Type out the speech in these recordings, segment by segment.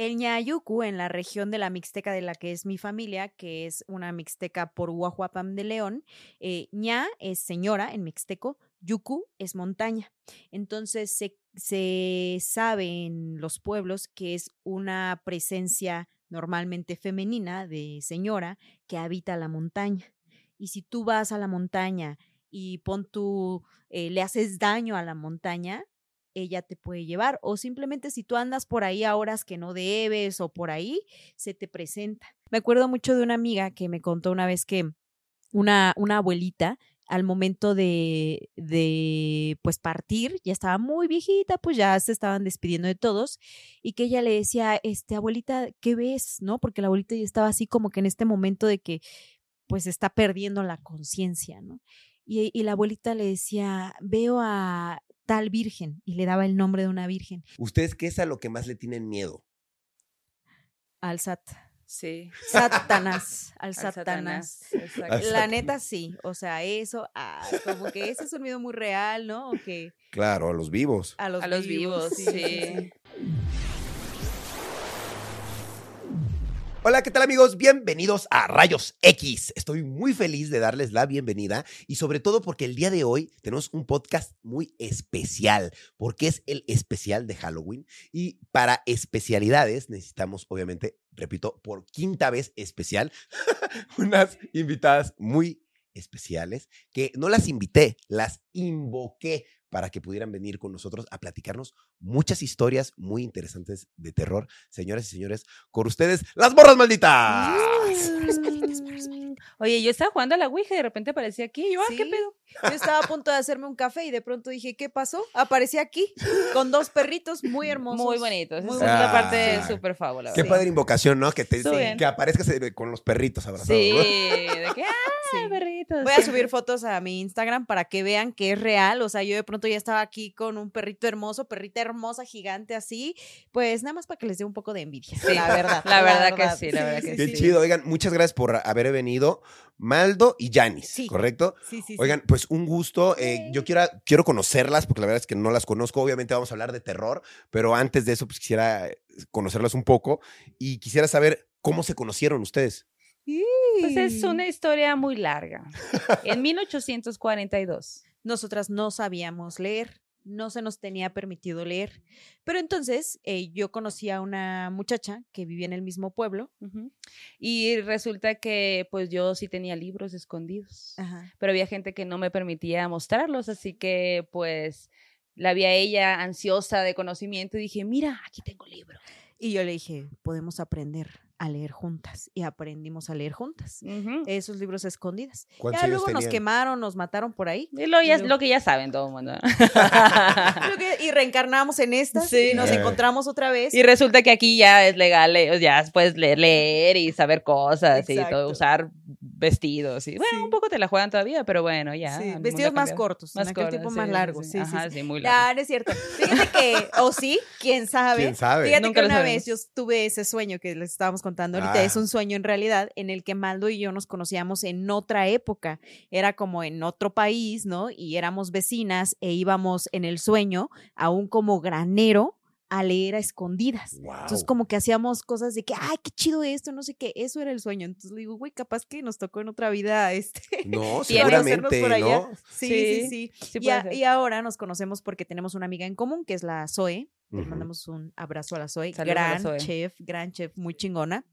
El ñayucu en la región de la Mixteca de la que es mi familia, que es una Mixteca por Huajuapam de León, eh, ña es señora en Mixteco, yucu es montaña. Entonces se, se sabe en los pueblos que es una presencia normalmente femenina de señora que habita la montaña. Y si tú vas a la montaña y pon tú, eh, le haces daño a la montaña, ella te puede llevar. O simplemente si tú andas por ahí a horas que no debes o por ahí, se te presenta. Me acuerdo mucho de una amiga que me contó una vez que una, una abuelita al momento de, de, pues, partir, ya estaba muy viejita, pues ya se estaban despidiendo de todos, y que ella le decía, este, abuelita, ¿qué ves? ¿No? Porque la abuelita ya estaba así como que en este momento de que, pues, está perdiendo la conciencia, ¿no? Y, y la abuelita le decía, veo a tal virgen, y le daba el nombre de una virgen. ¿Ustedes qué es a lo que más le tienen miedo? Al SAT. Sí. Satanás, al Al Satanás. La neta sí, o sea, eso, ah, como que ese es un miedo muy real, ¿no? O que Claro, a los vivos. a los, A los vivos, sí. Hola, ¿qué tal amigos? Bienvenidos a Rayos X. Estoy muy feliz de darles la bienvenida y sobre todo porque el día de hoy tenemos un podcast muy especial, porque es el especial de Halloween y para especialidades necesitamos, obviamente, repito, por quinta vez especial, unas invitadas muy especiales que no las invité, las invoqué para que pudieran venir con nosotros a platicarnos muchas historias muy interesantes de terror. Señoras y señores, con ustedes, las borras malditas. Oye, yo estaba jugando a la Ouija y de repente aparecía aquí. Y yo, ah, ¿qué pedo? Yo estaba a punto de hacerme un café y de pronto dije, ¿qué pasó? Aparecí aquí con dos perritos muy hermosos. Muy bonito. Esa Muy parte Ah, sí. súper fábula. Qué Sí. padre invocación, ¿no? Que, te, que aparezcas eh, con los perritos abrazados. Sí, ¿no? de que, ah, Sí. perritos. Voy a subir fotos a mi Instagram para que vean que es real. O sea, yo de pronto ya estaba aquí con un perrito hermoso, perrita hermosa, gigante así. Pues nada más para que les dé un poco de envidia. Sí, La verdad. la verdad que sí, la verdad que Qué sí. chido. Oigan, muchas gracias por haber venido. Maldo y Yanis, Sí. ¿correcto? Sí, sí, sí. Oigan, pues un gusto. eh, yo quiero, quiero conocerlas porque la verdad es que no las conozco. Obviamente vamos a hablar de terror, pero antes de eso, pues quisiera conocerlas un poco y quisiera saber cómo se conocieron ustedes. Pues es una historia muy larga. En 1842. Nosotras no sabíamos leer, no se nos tenía permitido leer. Pero entonces eh, yo conocí a una muchacha que vivía en el mismo pueblo. Y resulta que pues yo sí tenía libros escondidos. Ajá. pero había gente que no me permitía mostrarlos, así que pues la vi a ella ansiosa de conocimiento y dije, mira, aquí tengo libros. Y yo le dije, podemos aprender a leer juntas. Y aprendimos a leer juntas. Esos libros escondidas. ¿Cuántos Ya luego nos quemaron, nos mataron por ahí. Es lo, ya- Lo- lo que ya saben todo el mundo. Que- y reencarnamos en estas Sí. y nos Eh. encontramos otra vez. y resulta que aquí ya es legal, eh, ya puedes leer, leer y saber cosas y todo, usar vestidos. Y, bueno, Sí. un poco te la juegan todavía, pero bueno, ya. Sí, vestidos más cortos, en aquel tiempo más largos. Sí, sí, Ajá, sí. sí, muy largos. Ya, no es cierto. Fíjate que, o sí, quién sabe. ¿Quién sabe? Fíjate Nunca que una sabemos. vez yo tuve ese sueño que les estábamos contando ahorita. Ah. Es un sueño en realidad en el que Maldo y yo nos conocíamos en otra época. Era como en otro país, ¿no? Y éramos vecinas e íbamos en el sueño a un como granero a leer a escondidas. Entonces, como que hacíamos cosas de que, ay, qué chido esto, no sé qué. Eso era el sueño. Entonces le digo, güey, capaz que nos tocó en otra vida este. No, seguramente, por allá. ¿no? Sí, sí, Sí. sí. Sí y, a- ahora nos conocemos porque tenemos una amiga en común, que es la Zoe. Le Ujú. mandamos un abrazo a la Zoe. La gran Zoe. chef, gran chef, muy chingona.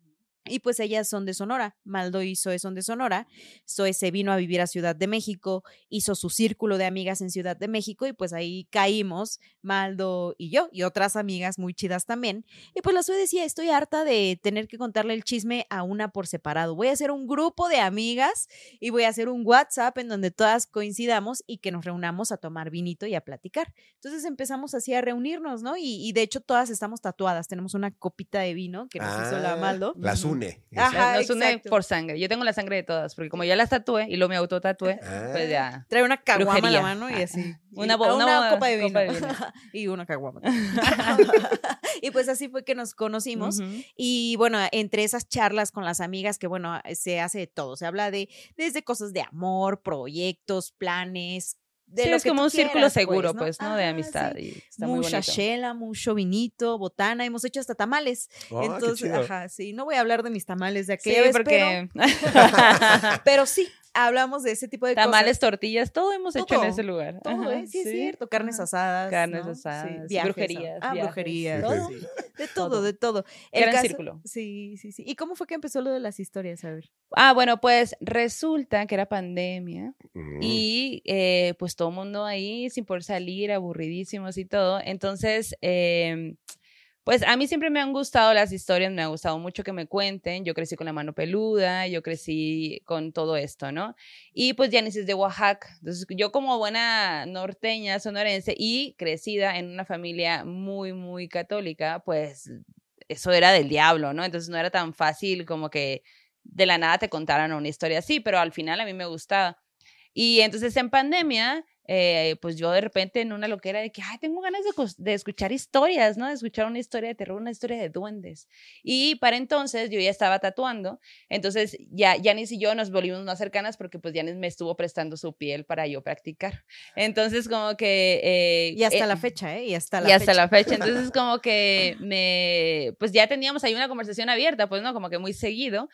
Y pues ellas son de Sonora, Maldo y Zoe son de Sonora. Zoe se vino a vivir a Ciudad de México, hizo su círculo de amigas en Ciudad de México y pues ahí caímos, Maldo y yo, y otras amigas muy chidas también. Y pues la Zoe decía, estoy harta de tener que contarle el chisme a una por separado. Voy a hacer un grupo de amigas y voy a hacer un WhatsApp en donde todas coincidamos y que nos reunamos a tomar vinito y a platicar. Entonces empezamos así a reunirnos, ¿no? Y, y de hecho todas estamos tatuadas. Tenemos una copita de vino que nos hizo la Ah, Maldo. Las Ujú. Une. Ajá, Nos une exacto. por sangre. Yo tengo la sangre de todas, porque como ya las tatué y luego me autotatué, Ah. pues ya. Trae una caguama en la Brujería. mano y Ah, así. una Y- bo- ah, una copa de vino. copa de vino. y una caguama. y pues así fue que nos conocimos. Y bueno, entre esas charlas con las amigas, que bueno, se hace de todo, se habla de desde cosas de amor, proyectos, planes, de Sí, lo es que como un círculo quieras, seguro, ¿no? pues, ¿no? De Ah, amistad. sí. Y está muy Mucha chela, mucho vinito, botana, hemos hecho hasta tamales. Ah, qué Entonces, chido. ajá, sí, no voy a hablar de mis tamales de Sí, aquella vez, porque pero, pero sí, hablamos de ese tipo de tamales, cosas. tortillas, todo hemos hecho en ese lugar. Todo, Ajá, ¿eh? sí, es cierto, carnes asadas. Carnes ¿no? Sí, asadas, viajes, brujerías, Ah, viajes, brujerías. todo. Sí. De todo, todo. de todo. El Gran caso- círculo. Sí, sí, sí. ¿Y cómo fue que empezó lo de las historias? A ver. Ah, bueno, pues resulta que era pandemia y eh, pues todo el mundo ahí sin poder salir, aburridísimos y todo. Entonces, eh, pues a mí siempre me han gustado las historias, me ha gustado mucho que me cuenten. Yo crecí con la mano peluda, yo crecí con todo esto, ¿no? Y pues Janice es de Oaxaca. Entonces, yo como buena norteña, sonorense y crecida en una familia muy, muy católica, pues eso era del diablo, ¿no? Entonces no era tan fácil como que de la nada te contaran una historia así, pero al final a mí me gustaba. Y entonces en pandemia, eh, pues yo de repente en una loquera de que, ay, tengo ganas de, de escuchar historias, ¿no? De escuchar una historia de terror, una historia de duendes. Y para entonces yo ya estaba tatuando, entonces ya Yanis y yo nos volvimos más cercanas porque pues Yanis me estuvo prestando su piel para yo practicar. Entonces como que... eh, Y hasta eh, la fecha, ¿eh? Y hasta la y hasta fecha. la fecha. Entonces, como que me, pues ya teníamos ahí una conversación abierta, pues, ¿no? Como que muy seguido.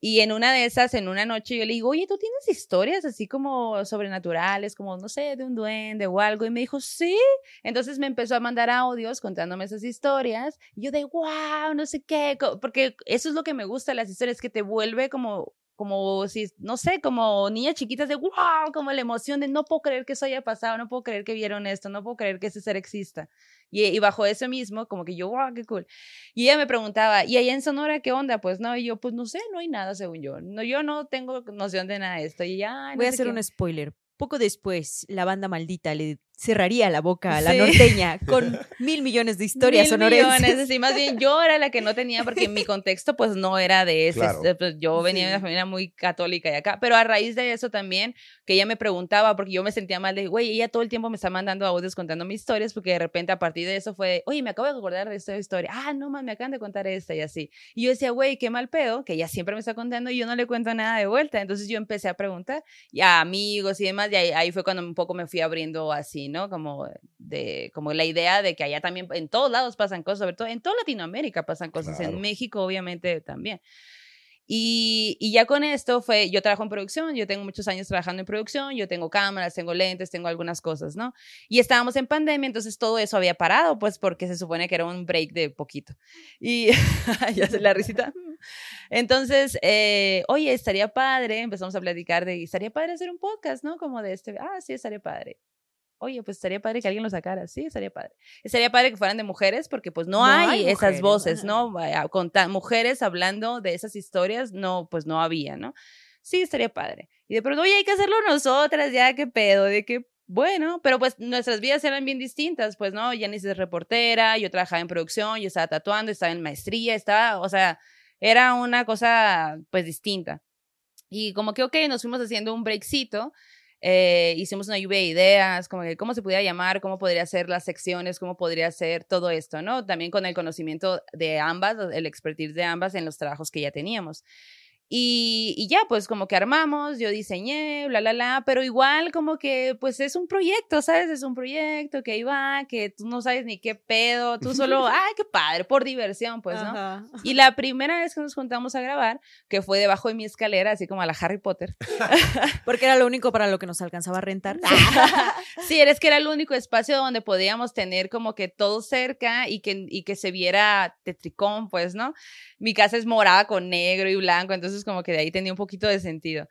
Y en una de esas, en una noche, yo le digo, oye, ¿tú tienes historias así como sobrenaturales, como, no sé, de un duende o algo? Y me dijo, sí. Entonces me empezó a mandar audios contándome esas historias. Y yo de, wow, no sé qué, porque eso es lo que me gusta las historias, que te vuelve como como si, no sé, como niñas chiquitas de wow, como la emoción de no puedo creer que eso haya pasado, no puedo creer que vieron esto, no puedo creer que ese ser exista. Y, y bajo eso mismo, como que yo, wow, qué cool. Y ella me preguntaba, ¿y allá en Sonora qué onda? Pues no, y yo, pues no sé, no hay nada según yo. No, yo no tengo noción de nada de esto. Y ya, "Ay, no Voy a hacer qué". un spoiler. Poco después, la banda maldita le cerraría la boca a la Sí. norteña con mil millones de historias Mil sonorenses. millones, sí, más bien yo era la que no tenía porque mi contexto pues no era de ese, Claro. pues, yo venía de Sí. una familia muy católica y acá, pero a raíz de eso también, que ella me preguntaba, porque yo me sentía mal de, güey, ella todo el tiempo me está mandando audios contando mis historias, porque de repente a partir de eso fue, oye, me acabo de acordar de esta historia, ah, no, man, me acaban de contar esta y así. Y yo decía, güey, qué mal pedo, que ella siempre me está contando y yo no le cuento nada de vuelta, entonces yo empecé a preguntar y a amigos y demás, y ahí, ahí fue cuando un poco me fui abriendo así, ¿no? Como de como la idea de que allá también en todos lados pasan cosas, sobre todo en toda Latinoamérica pasan cosas, Claro. en México obviamente también. Y, y ya con esto fue, yo trabajo en producción, yo tengo muchos años trabajando en producción, yo tengo cámaras, tengo lentes, tengo algunas cosas, ¿no? Y estábamos en pandemia, entonces todo eso había parado, pues porque se supone que era un break de poquito. Y ya se la risita. Entonces, eh, oye, estaría padre, empezamos a platicar de, estaría padre hacer un podcast, ¿no? Como de este, ah, sí, estaría padre. Oye, pues estaría padre que alguien lo sacara, sí, estaría padre. Estaría padre que fueran de mujeres, porque pues no, No hay, hay esas mujeres, voces, ajá. ¿no? Vaya, Con mujeres hablando de esas historias, no, pues no había, ¿no? Sí, estaría padre. Y de pronto, oye, hay que hacerlo nosotras, ya, qué pedo, de que, bueno, pero pues nuestras vidas eran bien distintas, pues, ¿no? Janice es reportera, yo trabajaba en producción, yo estaba tatuando, estaba en maestría, estaba, o sea, era una cosa, pues, distinta. Y como que, ok, nos fuimos haciendo un breakcito, eh, hicimos una lluvia de ideas, como que cómo se pudiera llamar, cómo podría ser las secciones, cómo podría ser todo esto, ¿no? También con el conocimiento de ambas, el expertise de ambas en los trabajos que ya teníamos. Y, y ya, pues como que armamos, yo diseñé, bla, bla, bla, pero igual como que pues es un proyecto, ¿sabes? Es un proyecto que ahí va, que tú no sabes ni qué pedo, tú solo, ay, qué padre, por diversión, pues, ¿no? Ajá. Y la primera vez que nos juntamos a grabar, que fue debajo de mi escalera, así como a la Harry Potter. Porque era lo único para lo que nos alcanzaba a rentar. sí, eres que era el único espacio donde podíamos tener como que todo cerca y que, y que se viera tetricón, pues, ¿no? Mi casa es morada con negro y blanco, entonces como que de ahí tenía un poquito de sentido.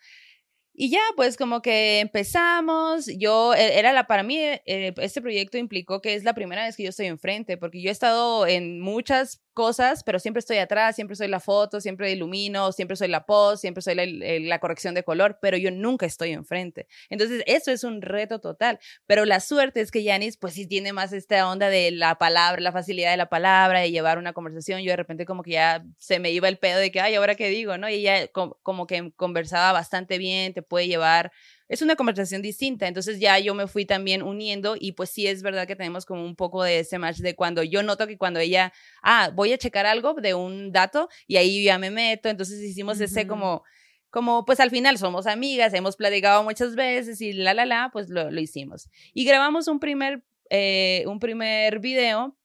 Y ya, pues como que empezamos, yo, e- era la, para mí, eh, este proyecto implicó que es la primera vez que yo estoy enfrente, porque yo he estado en muchas cosas, pero siempre estoy atrás, siempre soy la foto, siempre ilumino, siempre soy la post, siempre soy la, corrección de color, pero yo nunca estoy enfrente. Entonces, eso es un reto total. Pero la suerte es que Yanis, pues sí tiene más esta onda de la palabra, la facilidad de la palabra, de llevar una conversación. Yo de repente como que ya se me iba el pedo de que, ay, ¿ahora qué digo? ¿no? Y ella co- como que conversaba bastante bien, te puede llevar es una conversación distinta. Entonces ya yo me fui también uniendo y pues sí es verdad que tenemos como un poco de ese match de cuando yo noto que cuando ella, ah, voy a checar algo de un dato y ahí yo ya me meto. Entonces hicimos ese Ujú. como como pues al final somos amigas, hemos platicado muchas veces y la, la, la, pues lo, lo hicimos. Y grabamos un primer, eh, un primer video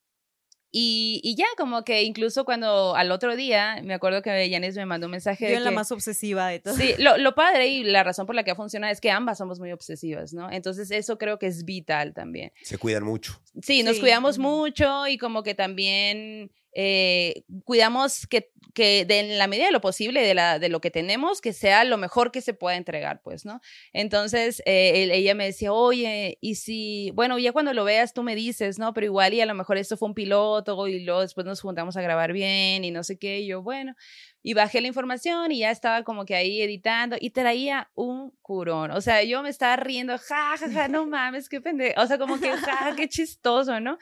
y, y, ya, como que incluso cuando al otro día, me acuerdo que Yanis me mandó un mensaje. Yo de la más obsesiva de todo. Sí, lo, lo, padre y la razón por la que ha funcionado es que ambas somos muy obsesivas, ¿no? Entonces eso creo que es vital también. Se cuidan mucho. Sí, nos cuidamos mucho y como que también eh, cuidamos que, que de, en la medida de lo posible de, la, de lo que tenemos, que sea lo mejor que se pueda entregar, pues, ¿no? Entonces, eh, ella me decía, oye, y si, bueno, ya cuando lo veas tú me dices, ¿no? Pero igual y a lo mejor esto fue un piloto y luego después nos juntamos a grabar bien y no sé qué, y yo, bueno, y bajé la información y ya estaba como que ahí editando y traía un curón. O sea, yo me estaba riendo, ja, ja, ja, no mames, qué pendejo. O sea, como que, ja, qué chistoso, ¿no?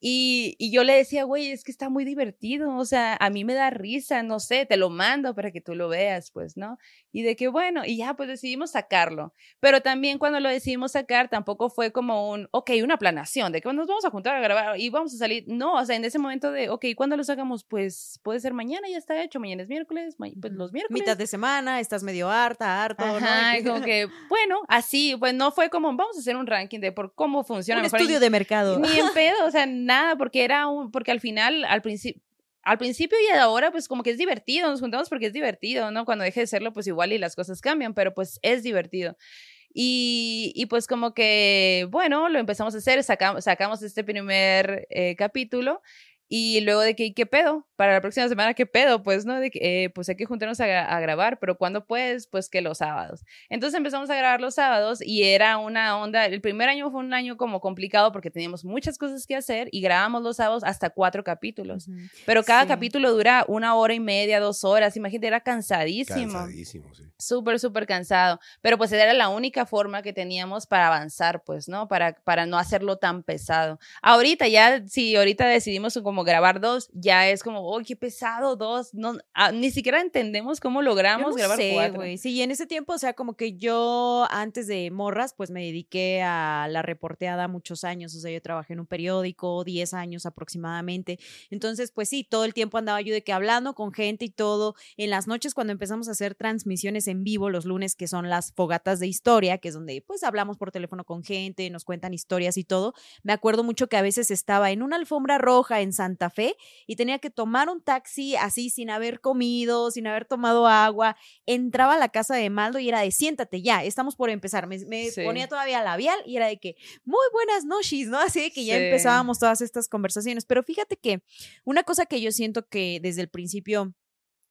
Y, y, yo le decía, güey, es que está muy divertido, o sea, a mí me da risa, no sé, te lo mando para que tú lo veas, pues, ¿no? Y de que, bueno, y ya, pues decidimos sacarlo. Pero también cuando lo decidimos sacar, tampoco fue como un, ok, una planación, de que nos vamos a juntar a grabar y vamos a salir. No, o sea, en ese momento de, ok, ¿cuándo lo sacamos? Pues puede ser mañana, ya está hecho, mañana es miércoles, pues los miércoles. Mitad de semana, estás medio harta, harto, Ajá, ¿no? como que, bueno, así, pues no fue como, vamos a hacer un ranking de por cómo funciona. Un estudio de mercado. Ni en pedo, o sea, nada, porque era un, porque al final, al principio, al principio y ahora, pues como que es divertido, nos juntamos porque es divertido, ¿no? Cuando deje de serlo, pues igual y las cosas cambian, pero pues es divertido. Y, y pues como que, bueno, lo empezamos a hacer, sacamos, sacamos este primer eh, capítulo y luego de que, ¿qué pedo? Para la próxima semana, ¿qué pedo? Pues, ¿no? De que, eh, pues hay que juntarnos a, a, grabar, pero ¿cuándo puedes? Pues que los sábados. Entonces empezamos a grabar los sábados y era una onda, el primer año fue un año como complicado porque teníamos muchas cosas que hacer y grabamos los sábados hasta cuatro capítulos. Uh -huh. Pero cada sí. capítulo dura una hora y media, dos horas. Imagínate, era cansadísimo. Cansadísimo, sí. Súper, súper cansado. Pero pues era la única forma que teníamos para avanzar, pues, ¿no? Para, para no hacerlo tan pesado. Ahorita ya, si ahorita decidimos como grabar dos, ya es como, oh, qué pesado, dos. No, ah, ni siquiera entendemos cómo logramos no grabar sé, cuatro. Wey. Sí, y en ese tiempo, o sea, como que yo antes de Morras, pues me dediqué a la reporteada muchos años. O sea, yo trabajé en un periódico, 10 años aproximadamente. Entonces, pues sí, todo el tiempo andaba yo de que hablando con gente y todo. En las noches, cuando empezamos a hacer transmisiones en vivo, los lunes, que son las fogatas de historia, que es donde pues hablamos por teléfono con gente, nos cuentan historias y todo. Me acuerdo mucho que a veces estaba en una alfombra roja en Santa Fe y tenía que tomar un taxi así sin haber comido, sin haber tomado agua. Entraba a la casa de Maldo y era de siéntate ya, estamos por empezar. Me, me sí. ponía todavía labial y era de que muy buenas noches, ¿no? Así de que ya sí. empezábamos todas estas conversaciones. Pero fíjate que una cosa que yo siento que desde el principio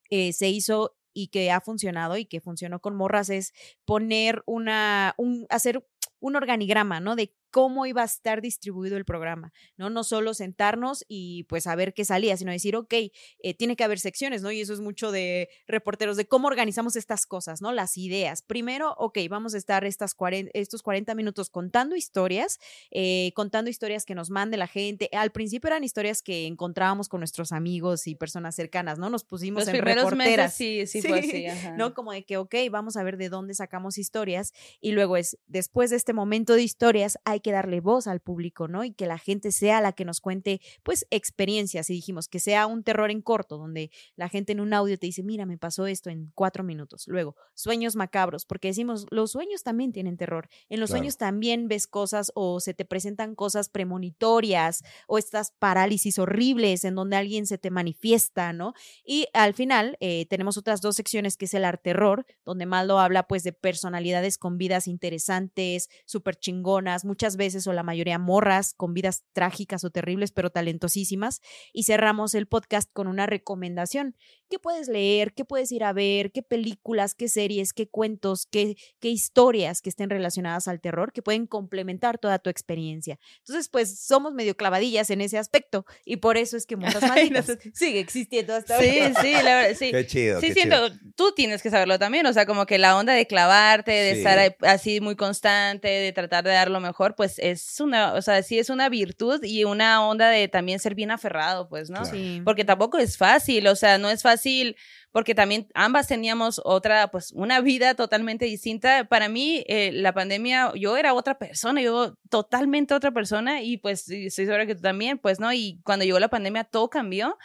eh, se hizo y que ha funcionado y que funcionó con morras es poner una, un, hacer un organigrama, ¿no? De cómo iba a estar distribuido el programa, ¿no? No solo sentarnos y pues a ver qué salía, sino decir, ok, eh, tiene que haber secciones, ¿no? Y eso es mucho de reporteros, de cómo organizamos estas cosas, ¿no? Las ideas. Primero, ok, vamos a estar estas 40, estos 40 minutos contando historias, eh, contando historias que nos mande la gente. Al principio eran historias que encontrábamos con nuestros amigos y personas cercanas, ¿no? Nos pusimos Los en reporteras. Meses, sí, sí, sí, fue así. Ajá. ¿No? Como de que, ok, vamos a ver de dónde sacamos historias y luego es, después de este momento de historias, hay que darle voz al público, ¿no? Y que la gente sea la que nos cuente, pues, experiencias. Y dijimos que sea un terror en corto, donde la gente en un audio te dice, mira, me pasó esto en cuatro minutos. Luego, sueños macabros, porque decimos, los sueños también tienen terror. En los claro. sueños también ves cosas o se te presentan cosas premonitorias o estas parálisis horribles en donde alguien se te manifiesta, ¿no? Y al final eh, tenemos otras dos secciones que es el arte terror, donde Maldo habla pues de personalidades con vidas interesantes, súper chingonas, muchas veces o la mayoría morras con vidas trágicas o terribles, pero talentosísimas. Y cerramos el podcast con una recomendación. ¿Qué puedes leer? ¿Qué puedes ir a ver? ¿Qué películas? ¿Qué series? ¿Qué cuentos? ¿Qué, qué historias que estén relacionadas al terror que pueden complementar toda tu experiencia? Entonces, pues somos medio clavadillas en ese aspecto y por eso es que Morras Malditas sigue existiendo hasta sí, ahora. Sí, la verdad, sí. Qué chido. Sí, qué siento, chido. tú tienes que saberlo también, o sea, como que la onda de clavarte, de Sí. estar así muy constante, de tratar de dar lo mejor, pues es una, o sea, sí es una virtud y una onda de también ser bien aferrado, pues, ¿no? Claro. Sí. Porque tampoco es fácil, o sea, no es fácil porque también ambas teníamos otra, pues una vida totalmente distinta. Para mí, eh, la pandemia, yo era otra persona, yo totalmente otra persona y pues estoy segura que tú también, pues, ¿no? Y cuando llegó la pandemia todo cambió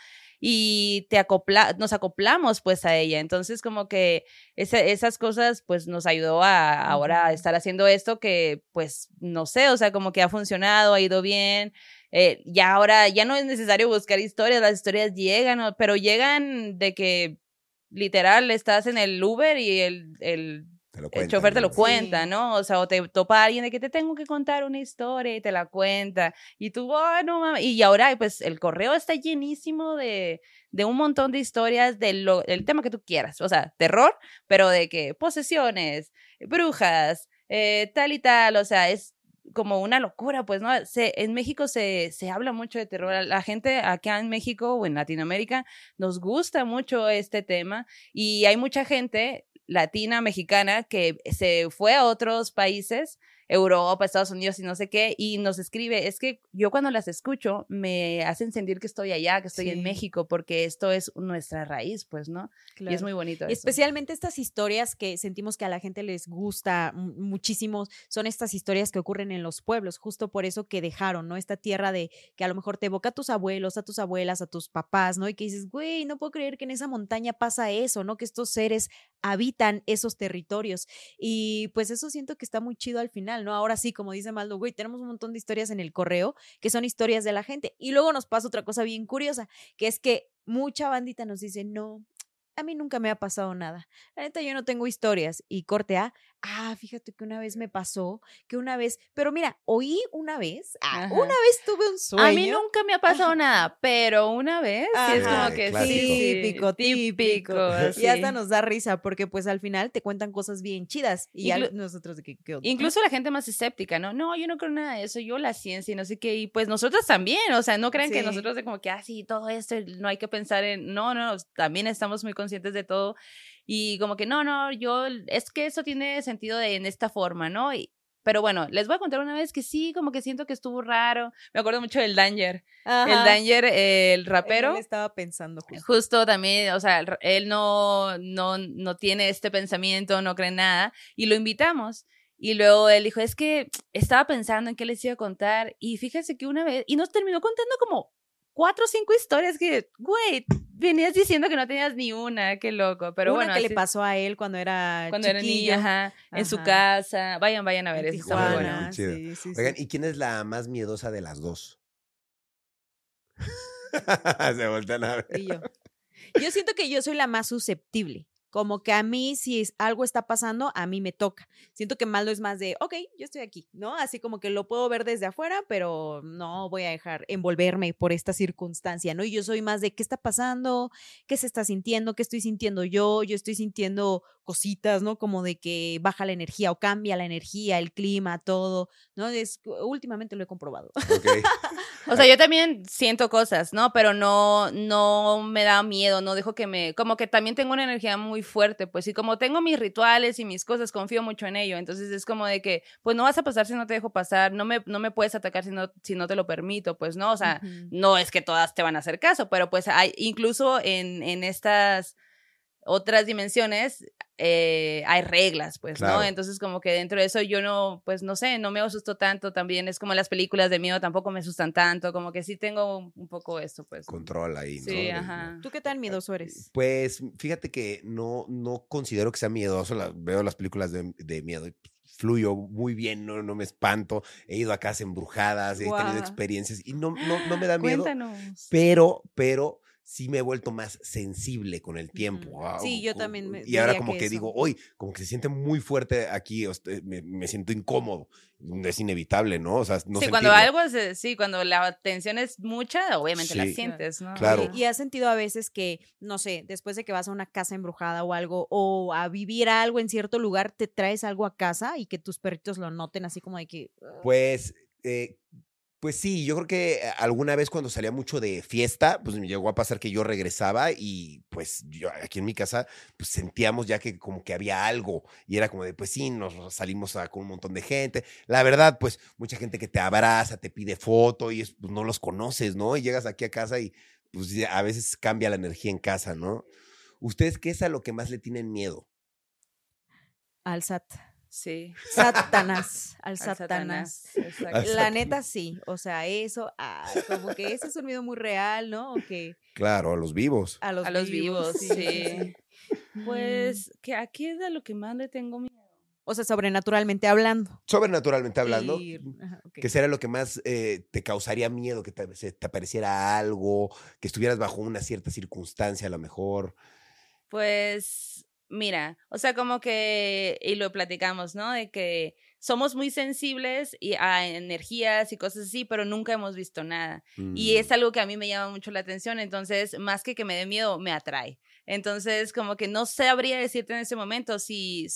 y te acopla, nos acoplamos pues a ella. Entonces como que esas cosas pues nos ayudó a ahora a estar haciendo esto que pues no sé, o sea, como que ha funcionado, ha ido bien. Eh, ya ahora ya no es necesario buscar historias, las historias llegan, pero llegan de que literal estás en el Uber y el, el el chofer te lo cuenta, ¿no? O sea, o te topa alguien de que te tengo que contar una historia y te la cuenta. Y tú, oh, no mames. Y ahora, pues, el correo está llenísimo de, de un montón de historias del tema que tú quieras. O sea, terror, pero de que posesiones, brujas, eh, tal y tal. O sea, es como una locura, pues, ¿no? Se, en México se, se habla mucho de terror. La gente acá en México o en Latinoamérica nos gusta mucho este tema y hay mucha gente latina, mexicana, que se fue a otros países Europa, Estados Unidos y no sé qué, y nos escribe, es que yo cuando las escucho me hacen sentir que estoy allá, que estoy en México, porque esto es nuestra raíz, pues, ¿no? Y es muy bonito. especialmente estas historias que sentimos que a la gente les gusta muchísimo, son estas historias que ocurren en los pueblos, justo por eso que dejaron, ¿no? Esta tierra de que a lo mejor te evoca a tus abuelos, a tus abuelas, a tus papás, ¿no? Y que dices, güey, no puedo creer que en esa montaña pasa eso, ¿no? Que estos seres habitan esos territorios. Y pues eso siento que está muy chido al final, ¿no? Ahora sí, como dice Maldo, güey, tenemos un montón de historias en el correo que son historias de la gente. Y luego nos pasa otra cosa bien curiosa, que es que mucha bandita nos dice, no, a mí nunca me ha pasado nada. La neta, yo no tengo historias. Y corte A, ah, fíjate que una vez me pasó, que una vez, pero mira, oí una vez, ah, una vez tuve un sueño. A mí nunca me ha pasado nada, pero una vez sí es como que sí, típico, típico. Y hasta nos da risa porque pues al final te cuentan cosas bien chidas y nosotros de que, Incluso la gente más escéptica, ¿no? No, yo no creo nada de eso, yo la ciencia y no sé qué, y pues nosotros también, o sea, no crean que nosotros de como que, ah, sí, todo esto, no hay que pensar en, no, no, también estamos muy conscientes de todo y como que no, no, yo, es que eso tiene sentido de, en esta forma, ¿no? Y, pero bueno, les voy a contar una vez que sí, como que siento que estuvo raro. Me acuerdo mucho del Danger. El Danger, el rapero. Él estaba pensando justo. justo. también, o sea, él no, no, no tiene este pensamiento, no cree nada. Y lo invitamos. Y luego él dijo, es que estaba pensando en qué les iba a contar. Y fíjense que una vez, y nos terminó contando como cuatro o cinco historias que, güey, venías diciendo que no tenías ni una, qué loco. Pero una bueno, que le pasó a él cuando era cuando era niña, en su casa. Vayan, vayan a ver eso. Está Sí, sí, Oigan, ¿y quién es la más miedosa de las dos? Se voltean a ver. yo. Yo siento que yo soy la más susceptible como que a mí si algo está pasando, a mí me toca. Siento que Maldo es más de, ok, yo estoy aquí, ¿no? Así como que lo puedo ver desde afuera, pero no voy a dejar envolverme por esta circunstancia, ¿no? Y yo soy más de, ¿qué está pasando? ¿Qué se está sintiendo? ¿Qué estoy sintiendo yo? Yo estoy sintiendo cositas, ¿no? Como de que baja la energía o cambia la energía, el clima, todo, ¿no? Es, últimamente lo he comprobado. o sea, yo también siento cosas, ¿no? Pero no, no me da miedo, no dejo que me, como que también tengo una energía muy fuerte, pues, y como tengo mis rituales y mis cosas, confío mucho en ello, entonces es como de que, pues, no vas a pasar si no te dejo pasar, no me, no me puedes atacar si no, si no te lo permito, pues, ¿no? O sea, no es que todas te van a hacer caso, pero pues hay, incluso en, en estas otras dimensiones eh, hay reglas, pues, ¿no? Entonces, como que dentro de eso yo no, pues, no sé, no me asusto tanto también. Es como las películas de miedo tampoco me asustan tanto, como que sí tengo un poco esto, pues. Control ahí, ¿no? Sí, ajá. ¿Tú qué tan miedoso eres? Pues, fíjate que no, no considero que sea miedoso. veo las películas de, de miedo y fluyo muy bien, no, no me espanto. He ido a casas embrujadas, he tenido experiencias y no, no, no me da miedo. Cuéntanos. Pero, pero sí me he vuelto más sensible con el tiempo. sí, yo también. Me y ahora como que, digo, hoy, como que se siente muy fuerte aquí, me, siento incómodo. Es inevitable, ¿no? O sea, no Sí, cuando algo es, sí, cuando la tensión es mucha, obviamente la sientes, ¿no? Claro. Y, has sentido a veces que, no sé, después de que vas a una casa embrujada o algo, o a vivir algo en cierto lugar, te traes algo a casa y que tus perritos lo noten así como de que... Pues... Eh, pues sí, yo creo que eh, alguna vez cuando salía mucho de fiesta, pues me llegó a pasar que yo regresaba y pues yo aquí en mi casa pues sentíamos ya que como que había algo y era como de pues sí, nos salimos con un montón de gente. La verdad, pues mucha gente que te abraza, te pide foto y pues no los conoces, ¿no? Y llegas aquí a casa y pues a veces cambia la energía en casa, ¿no? ¿Ustedes qué es a lo que más le tienen miedo? Al SAT. Sí. Satanás, al al Satanás. La neta sí, o sea, eso, ah, como que ese es un miedo muy real, ¿no? O que Claro, a los vivos. a los, A los vivos, sí, sí. Pues, que aquí es de lo que más le tengo miedo. O sea, sobrenaturalmente hablando. Sobrenaturalmente hablando, ajá, ok. ¿qué será lo que más eh, te causaría miedo? Que te, te apareciera algo, que estuvieras bajo una cierta circunstancia a lo mejor. Pues, mira, o sea, como que, y lo platicamos, ¿no? De que somos muy sensibles y a energías y cosas así, pero nunca hemos visto nada. Y Mm, es algo que a mí me llama mucho la atención, entonces, más que que me dé miedo, me atrae. Entonces, como que no sabría decirte en ese momento si,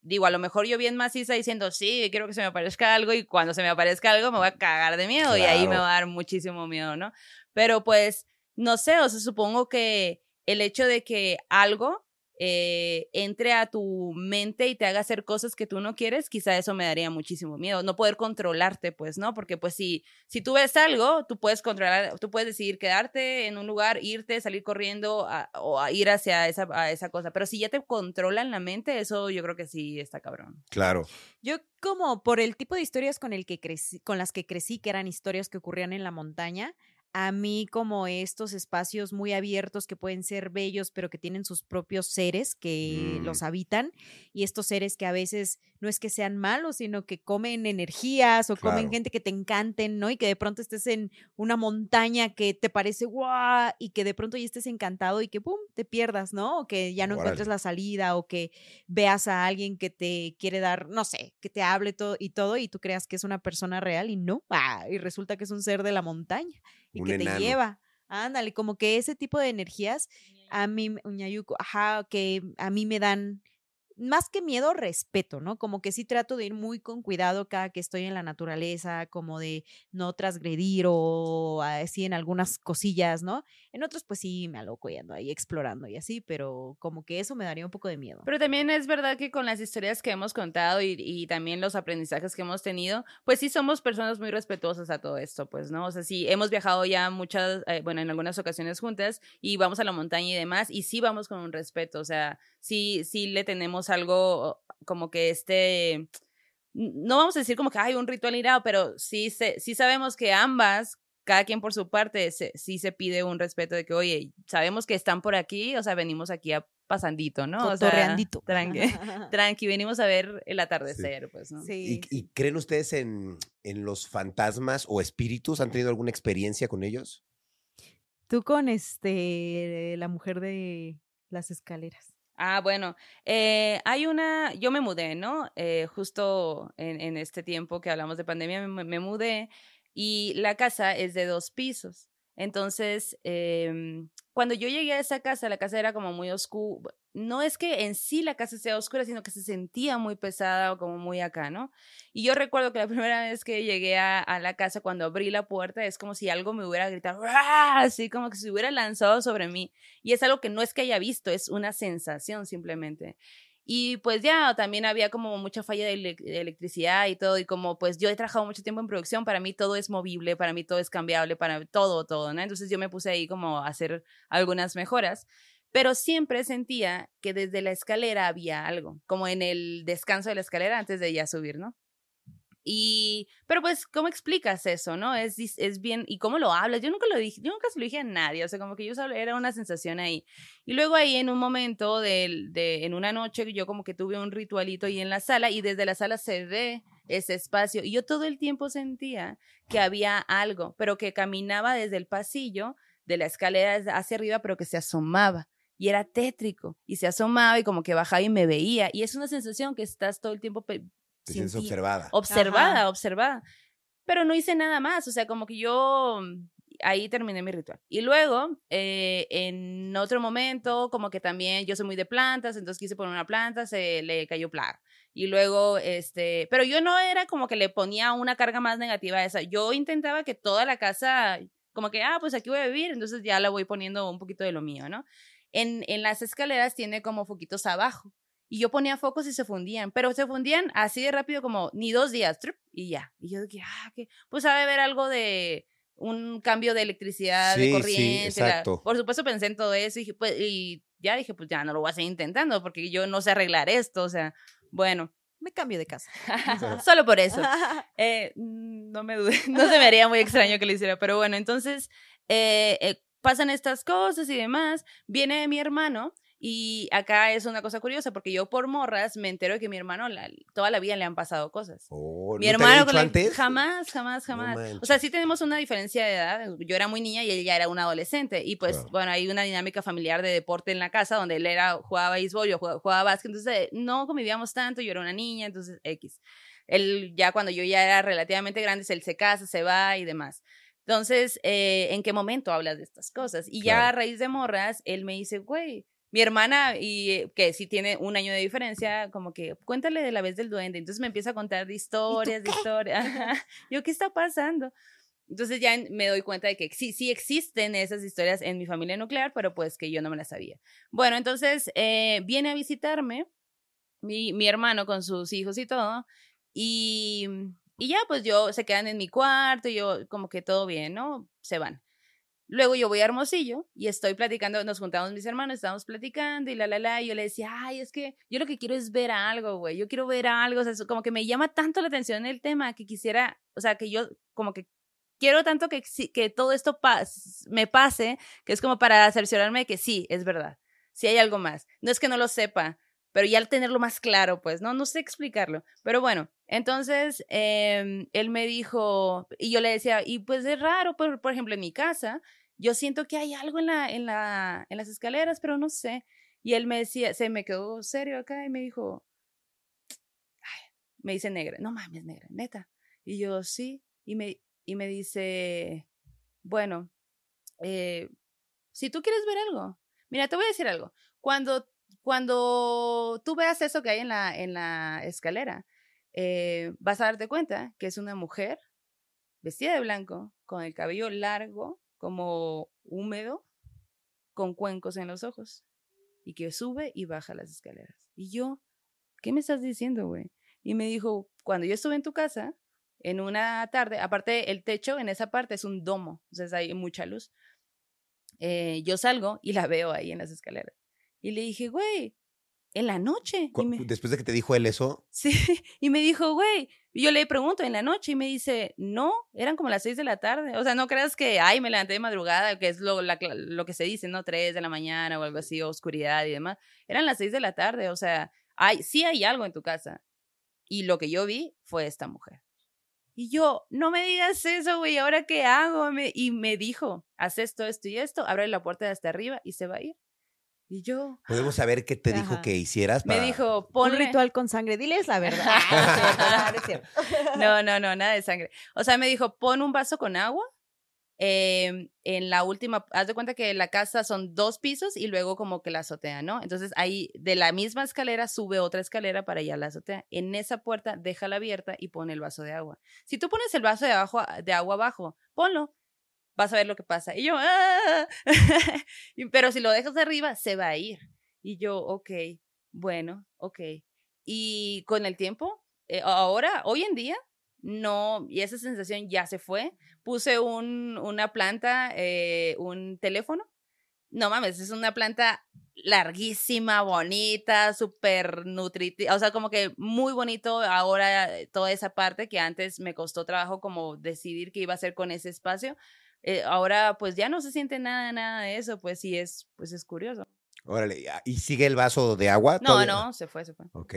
digo, a lo mejor yo bien maciza diciendo, sí, quiero que se me aparezca algo y cuando se me aparezca algo me voy a cagar de miedo y ahí me Claro. va a dar muchísimo miedo, ¿no? Pero pues, no sé, o sea, supongo que el hecho de que algo eh, entre a tu mente y te haga hacer cosas que tú no quieres, quizá eso me daría muchísimo miedo. No poder controlarte, pues, ¿no? Porque pues si, si tú ves algo, tú puedes controlar, tú puedes decidir quedarte en un lugar, irte, salir corriendo a- o a ir hacia esa, a esa cosa. Pero si ya te controlan la mente, eso yo creo que sí está cabrón. Claro. Yo como por el tipo de historias con el que crecí, con las que crecí, que eran historias que ocurrían en la montaña, a mí como estos espacios muy abiertos que pueden ser bellos, pero que tienen sus propios seres que Mm. los habitan, y estos seres que a veces no es que sean malos, sino que comen energías o comen gente que te encanten, ¿no? Y que de pronto estés en una montaña que te parece guau, y que de pronto ya estés encantado y que pum, te pierdas, ¿no? O que ya no encuentres la salida o que veas a alguien que te quiere dar, no sé, que te hable todo y todo y tú creas que es una persona real y no, ah, y resulta que es un ser de la montaña y Un que enano. te lleva. Ándale, como que ese tipo de energías a mí, me- Uñayuco, ajá, que a mí me dan más que miedo, respeto, ¿no? Como que sí trato de ir muy con cuidado cada que estoy en la naturaleza, como de no transgredir o así en algunas cosillas, ¿no? En otros, pues sí, me aloco y ahí explorando y así, pero como que eso me daría un poco de miedo. Pero también es verdad que con las historias que hemos contado y, y también los aprendizajes que hemos tenido, pues sí somos personas muy respetuosas a todo esto, pues, ¿no? O sea, sí hemos viajado ya muchas, eh, bueno, en algunas ocasiones juntas y vamos a la montaña y demás, y sí vamos con un respeto, o sea, sí, sí le tenemos algo como que este, no vamos a decir como que hay un ritual irado, pero sí, se, sí sabemos que ambas cada quien por su parte, se, sí se pide un respeto de que, oye, sabemos que están por aquí, o sea, venimos aquí a pasandito, ¿no? O sea, tranqui, venimos a ver el atardecer, pues, ¿no? Sí. ¿Y, y creen ustedes en, en los fantasmas o espíritus? ¿Han tenido alguna experiencia con ellos? Tú con este, la mujer de las escaleras. Ah, bueno, eh, hay una, yo me mudé, ¿no? Eh, justo en, en este tiempo que hablamos de pandemia, me, me mudé y la casa es de dos pisos. Entonces, em, cuando yo llegué a esa casa, la casa era como muy oscura. No es que en sí la casa sea oscura, sino que se sentía muy pesada o como muy acá, ¿no? Y yo recuerdo que la primera vez que llegué a, la casa, cuando abrí la puerta, es como si algo me hubiera gritado, así como que se hubiera lanzado sobre mí. Y es algo que no es que haya visto, es una sensación simplemente. Y pues ya también había como mucha falla de, ele- de electricidad y todo, y como pues yo he trabajado mucho tiempo en producción, para mí todo es movible, para mí todo es cambiable, para todo, todo, ¿no? Entonces yo me puse ahí como a hacer algunas mejoras, pero siempre sentía que desde la escalera había algo, como en el descanso de la escalera antes de ya subir, ¿no? Y, pero pues, ¿cómo explicas eso, no? Es, es bien, ¿y cómo lo hablas? Yo nunca lo dije, yo nunca se lo dije a nadie, o sea, como que yo solo, era una sensación ahí. Y luego ahí en un momento, del- de, en una noche, yo como que tuve un ritualito ahí en la sala y desde la sala se ve ese espacio y yo todo el tiempo sentía que había algo, pero que caminaba desde el pasillo de la escalera hacia arriba, pero que se asomaba. Y era tétrico, y se asomaba y como que bajaba y me veía. Y es una sensación que estás todo el tiempo Te sientes observada. observada, Ajá. observada. Pero no hice nada más, o sea, como que yo mm, ahí terminé mi ritual. Y luego, eh, en otro momento, como que también yo soy muy de plantas, entonces quise poner una planta, se le cayó plaga. Y luego, este, pero yo no era como que le ponía una carga más negativa a esa. Yo intentaba que toda la casa, como que, ah, pues aquí voy a vivir, entonces ya la voy poniendo un poquito de lo mío, ¿no? En, en las escaleras tiene como foquitos abajo. Y yo ponía focos y se fundían, pero se fundían así de rápido como ni dos días, trup, y ya. Y yo dije, ah, que pues ha de haber algo de un cambio de electricidad, Sí, de sí, corriente. la- exacto. Por supuesto pensé en todo eso y, dije, pues, y ya dije, pues ya no lo voy a seguir intentando porque yo no sé arreglar esto, o sea, bueno. me cambio de casa. Solo por eso. Eh, mm, no me dude, no se me haría muy extraño que lo hiciera, pero bueno, entonces eh, eh, pasan estas cosas y demás. Viene mi hermano y acá es una cosa curiosa porque yo por morras me entero de que mi hermano la- toda la vida le han pasado cosas. Oh, Mi ¿no te hermano dicho con antes? jamás, jamás, jamás. o manches. sea, sí tenemos una diferencia de edad. Yo era muy niña y él ya era un adolescente. Y pues, Claro. bueno, hay una dinámica familiar de deporte en la casa donde él era, jugaba béisbol, yo jugaba, jugaba básquet. Entonces, no convivíamos tanto. Yo era una niña, entonces, X. Él ya cuando yo ya era relativamente grande, él se casa, se va y demás. Entonces, eh, ¿en qué momento hablas de estas cosas? Y ya a Claro. raíz de morras, él me dice, güey, mi hermana, y eh, que sí tiene un año de diferencia, como que cuéntale de la vez del duende. Entonces me empieza a contar de historias, de historias. Yo, ¿qué está pasando? Entonces ya me doy cuenta de que sí, sí existen esas historias en mi familia nuclear, pero pues que yo no me las sabía. Bueno, entonces eh, viene a visitarme mi, mi hermano con sus hijos y todo, y, y ya pues yo se quedan en mi cuarto, y yo como que todo bien, ¿no? Se van. Luego yo voy a Hermosillo y estoy platicando, nos juntamos mis hermanos, estábamos platicando y la, la, la, y yo le decía, ay, es que yo lo que quiero es ver algo, güey, yo quiero ver algo, o sea, como que me llama tanto la atención el tema que quisiera, o sea, que yo como que quiero tanto que, que todo esto pas- me pase, que es como para cerciorarme de que sí, es verdad, sí hay algo más. No es que no lo sepa, pero ya al tenerlo más claro, pues, no, no sé explicarlo. Pero bueno, entonces em, él me dijo, y yo le decía, y pues es raro, por, por ejemplo, en mi casa, yo siento que hay algo en, la, en, la, en las escaleras, pero no sé. Y él me decía, se me quedó serio acá y me dijo, me dice negra, no mames, negra, neta. Y yo, sí, y me, y me dice, bueno, eh, si tú quieres ver algo, mira, te voy a decir algo. Cuando, cuando tú veas eso que hay en la, en la escalera, eh, vas a darte cuenta que es una mujer vestida de blanco, con el cabello largo, como húmedo, con cuencos en los ojos, y que sube y baja las escaleras. Y yo, ¿qué me estás diciendo, güey? Y me dijo, cuando yo estuve en tu casa, en una tarde, aparte el techo en esa parte es un domo, entonces hay mucha luz. Eh, yo salgo y la veo ahí en las escaleras. Y le dije, güey, en la noche. Me- Después de que te dijo él eso, Sí, y me dijo, güey, y yo le pregunto en la noche y me dice, no, eran como las seis de la tarde. O sea, no creas que, ay, me levanté de madrugada, que es lo, la lo que se dice, ¿no? Tres de la mañana o algo así, oscuridad y demás. Eran las seis de la tarde, o sea, hay, sí hay algo en tu casa. Y lo que yo vi fue esta mujer. Y yo, no me digas eso, güey, ¿ahora qué hago? Me- y me dijo, haz esto, esto y esto, abre la puerta de hasta arriba y se va a ir. Y yo, podemos saber qué te dijo Ajá. que hicieras me para- dijo, Un ponle... ritual con sangre, diles la verdad. No no. No, no, no, nada de sangre. O sea, me dijo, pon un vaso con agua. em, en la última, haz de cuenta que la casa son dos pisos y luego como que la azotea, ¿no? Entonces ahí de la misma escalera sube otra escalera para allá la azotea. En esa puerta déjala abierta y pone el vaso de agua. Si tú pones el vaso de, abajo, de agua abajo, ponlo, vas a ver lo que pasa. Y yo, "Ah". Pero si lo dejas de arriba, se va a ir. Y yo, ok, bueno, ok. Y con el tiempo, eh, ahora, hoy en día, no, y esa sensación ya se fue. Puse un, una planta, eh, un teléfono. No mames, es una planta larguísima, bonita, súper nutritiva, o sea, como que muy bonito ahora eh, toda esa parte que antes me costó trabajo como decidir qué iba a hacer con ese espacio. Eh, ahora pues ya no se siente nada, nada de eso, pues sí es, pues es curioso. Órale, ¿y sigue el vaso de agua? No, todavía? no, se fue, se fue. Ok.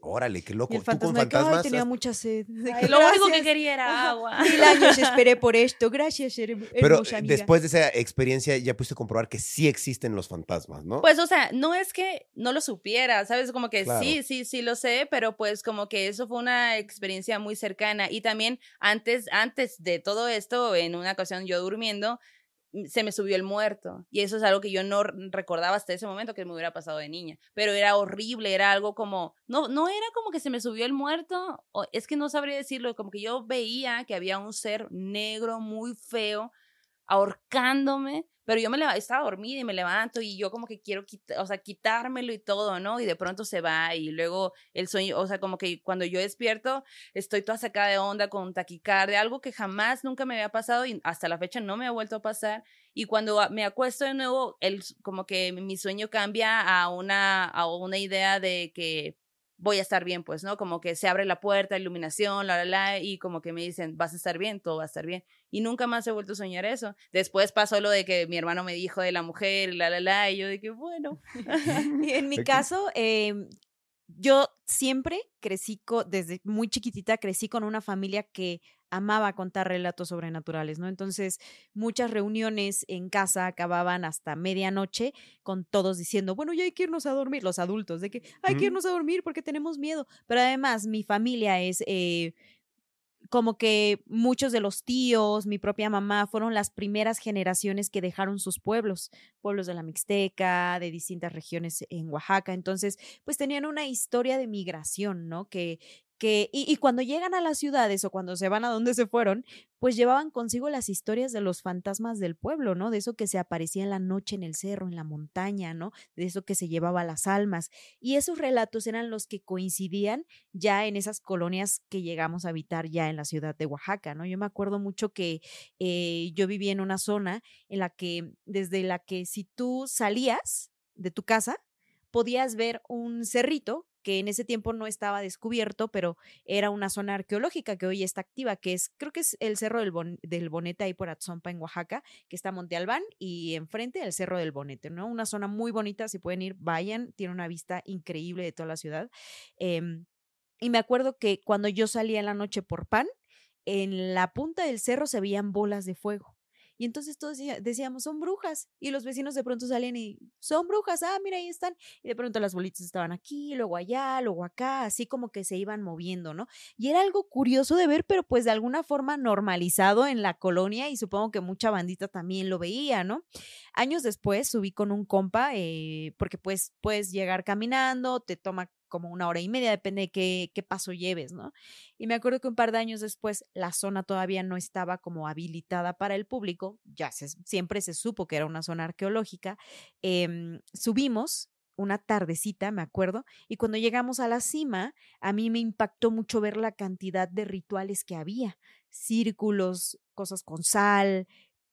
Órale, qué loco. Y el ¿Tú con fantasma de que, "Ay, fantasmas? tenía mucha sed. Ay, lo único que quería era agua. Mil años esperé por esto. Gracias, her- Pero hermosa eh, amiga. después de esa experiencia ya pudiste comprobar que sí existen los fantasmas, ¿no? Pues, o sea, no es que no lo supiera, ¿sabes? Como que Claro. sí, sí, sí lo sé, pero pues como que eso fue una experiencia muy cercana. Y también antes, antes de todo esto, en una ocasión yo durmiendo, se me subió el muerto. Y eso es algo que yo no recordaba hasta ese momento que me hubiera pasado de niña. Pero era horrible, era algo como, no, no era como que se me subió el muerto, o es que no sabría decirlo, como que yo veía que había un ser negro muy feo ahorcándome, pero yo me leva- estaba dormida y me levanto y yo como que quiero o sea, quitármelo y todo, ¿no? Y de pronto se va y luego el sueño, o sea, como que cuando yo despierto estoy toda sacada de onda con taquicardia, algo que jamás nunca me había pasado y hasta la fecha no me ha vuelto a pasar. Y cuando me acuesto de nuevo, el, como que mi sueño cambia a una, a una idea de que voy a estar bien, pues, ¿no? Como que se abre la puerta, iluminación, la, la, la, y como que me dicen, vas a estar bien, todo va a estar bien. Y nunca más he vuelto a soñar eso. Después pasó lo de que mi hermano me dijo de la mujer, la, la, la, y yo de que, bueno. Y en mi caso, em, yo siempre crecí, desde muy chiquitita, crecí con una familia que amaba contar relatos sobrenaturales, ¿no? Entonces, muchas reuniones en casa acababan hasta medianoche con todos diciendo, bueno, ya hay que irnos a dormir, los adultos, de que hay que irnos a dormir porque tenemos miedo. Pero además, mi familia es... eh, como que muchos de los tíos, mi propia mamá, fueron las primeras generaciones que dejaron sus pueblos, pueblos de la Mixteca, de distintas regiones en Oaxaca. Entonces, pues tenían una historia de migración, ¿no? Que, y cuando llegan a las ciudades o cuando se van a donde se fueron, pues llevaban consigo las historias de los fantasmas del pueblo, ¿no? De eso que se aparecía en la noche en el cerro, en la montaña, ¿no? De eso que se llevaba las almas. Y esos relatos eran los que coincidían ya en esas colonias que llegamos a habitar ya en la ciudad de Oaxaca, ¿no? Yo me acuerdo mucho que eh, yo vivía en una zona en la que, desde la que si tú salías de tu casa, podías ver un cerrito que en ese tiempo no estaba descubierto, pero era una zona arqueológica que hoy está activa, que es, creo que es el Cerro del, Bon- del Bonete ahí por Atzompa en Oaxaca, que está Monte Albán y enfrente el Cerro del Bonete, ¿no? Una zona muy bonita, si pueden ir, vayan, tiene una vista increíble de toda la ciudad. Em, y me acuerdo que cuando yo salía en la noche por pan, en la punta del cerro se veían bolas de fuego. Y entonces todos decía- decíamos, son brujas. Y los vecinos de pronto salían y, son brujas, ah, mira, ahí están. Y de pronto las bolitas estaban aquí, luego allá, luego acá, así como que se iban moviendo, ¿no? Y era algo curioso de ver, pero pues de alguna forma normalizado en la colonia y supongo que mucha bandita también lo veía, ¿no? Años después subí con un compa, eh, porque pues puedes llegar caminando, te toma como una hora y media, depende de qué, qué paso lleves, ¿no? Y me acuerdo que un par de años después la zona todavía no estaba como habilitada para el público, ya se, siempre se supo que era una zona arqueológica. Em, subimos una tardecita, me acuerdo, y cuando llegamos a la cima, a mí me impactó mucho ver la cantidad de rituales que había, círculos, cosas con sal,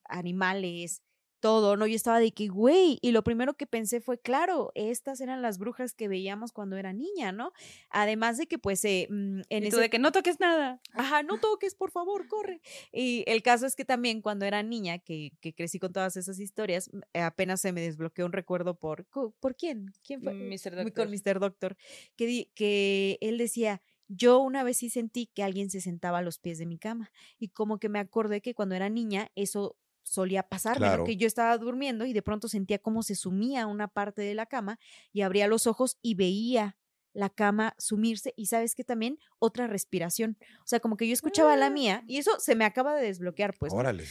animales, todo, ¿no? Yo estaba de que, güey, y lo primero que pensé fue, claro, estas eran las brujas que veíamos cuando era niña, ¿no? Además de que, pues, eh, mm, en Y tú ese de que no toques nada. Ajá, no toques, por favor, corre. Y el caso es que también cuando era niña, que, que crecí con todas esas historias, eh, apenas se me desbloqueó un recuerdo por, ¿por quién? ¿Quién fue? Mr. Muy Doctor. Con Mr. Doctor, que, di- que él decía, yo una vez sí sentí que alguien se sentaba a los pies de mi cama y como que me acordé que cuando era niña eso solía pasarme. Claro. que yo estaba durmiendo y de pronto sentía como se sumía una parte de la cama y abría los ojos y veía la cama sumirse y sabes que también otra respiración. O sea, como que yo escuchaba la mía y eso se me acaba de desbloquear, pues. Órale.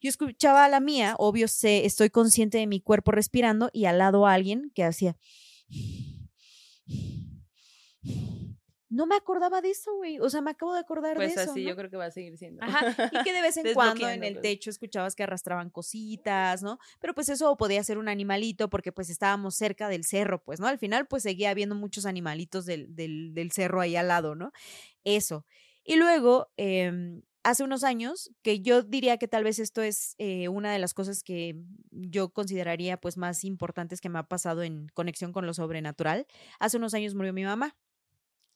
Yo escuchaba la mía, obvio sé, estoy consciente de mi cuerpo respirando y al lado alguien que hacía no me acordaba de eso, güey. O sea, me acabo de acordar Pues de eso. así ¿no? yo creo que va a seguir siendo. Ajá, y que de vez en cuando en el techo escuchabas que arrastraban cositas, ¿no? Pero pues eso podía ser un animalito porque pues estábamos cerca del cerro, pues, ¿no? Al final pues seguía habiendo muchos animalitos del, del, del cerro ahí al lado, ¿no? Eso. Y luego, em, hace unos años, que yo diría que tal vez esto es eh, una de las cosas que yo consideraría pues más importantes que me ha pasado en conexión con lo sobrenatural, hace unos años murió mi mamá.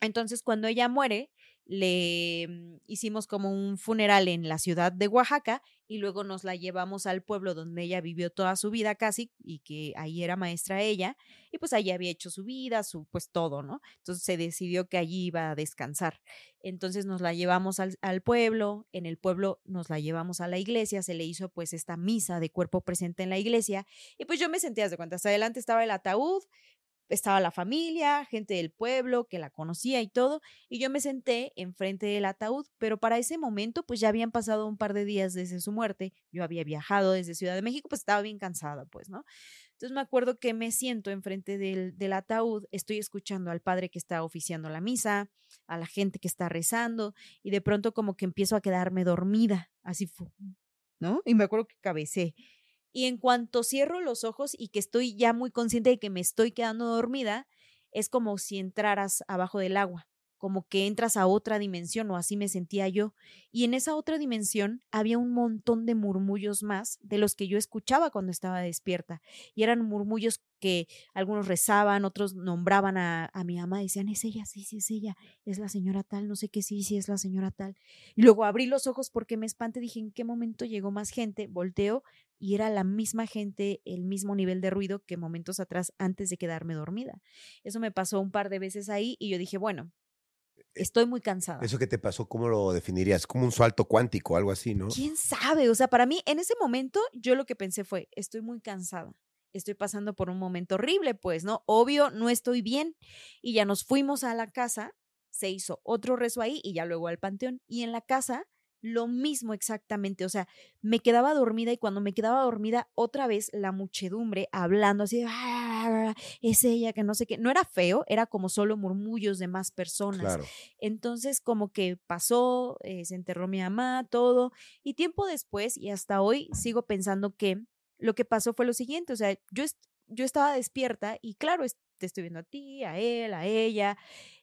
Entonces, cuando ella muere, le mm, hicimos como un funeral en la ciudad de Oaxaca y luego nos la llevamos al pueblo donde ella vivió toda su vida casi y que ahí era maestra ella y pues allí había hecho su vida, su pues todo, ¿no? Entonces se decidió que allí iba a descansar. Entonces nos la llevamos al, al pueblo, en el pueblo nos la llevamos a la iglesia, se le hizo pues esta misa de cuerpo presente en la iglesia y pues yo me sentía de cuenta, hasta adelante estaba el ataúd, estaba la familia, gente del pueblo que la conocía y todo, y yo me senté enfrente del ataúd, pero para ese momento pues ya habían pasado un par de días desde su muerte, yo había viajado desde Ciudad de México, pues estaba bien cansada, pues, ¿no? Entonces me acuerdo que me siento enfrente del, del ataúd, estoy escuchando al padre que está oficiando la misa, a la gente que está rezando, y de pronto como que empiezo a quedarme dormida, así fue, ¿no? Y me acuerdo que cabecé. Y en cuanto cierro los ojos y que estoy ya muy consciente de que me estoy quedando dormida, es como si entraras abajo del agua. Como que entras a otra dimensión o así me sentía yo. Y en esa otra dimensión había un montón de murmullos más de los que yo escuchaba cuando estaba despierta. Y eran murmullos que algunos rezaban, otros nombraban a, mi mamá, decían, es ella, sí, sí, es ella, es la señora tal, no sé qué, sí, sí, es la señora tal. Y luego abrí los ojos porque me espanté, dije, ¿en qué momento llegó más gente? Volteo y era la misma gente, el mismo nivel de ruido que momentos atrás antes de quedarme dormida. Eso me pasó un par de veces ahí y yo dije, bueno, estoy muy cansada. Eso que te pasó, ¿cómo lo definirías? Como un salto cuántico, algo así, ¿no? ¿Quién sabe? O sea, para mí en ese momento yo lo que pensé fue, estoy muy cansada. Estoy pasando por un momento horrible, pues, ¿no? Obvio, no estoy bien. Y ya nos fuimos a la casa, se hizo otro rezo ahí y ya luego al panteón. Y en la casa lo mismo exactamente, o sea, me quedaba dormida y cuando me quedaba dormida otra vez la muchedumbre hablando así, "Ah, es ella que no sé qué, no era feo, era como solo murmullos de más personas. Claro. Entonces como que pasó, eh, se enterró mi mamá, todo, y tiempo después y hasta hoy sigo pensando que lo que pasó fue lo siguiente, o sea, yo, yo estaba despierta y claro, te estoy viendo a ti, a él, a ella,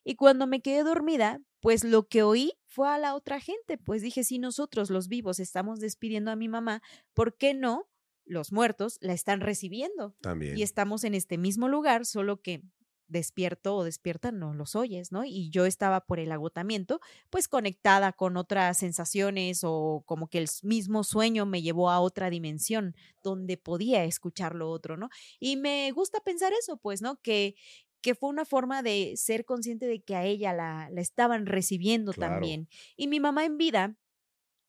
y cuando me quedé dormida, pues lo que oí fue a la otra gente, pues dije, si nosotros los vivos estamos despidiendo a mi mamá, ¿por qué no los muertos la están recibiendo? También. Y estamos en este mismo lugar, solo que despierto o despierta no los oyes, ¿no? Y yo estaba por el agotamiento, pues conectada con otras sensaciones o como que el mismo sueño me llevó a otra dimensión donde podía escuchar lo otro, ¿no? Y me gusta pensar eso, pues, ¿no? Que que fue una forma de ser consciente de que a ella la, la estaban recibiendo Claro. también. Y mi mamá en vida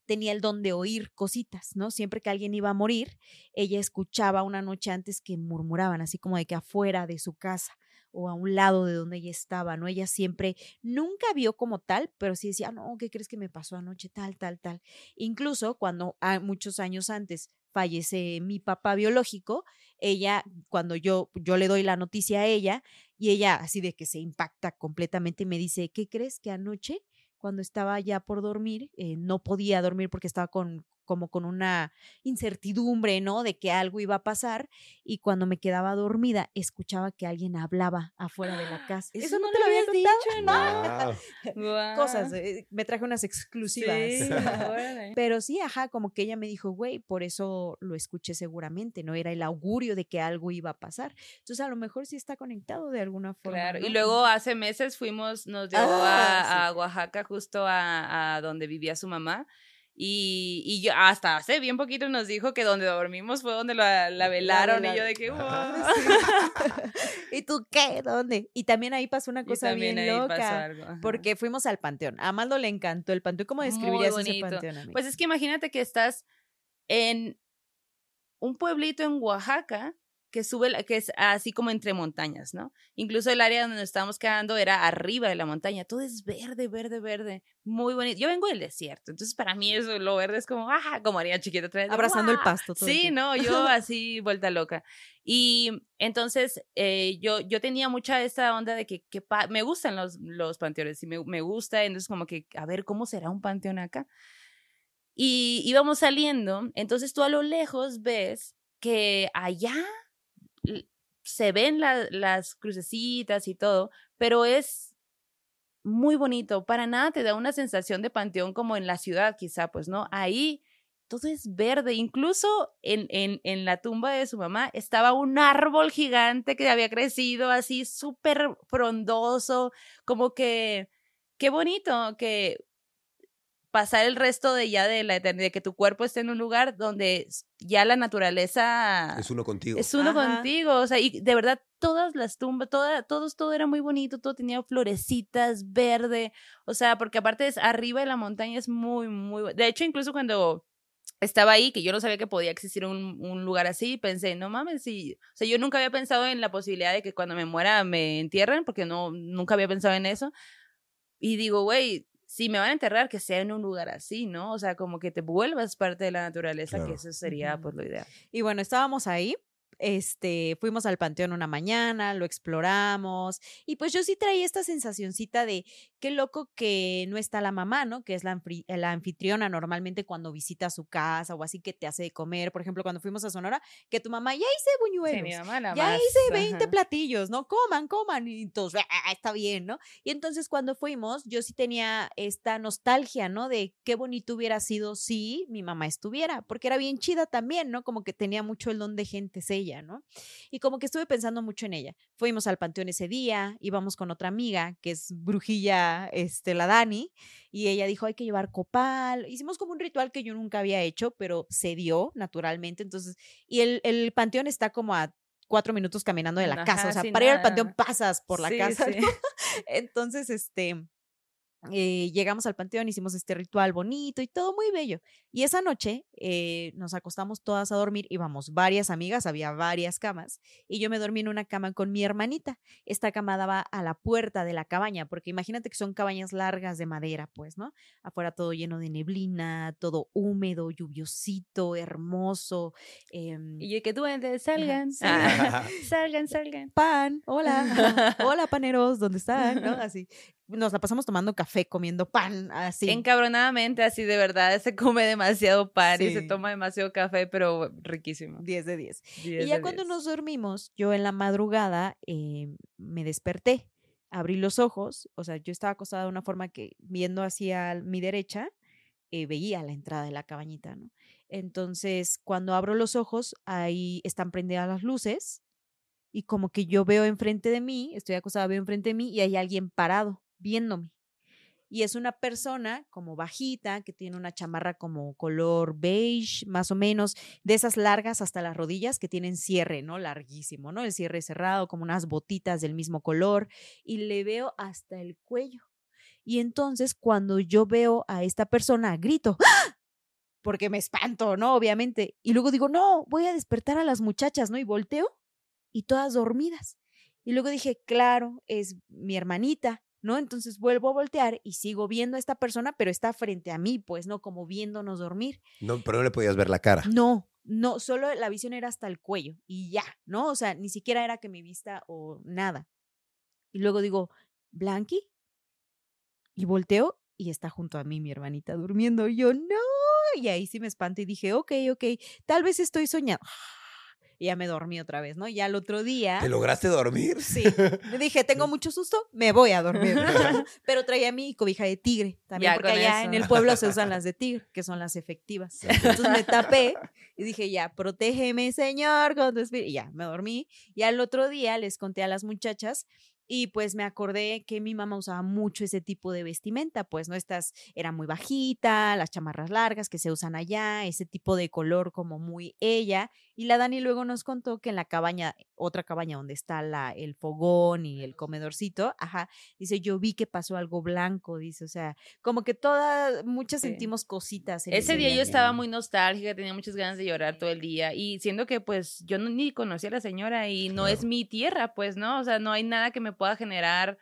tenía el don de oír cositas, ¿no? Siempre que alguien iba a morir, ella escuchaba una noche antes que murmuraban, así como de que afuera de su casa o a un lado de donde ella estaba, ¿no? Ella siempre nunca vio como tal, pero sí decía, no, ¿qué crees que me pasó anoche? Tal, tal, tal. Incluso cuando ah, muchos años antes fallece mi papá biológico, ella, cuando yo, yo le doy la noticia a ella, y ella así de que se impacta completamente me dice, ¿qué crees que anoche? cuando estaba ya por dormir, eh, no podía dormir porque estaba con como con una incertidumbre, ¿no? De que algo iba a pasar y cuando me quedaba dormida escuchaba que alguien hablaba afuera de la casa. Eso no te lo habías dicho, Guau. Guau. Cosas, eh, me traje unas exclusivas. Sí. Pero sí, ajá, como que ella me dijo, güey, por eso lo escuché seguramente, ¿no? Era el augurio de que algo iba a pasar. Entonces, a lo mejor sí está conectado de alguna forma. Claro, ¿no? y luego hace meses fuimos, nos llevó Ah, a, a Oaxaca justo a, a donde vivía su mamá. Y, y yo hasta hace bien poquito nos dijo que donde dormimos fue donde la, la velaron. Y yo de que. "Wow". ¿Y tú qué? ¿Dónde? Y también ahí pasó una cosa bien loca. Porque fuimos al panteón. A Amando le encantó el panteón. ¿Cómo describirías ese panteón, amiga? Pues es que imagínate que estás en un pueblito en Oaxaca que sube, que es así como entre montañas, ¿no? Incluso el área donde nos estábamos quedando era arriba de la montaña. Todo es verde, verde, verde. Muy bonito. Yo vengo del desierto, entonces para mí eso, lo verde es como, ah, como haría chiquita. Abrazando el ¡guau! pasto todo el Sí, tiempo. no, yo así vuelta loca. Y entonces eh, yo, yo tenía mucha esta onda de que, que me gustan los, los panteones y me, me gusta, entonces como que, a ver, ¿cómo será un panteón acá? Y íbamos saliendo, entonces tú a lo lejos ves que allá se ven la- las crucecitas y todo, pero es muy bonito. Para nada te da una sensación de panteón como en la ciudad, quizá, pues, ¿no? Ahí todo es verde. Incluso en, en, en la tumba de su mamá estaba un árbol gigante que había crecido así súper frondoso, como que, qué bonito que pasar el resto de ya de la eternidad, que tu cuerpo esté en un lugar donde ya la naturaleza Es uno contigo. es uno Ajá. contigo, o sea, y de verdad todas las tumbas, toda, todos, todo era muy bonito, todo tenía florecitas, verde, o sea, porque aparte es arriba de la montaña es muy, muy, de hecho incluso cuando estaba ahí, que yo no sabía que podía existir un, un lugar así, pensé, no mames, sí, o sea, yo nunca había pensado en la posibilidad de que cuando me muera me entierren, porque no, nunca había pensado en eso, y digo, güey, si me van a enterrar, que sea en un lugar así, ¿no? O sea, como que te vuelvas parte de la naturaleza, que eso sería, pues, lo ideal. Y bueno, estábamos ahí. Este, fuimos al panteón una mañana, lo exploramos y pues yo sí traía esta sensacioncita de qué loco que no está la mamá, ¿no? Que es la, anfri- la anfitriona normalmente cuando visita su casa o así que te hace de comer. Por ejemplo, cuando fuimos a Sonora, que tu mamá, ya hice Sí, buñuelos. mi mamá Ya más, hice 20 ajá. platillos, ¿no? Coman, coman. Y entonces, "Ah, está bien, ¿no? Y entonces cuando fuimos, yo sí tenía esta nostalgia, ¿no? De qué bonito hubiera sido si mi mamá estuviera, porque era bien chida también, ¿no? Como que tenía mucho el don de gente es ella, ¿no? Y como que estuve pensando mucho en ella. Fuimos al panteón ese día, íbamos con otra amiga, que es brujilla, este, la Dani, y ella dijo, hay que llevar copal. Hicimos como un ritual que yo nunca había hecho, pero se dio naturalmente. Entonces, y el, el panteón está como a cuatro minutos caminando de la casa. O sea, para ir al panteón pasas por la Sí, casa. sí. ¿no? Entonces, este, eh, llegamos al panteón, hicimos este ritual bonito y todo muy bello. Y esa noche eh, nos acostamos todas a dormir, íbamos varias amigas, había varias camas, y yo me dormí en una cama con mi hermanita. Esta cama daba a la puerta de la cabaña, porque imagínate que son cabañas largas de madera, pues, ¿no? Afuera todo lleno de neblina, todo húmedo, lluviosito, hermoso. em, Y yo que duendes, salgan. Ah, salgan, salgan. pan, hola, hola paneros, ¿dónde están? ¿No? Así, nos la pasamos tomando café, comiendo pan, así. Encabronadamente, así de verdad, se come demasiado pan y se Sí. toma demasiado café, pero riquísimo. 10 de 10. 10 Y ya cuando 10. nos dormimos, yo en la madrugada eh, me desperté, abrí los ojos, o sea, yo estaba acostada de una forma que viendo hacia mi derecha, eh, veía la entrada de la cabañita, ¿no? Entonces, cuando abro los ojos, ahí están prendidas las luces y como que yo veo enfrente de mí, estoy acostada, veo enfrente de mí y hay alguien parado viéndome. Y es una persona como bajita, que tiene una chamarra como color beige, más o menos, de esas largas hasta las rodillas que tienen cierre, ¿no? Larguísimo, ¿no? El cierre cerrado, como unas botitas del mismo color, y le veo hasta el cuello. Y entonces cuando yo veo a esta persona, grito, ¡Ah! porque me espanto, ¿no? Obviamente. Y luego digo, no, voy a despertar a las muchachas, ¿no? Y volteo y todas dormidas. Y luego dije, claro, es mi hermanita, ¿no? Entonces vuelvo a voltear y sigo viendo a esta persona, pero está frente a mí, pues, ¿no? Como viéndonos dormir. No, pero no le podías ver la cara. No, no, solo la visión era hasta el cuello y ya, ¿no? O sea, ni siquiera era que mi vista o nada. Y luego digo, Blanqui, y volteo y está junto a mí mi hermanita durmiendo. Y yo, no, y ahí sí me espanté y dije, ok, ok, tal vez estoy soñando. Y ya me dormí otra vez, ¿no? Ya el otro día. ¿Te lograste dormir? Sí, me dije, tengo mucho susto, me voy a dormir. Pero traía mi cobija de tigre también, Ya porque allá eso. en el pueblo se usan las de tigre, que son las efectivas. Entonces me tapé y dije, ya, protégeme, Señor, con tu espíritu. Y ya, me dormí. Y al otro día les conté a las muchachas y pues me acordé que mi mamá usaba mucho ese tipo de vestimenta, pues, ¿no? Estas era muy bajita, las chamarras largas que se usan allá, ese tipo de color como muy ella. Y la Dani luego nos contó que en la cabaña, otra cabaña donde está la, el fogón y el comedorcito, ajá, dice, yo vi que pasó algo blanco, dice, o sea, como que todas, muchas Sí. sentimos cositas. en Ese día yo estaba muy nostálgica, tenía muchas ganas de llorar todo el día y siendo que pues yo no, ni conocía a la señora y no es mi tierra, pues, ¿no? O sea, no hay nada que me pueda generar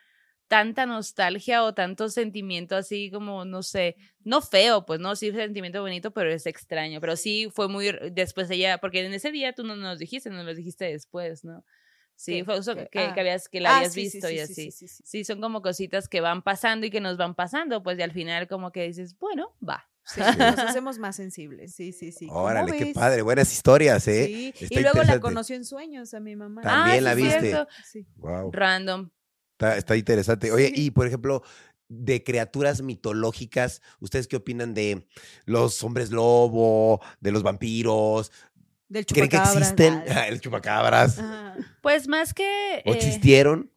tanta nostalgia o tanto sentimiento así como, no sé, no feo, pues no, sí sentimiento bonito, pero es extraño, pero sí fue muy después ella, porque en ese día tú no nos dijiste, nos lo dijiste después, ¿no? Sí, ¿Qué? fue eso que, Ah. que habías, que la Ah, habías sí, visto sí, y sí, así. sí, sí, sí. Sí, son como cositas que van pasando y que nos van pasando, pues y al final como que dices, bueno, va. Sí, nos hacemos más sensibles, sí, sí, sí. ¿Cómo Órale, qué padre, buenas historias, ¿eh? Sí, Está y luego la conoció en sueños a mi mamá. También Ah, la sí, viste. Wow. Random. Está, está interesante. Oye, Sí. y por ejemplo, de criaturas mitológicas, ¿ustedes qué opinan de los hombres lobo, de los vampiros? Del ¿Creen que chupacabras. existen? Ah, el chupacabras. ajá. Pues más que... ¿O eh, existieron?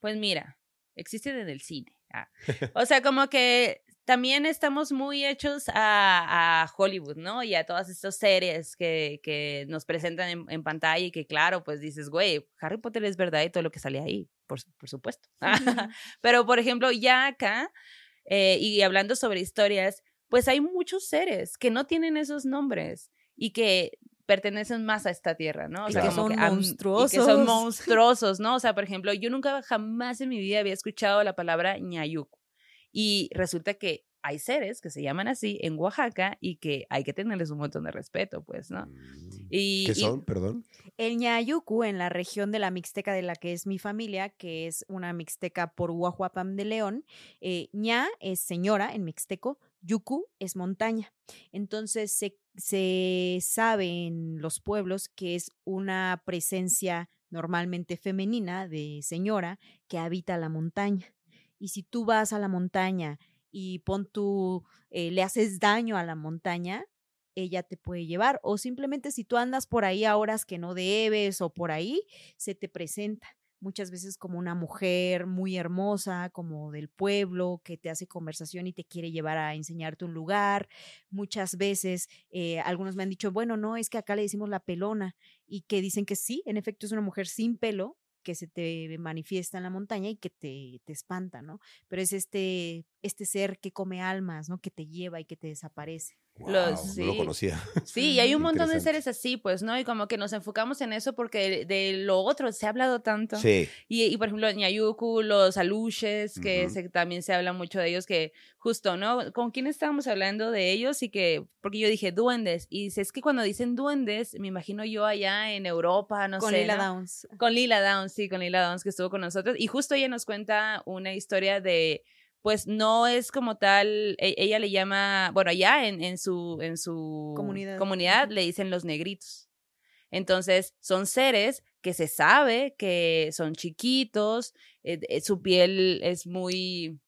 Pues mira, existen en el cine. Ah. O sea, como que también estamos muy hechos a, a Hollywood, ¿no? Y a todas estas series que, que nos presentan en, en pantalla y que claro, pues dices, güey, Harry Potter es verdad y todo lo que sale ahí, por, por supuesto. Pero, por ejemplo, ya acá, eh, y hablando sobre historias, pues hay muchos seres que no tienen esos nombres y que pertenecen más a esta tierra, ¿no? O sea, que como son Y que son monstruosos. monstruosos, ¿no? O sea, por ejemplo, yo nunca jamás en mi vida había escuchado la palabra ñayuco. Y resulta que hay seres que se llaman así en Oaxaca y que hay que tenerles un montón de respeto, pues, ¿no? Mm. Y, ¿Qué y- son? Perdón. El Ñayucu, en la región de la Mixteca de la que es mi familia, que es una Mixteca por Huajuapam de León, eh, Ña es señora en Mixteco, Yucu es montaña. Entonces se, se sabe en los pueblos que es una presencia normalmente femenina de señora que habita la montaña. Y si tú vas a la montaña y pon tú, eh, le haces daño a la montaña, ella te puede llevar. O simplemente si tú andas por ahí a horas que no debes o por ahí, se te presenta. Muchas veces como una mujer muy hermosa, como del pueblo, que te hace conversación y te quiere llevar a enseñarte un lugar. Muchas veces eh, algunos me han dicho, bueno, no, es que acá le decimos la pelona y que dicen que sí, en efecto es una mujer sin pelo que se te manifiesta en la montaña y que te, te espanta, ¿no? Pero es este, este ser que come almas, ¿no? Que te lleva y que te desaparece. Wow, Los- No lo sí. conocía. Sí, y hay un montón de seres así, pues, ¿no? Y como que nos enfocamos en eso porque de, de lo otro se ha hablado tanto. Sí. Y, y, por ejemplo, Ñayuku, los aluches, que se- también se habla mucho de ellos, que justo, ¿no? ¿Con quién estábamos hablando de ellos? Y que, porque yo dije duendes, y dice, es que cuando dicen duendes, me imagino yo allá en Europa, no Con sé. Lila ¿no? Downs. Con Lila Downs, sí, con Lila Downs que estuvo con nosotros. Y justo ella nos cuenta una historia de, pues no es como tal, e- ella le llama, bueno, allá en, en su, en su Comunidad. le dicen los negritos. Entonces, son seres que se sabe que son chiquitos, eh, su piel es muy,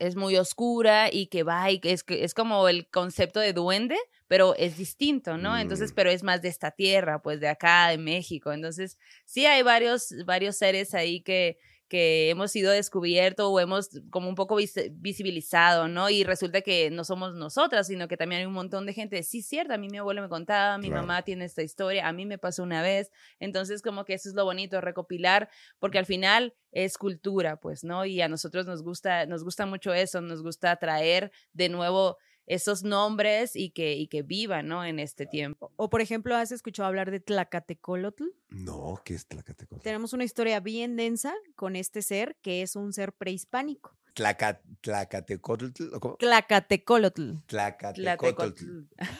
es muy oscura y que va y que es, que es como el concepto de duende, pero es distinto, ¿no? Entonces, Mm. pero es más de esta tierra, pues de acá, de México. Entonces, sí hay varios, varios seres ahí que, que hemos sido descubierto o hemos como un poco vis- visibilizado, ¿no? Y resulta que no somos nosotras, sino que también hay un montón de gente, sí, cierto, a mí mi abuelo me contaba, mi Claro. mamá tiene esta historia, a mí me pasó una vez, entonces como que eso es lo bonito, recopilar, porque al final es cultura, pues, ¿no? Y a nosotros nos gusta, nos gusta mucho eso, nos gusta traer de nuevo esos nombres y que, y que vivan, ¿no? En este tiempo. O, por ejemplo, ¿has escuchado hablar de Tlacatecolotl? No, ¿qué es Tlacatecol? Tenemos una historia bien densa con este ser, que es un ser prehispánico. Tlaca- Tlacatecotl, ¿o cómo? Tlacatecolotl. Tlacatecotl.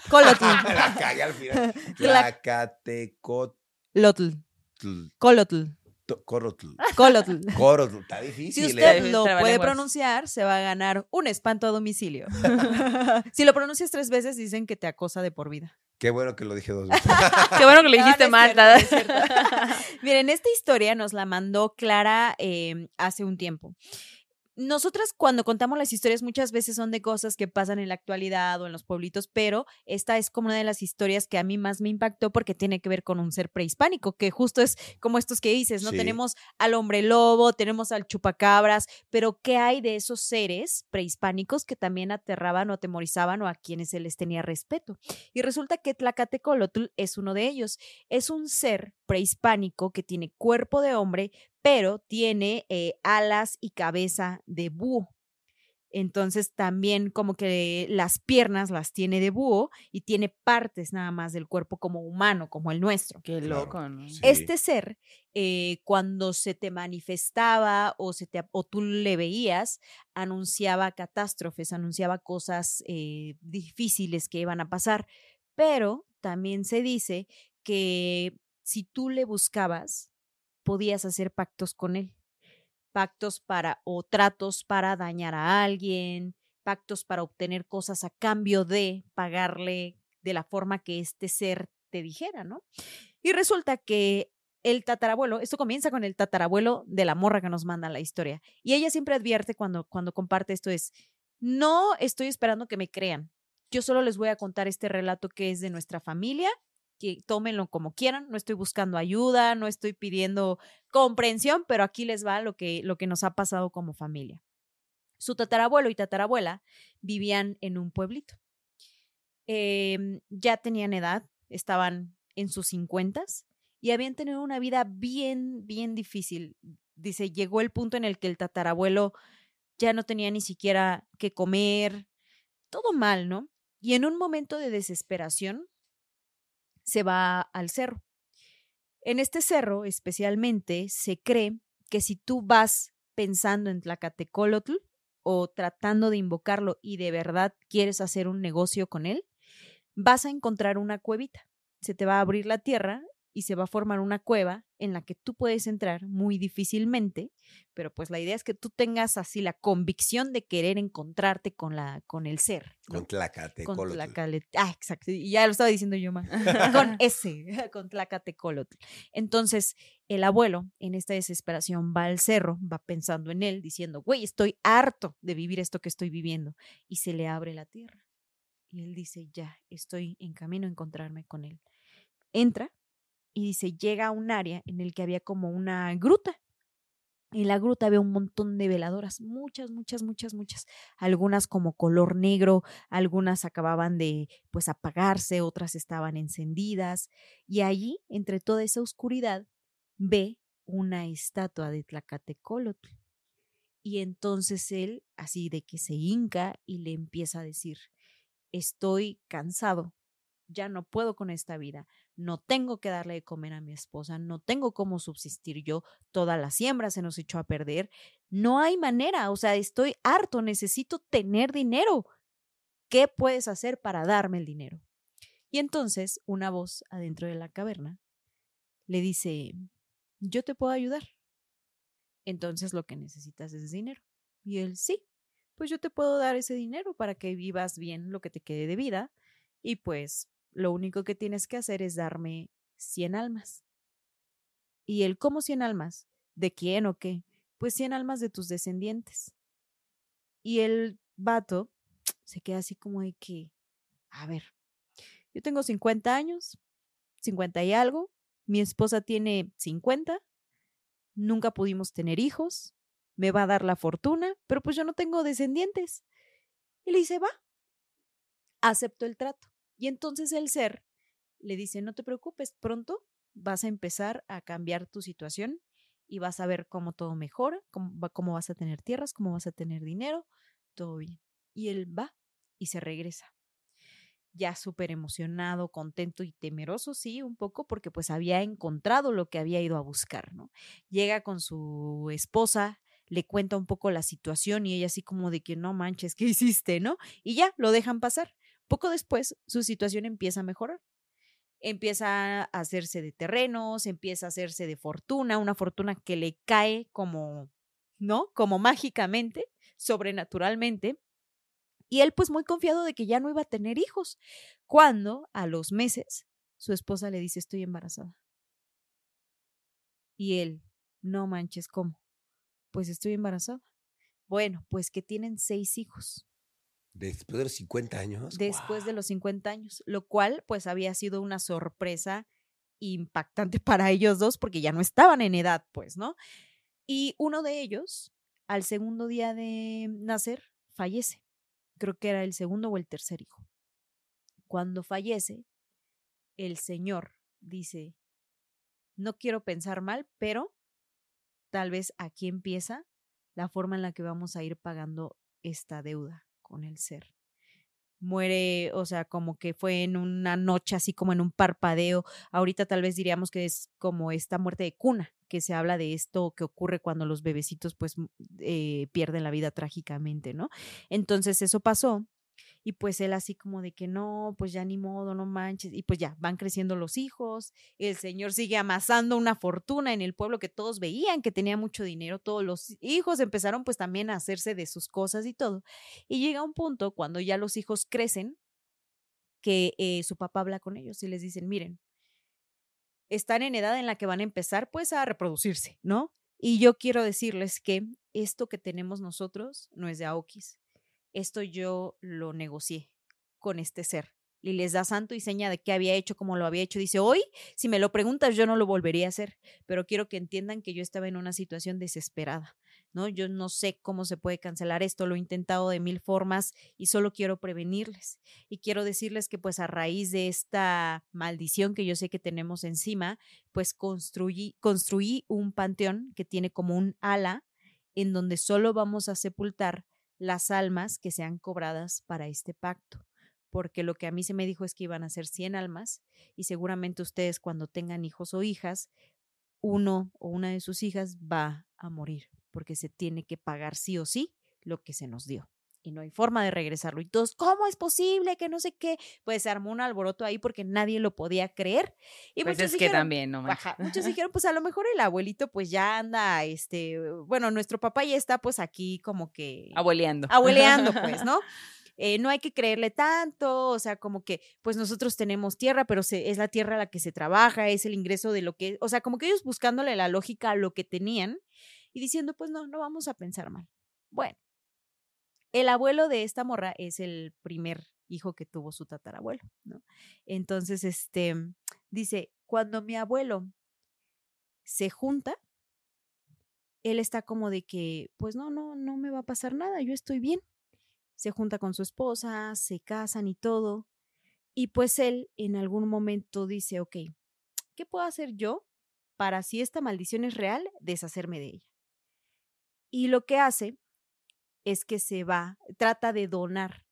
Colotl. La cagué al final. Tlac- Tlacatecotl. Lotl. Colotl. Corotl. Colotl. Corotl. Está Si difícil. usted ¿eh? lo puede pronunciar, se va a ganar un espanto a domicilio. si lo pronuncias tres veces, dicen que te acosa de por vida. Qué bueno que lo dije dos veces. Qué bueno que lo dijiste no mal, no es cierto. Miren, esta historia nos la mandó Clara eh, hace un tiempo. Nosotras cuando contamos las historias muchas veces son de cosas que pasan en la actualidad o en los pueblitos, pero esta es como una de las historias que a mí más me impactó porque tiene que ver con un ser prehispánico, que justo es como estos que dices, ¿no? Sí. Tenemos al hombre lobo, tenemos al chupacabras, pero ¿qué hay de esos seres prehispánicos que también aterraban o atemorizaban o a quienes se les tenía respeto? Y resulta que Tlacatecolotl es uno de ellos. Es un ser prehispánico que tiene cuerpo de hombre, pero tiene eh, alas y cabeza de búho. Entonces también como que las piernas las tiene de búho y tiene partes nada más del cuerpo como humano, como el nuestro. Qué Claro. loco, ¿no? Sí. Este ser, eh, cuando se te manifestaba o, se te, o tú le veías, anunciaba catástrofes, anunciaba cosas eh, difíciles que iban a pasar. Pero también se dice que si tú le buscabas, podías hacer pactos con él. Pactos para o tratos para dañar a alguien, pactos para obtener cosas a cambio de pagarle de la forma que este ser te dijera, ¿no? Y resulta que el tatarabuelo, esto comienza con el tatarabuelo de la morra que nos manda la historia. Y ella siempre advierte cuando, cuando comparte esto es, no estoy esperando que me crean. Yo solo les voy a contar este relato que es de nuestra familia, que tómenlo como quieran, no estoy buscando ayuda, no estoy pidiendo comprensión, pero aquí les va lo que, lo que nos ha pasado como familia. Su tatarabuelo y tatarabuela vivían en un pueblito. Em, ya tenían edad, estaban en sus cincuentas y habían tenido una vida bien, bien difícil. Dice, llegó el punto en el que el tatarabuelo ya no tenía ni siquiera que comer, todo mal, ¿no? Y en un momento de desesperación se va al cerro. En este cerro especialmente se cree que si tú vas pensando en Tlacatecolotl o tratando de invocarlo y de verdad quieres hacer un negocio con él, vas a encontrar una cuevita. Se te va a abrir la tierra y se va a formar una cueva en la que tú puedes entrar muy difícilmente, pero pues la idea es que tú tengas así la convicción de querer encontrarte con la con el ser. Con Tlacatecolotl. Con Tlacale- Ah, exacto. Y ya lo estaba diciendo yo, ma. Con ese, con Tlacatecolotl. Entonces, el abuelo, en esta desesperación, va al cerro, va pensando en él, diciendo, güey, estoy harto de vivir esto que estoy viviendo. Y se le abre la tierra. Y él dice, ya, estoy en camino a encontrarme con él. Entra y dice, llega a un área en el que había como una gruta. En la gruta había un montón de veladoras, muchas, muchas, muchas, muchas. Algunas como color negro, algunas acababan de pues apagarse, otras estaban encendidas. Y allí, entre toda esa oscuridad, ve una estatua de Tlacatecolotl. Y entonces él, así de que se hinca y le empieza a decir, estoy cansado, ya no puedo con esta vida, no tengo que darle de comer a mi esposa, no tengo cómo subsistir yo, toda la siembra se nos echó a perder, no hay manera, o sea, estoy harto, necesito tener dinero. ¿Qué puedes hacer para darme el dinero? Y entonces una voz adentro de la caverna le dice, yo te puedo ayudar. Entonces lo que necesitas es dinero. Y él, sí, pues yo te puedo dar ese dinero para que vivas bien lo que te quede de vida. Y pues lo único que tienes que hacer es darme 100 almas. ¿Y él cómo 100 almas? ¿De quién o qué? Pues 100 almas de tus descendientes. Y el vato se queda así como de que, a ver, yo tengo 50 años, 50 y algo, mi esposa tiene 50, nunca pudimos tener hijos, me va a dar la fortuna, pero pues yo no tengo descendientes. Y le dice, va, acepto el trato. Y entonces el ser le dice, no te preocupes, pronto vas a empezar a cambiar tu situación y vas a ver cómo todo mejora, cómo, cómo vas a tener tierras, cómo vas a tener dinero, todo bien. Y él va y se regresa. Ya súper emocionado, contento y temeroso, sí, un poco, porque pues había encontrado lo que había ido a buscar, ¿no? Llega con su esposa, le cuenta un poco la situación y ella así como de que no manches, ¿qué hiciste, no? Y ya, lo dejan pasar. Poco después, su situación empieza a mejorar. Empieza a hacerse de terrenos, empieza a hacerse de fortuna, una fortuna que le cae como, ¿no? Como mágicamente, sobrenaturalmente. Y él pues muy confiado de que ya no iba a tener hijos, cuando a los meses su esposa le dice estoy embarazada. Y él, no manches, ¿cómo? Pues estoy embarazada. Bueno, pues que tienen seis hijos Después de los 50 años. después de los 50 años, lo cual pues había sido una sorpresa impactante para ellos dos porque ya no estaban en edad, pues, ¿no? Y uno de ellos, al segundo día de nacer, fallece. Creo que era el segundo o el tercer hijo. Cuando fallece, el señor dice, no quiero pensar mal, pero tal vez aquí empieza la forma en la que vamos a ir pagando esta deuda con el ser. Muere, o sea, como que fue en una noche, así como en un parpadeo. Ahorita tal vez diríamos que es como esta muerte de cuna, que se habla de esto que ocurre cuando los bebecitos pues eh, pierden la vida trágicamente, ¿no? Entonces eso pasó y pues él así como de que no, pues ya ni modo, no manches. Y pues ya, van creciendo los hijos, el señor sigue amasando una fortuna en el pueblo que todos veían que tenía mucho dinero, todos los hijos empezaron pues también a hacerse de sus cosas y todo. Y llega un punto cuando ya los hijos crecen que eh, su papá habla con ellos y les dicen, miren, están en edad en la que van a empezar pues a reproducirse, ¿no? Y yo quiero decirles que esto que tenemos nosotros no es de Aokis. Esto yo lo negocié con este ser. Y les da santo y seña de qué había hecho, como lo había hecho. Dice, hoy, si me lo preguntas, yo no lo volvería a hacer, pero quiero que entiendan que yo estaba en una situación desesperada, ¿no? Yo no sé cómo se puede cancelar esto, lo he intentado de mil formas y solo quiero prevenirles. Y quiero decirles que pues a raíz de esta maldición que yo sé que tenemos encima, pues construí, construí un panteón que tiene como un ala en donde solo vamos a sepultar las almas que sean cobradas para este pacto. Porque lo que a mí se me dijo es que iban a ser 100 almas y seguramente ustedes cuando tengan hijos o hijas, uno o una de sus hijas va a morir porque se tiene que pagar sí o sí lo que se nos dio y no hay forma de regresarlo. Y todos, ¿cómo es posible? Que no sé qué. Pues se armó un alboroto ahí porque nadie lo podía creer. Y Pues muchos es que dijeron, también, no. Ajá, muchos dijeron, pues a lo mejor el abuelito pues ya anda, este, bueno, nuestro papá ya está pues aquí como que Abueleando. abueleando, pues, ¿no? Eh, no hay que creerle tanto, o sea, como que, pues nosotros tenemos tierra, pero se- es la tierra a la que se trabaja, es el ingreso de lo que, o sea, como que ellos buscándole la lógica a lo que tenían y diciendo, pues no, no vamos a pensar mal. Bueno, el abuelo de esta morra es el primer hijo que tuvo su tatarabuelo, ¿no? Entonces, este, dice, cuando mi abuelo se junta, él está como de que, pues no, no, no me va a pasar nada, yo estoy bien. Se junta con su esposa, se casan y todo. Y pues él en algún momento dice, ok, ¿qué puedo hacer yo para, si esta maldición es real, deshacerme de ella? Y lo que hace es que se va, trata de donar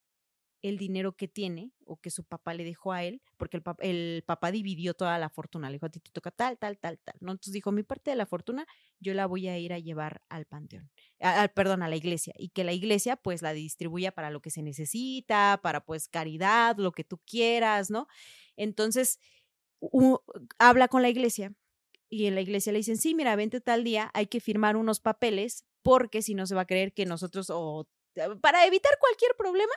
el dinero que tiene o que su papá le dejó a él, porque el, pap- el papá dividió toda la fortuna, le dijo a ti te toca tal, tal, tal, tal, ¿no? Entonces dijo, mi parte de la fortuna yo la voy a ir a llevar al panteón, a- perdón, a la iglesia, y que la iglesia pues la distribuya para lo que se necesita, para pues caridad, lo que tú quieras, ¿no? Entonces, habla con la iglesia y en la iglesia le dicen, sí, mira, vente tal día, hay que firmar unos papeles porque si no se va a creer que nosotros, o para evitar cualquier problema,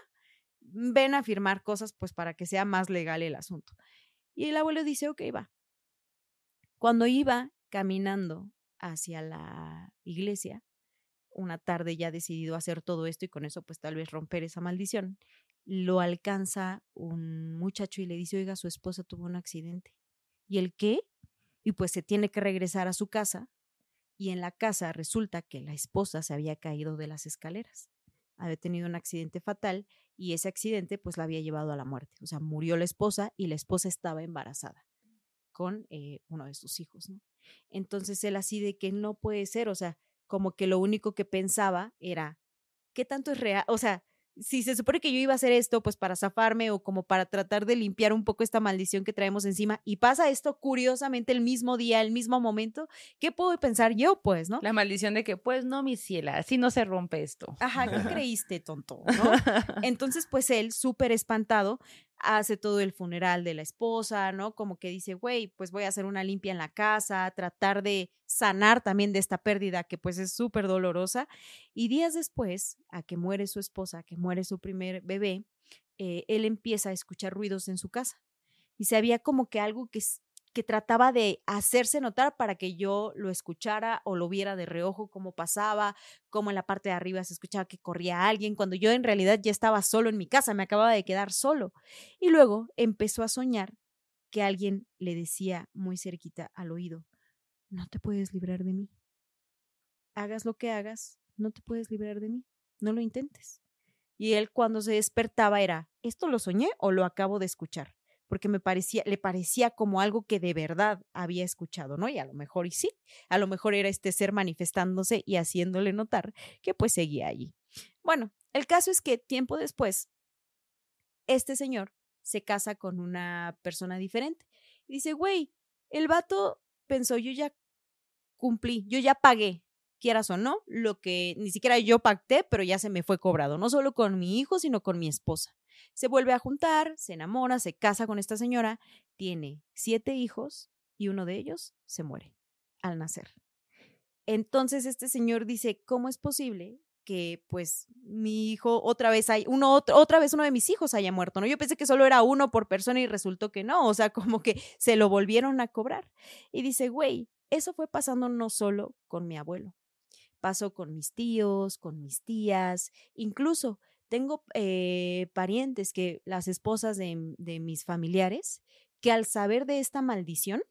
ven a firmar cosas pues para que sea más legal el asunto. Y el abuelo dice, ok, va. Cuando iba caminando hacia la iglesia, una tarde ya decidido hacer todo esto y con eso pues tal vez romper esa maldición, lo alcanza un muchacho y le dice, oiga, su esposa tuvo un accidente. ¿Y el qué? Y pues se tiene que regresar a su casa y en la casa resulta que la esposa se había caído de las escaleras. Había tenido un accidente fatal y ese accidente pues la había llevado a la muerte. O sea, murió la esposa y la esposa estaba embarazada con eh, uno de sus hijos, ¿no? Entonces él así de que no puede ser, o sea, como que lo único que pensaba era, ¿qué tanto es real? O sea, si se supone que yo iba a hacer esto, pues para zafarme o como para tratar de limpiar un poco esta maldición que traemos encima, y pasa esto curiosamente el mismo día, el mismo momento, ¿qué puedo pensar yo, pues, no? La maldición de que, pues no, mi ciela, así no se rompe esto. Ajá, ¿qué creíste, tonto? ¿no? Entonces, pues él, súper espantado, hace todo el funeral de la esposa, ¿no? Como que dice, güey, pues voy a hacer una limpia en la casa, tratar de sanar también de esta pérdida que pues es súper dolorosa. Y días después, a que muere su esposa, que muere su primer bebé, eh, él empieza a escuchar ruidos en su casa. Y se había como que algo que, que trataba de hacerse notar para que yo lo escuchara o lo viera de reojo, cómo pasaba, como en la parte de arriba se escuchaba que corría alguien, cuando yo en realidad ya estaba solo en mi casa, me acababa de quedar solo. Y luego empezó a soñar que alguien le decía muy cerquita al oído, no te puedes librar de mí. Hagas lo que hagas, no te puedes librar de mí, no lo intentes. Y él cuando se despertaba era, ¿esto lo soñé o lo acabo de escuchar? Porque me parecía, le parecía como algo que de verdad había escuchado, ¿no? Y a lo mejor y sí, a lo mejor era este ser manifestándose y haciéndole notar que pues seguía allí. Bueno, el caso es que tiempo después, este señor se casa con una persona diferente. Dice, güey, el vato pensó, yo ya cumplí, yo ya pagué, quieras o no, lo que ni siquiera yo pacté, pero ya se me fue cobrado, no solo con mi hijo, sino con mi esposa. Se vuelve a juntar, se enamora, se casa con esta señora, tiene siete hijos y uno de ellos se muere al nacer. Entonces este señor dice, ¿cómo es posible que pues mi hijo otra vez hay uno otro, otra vez uno de mis hijos haya muerto, ¿no? Yo pensé que solo era uno por persona y resultó que no, o sea, como que se lo volvieron a cobrar. Y dice, güey, eso fue pasando no solo con mi abuelo, pasó con mis tíos, con mis tías, incluso tengo eh, parientes que las esposas de, de mis familiares que al saber de esta maldición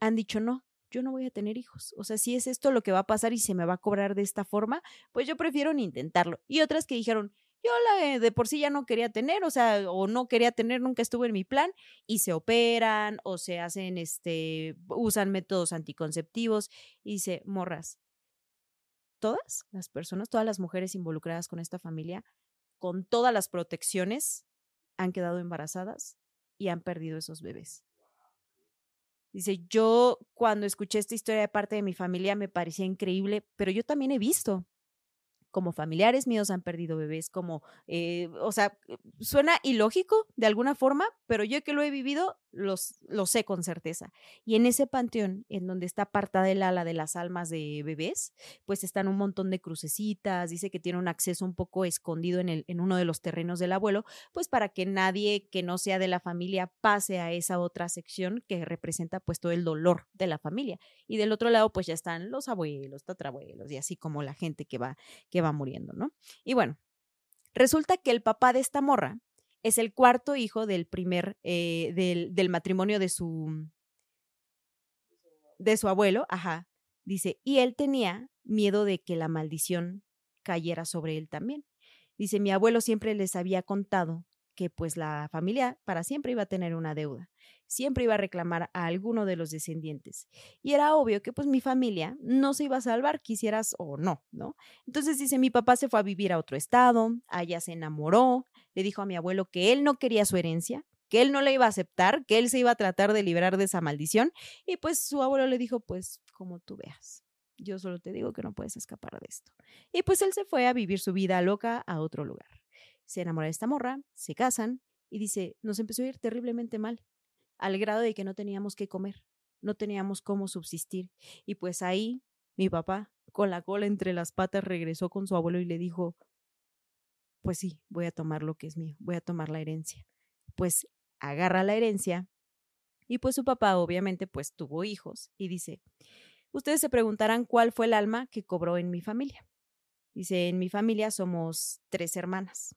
han dicho no, yo no voy a tener hijos. O sea, si es esto lo que va a pasar y se me va a cobrar de esta forma, pues yo prefiero ni intentarlo. Y otras que dijeron, yo la eh, de por sí ya no quería tener, o sea, o no quería tener, nunca estuvo en mi plan, y se operan o se hacen, este, usan métodos anticonceptivos. Y dice, morras, todas las personas, todas las mujeres involucradas con esta familia, con todas las protecciones, han quedado embarazadas y han perdido esos bebés. Dice, yo cuando escuché esta historia de parte de mi familia me parecía increíble, pero yo también he visto como familiares míos han perdido bebés, como, eh, o sea, suena ilógico de alguna forma, pero yo que lo he vivido, los, lo sé con certeza. Y en ese panteón, en donde está apartada el ala de las almas de bebés, pues están un montón de crucecitas, dice que tiene un acceso un poco escondido en, el, en uno de los terrenos del abuelo, pues para que nadie que no sea de la familia pase a esa otra sección que representa pues todo el dolor de la familia. Y del otro lado, pues ya están los abuelos, tatarabuelos y así como la gente que va, que va muriendo, ¿no? Y bueno, resulta que el papá de esta morra es el cuarto hijo del primer, eh, del, del matrimonio de su, de su abuelo, ajá, dice, y él tenía miedo de que la maldición cayera sobre él también. Dice, mi abuelo siempre les había contado que pues la familia para siempre iba a tener una deuda, siempre iba a reclamar a alguno de los descendientes. Y era obvio que pues mi familia no se iba a salvar, quisieras o no, ¿no? Entonces dice, mi papá se fue a vivir a otro estado, allá se enamoró, le dijo a mi abuelo que él no quería su herencia, que él no le iba a aceptar, que él se iba a tratar de librar de esa maldición. Y pues su abuelo le dijo, pues como tú veas. Yo solo te digo que no puedes escapar de esto. Y pues él se fue a vivir su vida loca a otro lugar se enamora de esta morra, se casan y dice, nos empezó a ir terriblemente mal, al grado de que no teníamos que comer, no teníamos cómo subsistir. Y pues ahí mi papá, con la cola entre las patas, regresó con su abuelo y le dijo, pues sí, voy a tomar lo que es mío, voy a tomar la herencia. Pues agarra la herencia y pues su papá obviamente pues tuvo hijos y dice, ustedes se preguntarán cuál fue el alma que cobró en mi familia. Dice, en mi familia somos tres hermanas.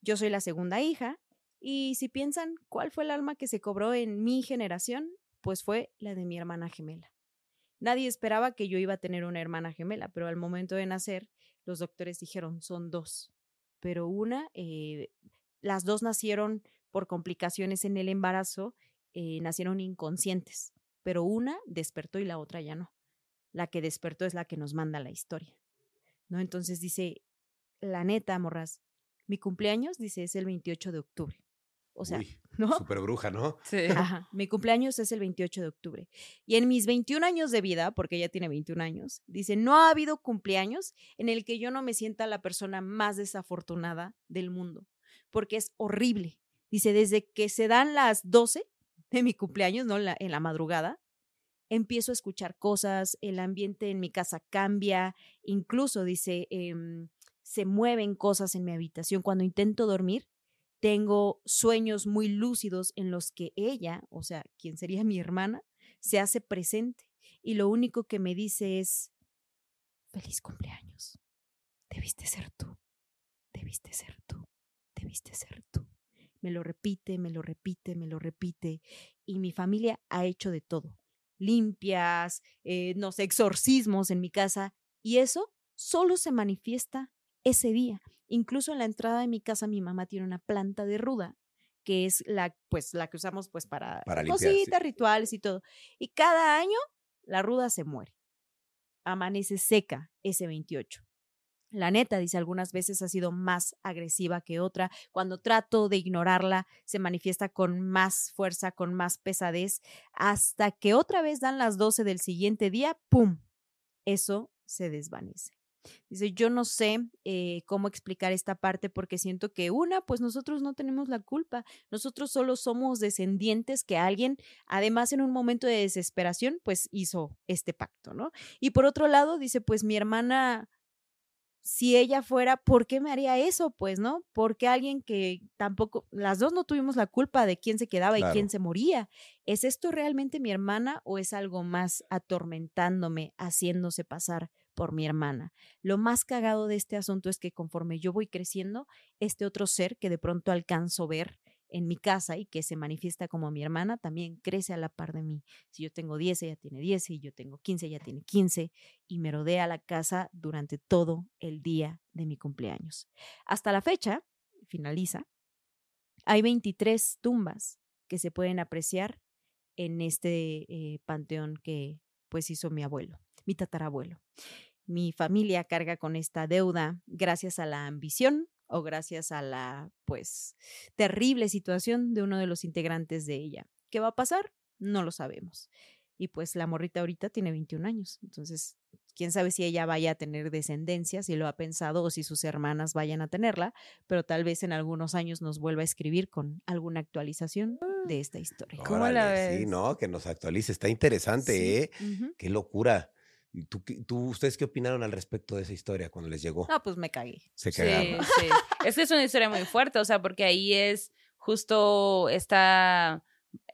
Yo soy la segunda hija y si piensan cuál fue el alma que se cobró en mi generación, pues fue la de mi hermana gemela. Nadie esperaba que yo iba a tener una hermana gemela, pero al momento de nacer, los doctores dijeron, son dos. Pero una, eh, las dos nacieron por complicaciones en el embarazo, eh, nacieron inconscientes, pero una despertó y la otra ya no. La que despertó es la que nos manda la historia. ¿No? Entonces dice, la neta, morras, mi cumpleaños, dice, es el 28 de octubre. O sea, ¿no? Super bruja, ¿no? Sí. Ajá, mi cumpleaños es el 28 de octubre. Y en mis 21 años de vida, porque ella tiene 21 años, dice, no ha habido cumpleaños en el que yo no me sienta la persona más desafortunada del mundo, porque es horrible. Dice, desde que se dan las 12 de mi cumpleaños, ¿no? en la madrugada, empiezo a escuchar cosas, el ambiente en mi casa cambia, incluso dice, eh, se mueven cosas en mi habitación. Cuando intento dormir, tengo sueños muy lúcidos en los que ella, o sea, quien sería mi hermana, se hace presente y lo único que me dice es, feliz cumpleaños, debiste ser tú, debiste ser tú, debiste ser tú. Me lo repite, me lo repite, me lo repite y mi familia ha hecho de todo, limpias, eh, no sé, exorcismos en mi casa y eso solo se manifiesta ese día. Incluso en la entrada de mi casa mi mamá tiene una planta de ruda que es la pues la que usamos pues para, Para limpiar, cositas, sí. rituales y todo. Y cada año la ruda se muere. Amanece seca ese 28. La neta, dice, algunas veces ha sido más agresiva que otra. Cuando trato de ignorarla, se manifiesta con más fuerza, con más pesadez, hasta que otra vez dan las 12 del siguiente día, ¡pum! Eso se desvanece. Dice, yo no sé eh, cómo explicar esta parte porque siento que una, pues nosotros no tenemos la culpa, nosotros solo somos descendientes que alguien, además en un momento de desesperación, pues hizo este pacto, ¿no? Y por otro lado, dice, pues mi hermana, si ella fuera, ¿por qué me haría eso? Pues, ¿no? Porque alguien que tampoco, las dos no tuvimos la culpa de quién se quedaba Claro. y quién se moría. ¿Es esto realmente mi hermana o es algo más atormentándome, haciéndose pasar por mi hermana? Lo más cagado de este asunto es que conforme yo voy creciendo, este otro ser que de pronto alcanzo ver en mi casa y que se manifiesta como mi hermana, también crece a la par de mí. Si yo tengo 10, ella tiene 10, si yo tengo 15, ella tiene 15, y me rodea la casa durante todo el día de mi cumpleaños. Hasta la fecha, finaliza, hay 23 tumbas que se pueden apreciar en este eh, panteón que pues hizo mi abuelo, mi tatarabuelo. Mi familia carga con esta deuda gracias a la ambición o gracias a la pues terrible situación de uno de los integrantes de ella. ¿Qué va a pasar? No lo sabemos. Y pues la morrita ahorita tiene 21 años, entonces quién sabe si ella vaya a tener descendencia, si lo ha pensado o si sus hermanas vayan a tenerla, pero tal vez en algunos años nos vuelva a escribir con alguna actualización de esta historia. ¿Cómo la Órale, Sí, ves? no, que nos actualice. Está interesante, Sí, ¿eh? Qué locura. ¿Y tú, qué- tú, ¿Ustedes qué opinaron al respecto de esa historia cuando les llegó? No, pues me cagué. Se Sí, cagaron. sí. Es que es una historia muy fuerte, o sea, porque ahí es justo esta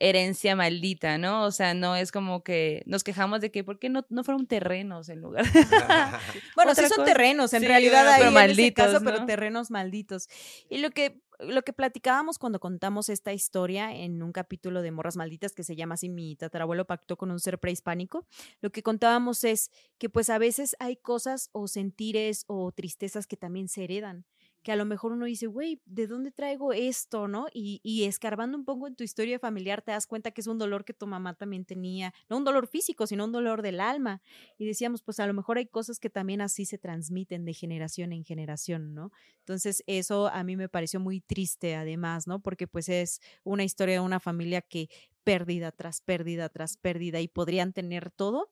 herencia maldita, ¿no? O sea, no es como que nos quejamos de que, ¿por qué no, no fueron terrenos en lugar? Bueno, sí son cosa. terrenos, en Sí, realidad bueno, ahí pero en ese malditos, caso, pero ¿no? terrenos malditos. Y lo que lo que platicábamos cuando contamos esta historia en un capítulo de Morras Malditas que se llama así Mi tatarabuelo pactó con un ser prehispánico, lo que contábamos es que pues a veces hay cosas o sentires o tristezas que también se heredan que a lo mejor uno dice, güey, ¿de dónde traigo esto, no? Y, y escarbando un poco en tu historia familiar te das cuenta que es un dolor que tu mamá también tenía, no un dolor físico, sino un dolor del alma. Y decíamos, pues a lo mejor hay cosas que también así se transmiten de generación en generación, ¿no? Entonces eso a mí me pareció muy triste además, ¿no? Porque pues es una historia de una familia que pérdida tras pérdida tras pérdida y podrían tener todo,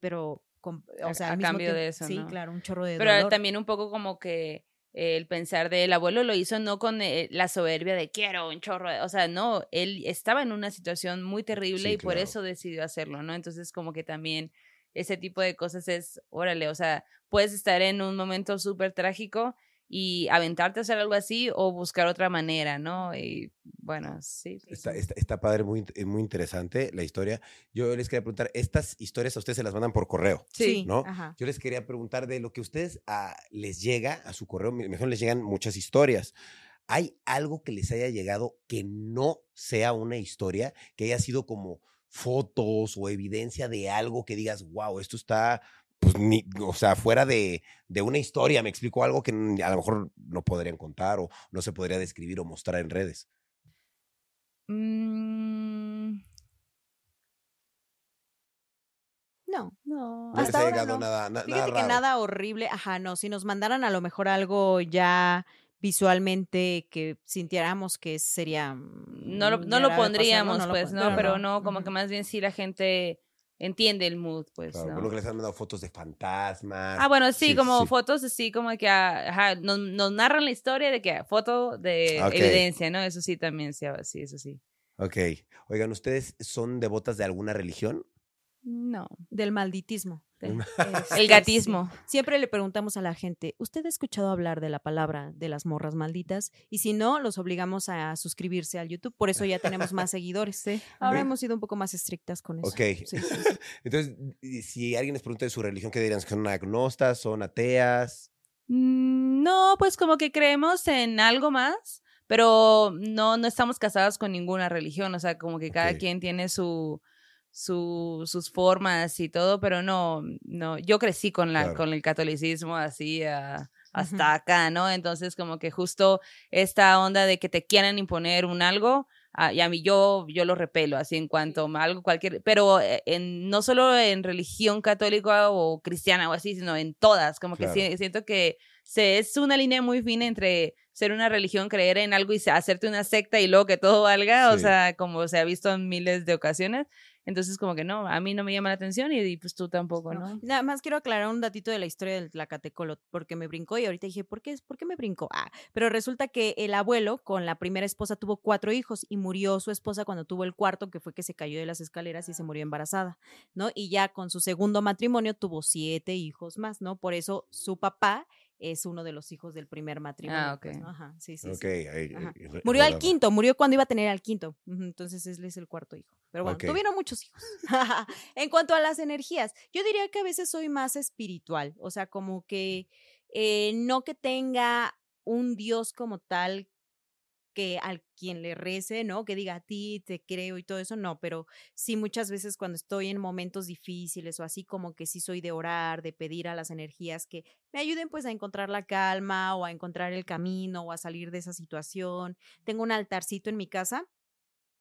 pero... con- A- o sea, a al mismo cambio de eso, Sí, ¿no? claro, un chorro de Pero dolor. también un poco como que el pensar del abuelo lo hizo no con eh, la soberbia de quiero un chorro, de-". o sea, no, él estaba en una situación muy terrible Sí, y por eso decidió hacerlo, ¿no? Entonces como que también ese tipo de cosas es, órale, o sea, puedes estar en un momento súper trágico y aventarte a hacer algo así o buscar otra manera, ¿no? Y bueno, sí. Está, está, está padre, muy, eh, muy interesante la historia. Yo les quería preguntar, estas historias a ustedes se las mandan por correo. Sí, ¿no? Ajá. Yo les quería preguntar de lo que a ustedes ah, les llega a su correo, me imagino les llegan muchas historias. ¿Hay algo que les haya llegado que no sea una historia, que haya sido como fotos o evidencia de algo que digas, wow, esto está, pues, ni, o sea, fuera de, de una historia, me explico algo que a lo mejor no podrían contar o no se podría describir o mostrar en redes? Mm, No, no. No Hasta ha ahora llegado no. nada, na- nada Fíjate que nada horrible, ajá, no, si nos mandaran a lo mejor algo ya visualmente que sintiéramos que sería mm, no lo, ya no lo pondríamos, no pues, no, pero no, como que más bien sí la gente entiende el mood, pues, Claro, que les han mandado fotos de fantasmas. Ah, bueno, sí, Sí, como sí. fotos así como que ah, ajá, nos, nos narran la historia de que foto de evidencia, ¿no? Eso sí también, sí, ah, sí, eso sí. Ok. Oigan, ¿ustedes son devotas de alguna religión? No. Del malditismo. Mm. Este, El gatismo. sí. Siempre le preguntamos a la gente, ¿usted ha escuchado hablar de la palabra de las morras malditas? Y si no, los obligamos a suscribirse al YouTube. Por eso ya tenemos más seguidores. Sí. Ahora hemos sido un poco más estrictas con eso. Ok. Sí, sí, sí. Entonces, si alguien les pregunta de su religión, ¿qué dirían? ¿Son agnostas? ¿Son ateas? Mm, No, pues como que creemos en algo más, pero no, no estamos casadas con ninguna religión, o sea, como que cada quien tiene su, su, sus formas y todo, pero no, no, yo crecí con la, Claro. con el catolicismo así ah, hasta Ujú. acá, ¿no? Entonces como que justo esta onda de que te quieran imponer un algo, ah, y a mí yo, yo lo repelo, así en cuanto a algo cualquier, pero eh, en, no solo en religión católica o cristiana o así, sino en todas, como que siento que se, es una línea muy fina entre ser una religión, creer en algo y hacerte una secta y luego que todo valga, o sea, como se ha visto en miles de ocasiones. Entonces, como que no, a mí no me llama la atención y, y, pues tú tampoco, No. ¿no? Nada más quiero aclarar un datito de la historia del Tlacatecolot, porque me brincó y ahorita dije, ¿por qué, ¿por qué me brincó? Ah, pero resulta que el abuelo con la primera esposa tuvo cuatro hijos y murió su esposa cuando tuvo el cuarto, que fue que se cayó de las escaleras y se murió embarazada, ¿no? Y ya con su segundo matrimonio tuvo siete hijos más, ¿no? Por eso su papá es uno de los hijos del primer matrimonio. pues, ok. ¿no? Ajá, sí, sí, ok. sí. ahí- Ajá. Murió al quinto, murió cuando iba a tener al quinto. Entonces él es el cuarto hijo. Pero bueno, tuvieron muchos hijos. en cuanto a las energías, yo diría que a veces soy más espiritual. O sea, como que eh, no que tenga un Dios como tal que al quien le rece, ¿no? Que diga a ti, te creo y todo eso, no, pero sí muchas veces cuando estoy en momentos difíciles o así como que sí soy de orar, de pedir a las energías que me ayuden pues a encontrar la calma o a encontrar el camino o a salir de esa situación. Tengo un altarcito en mi casa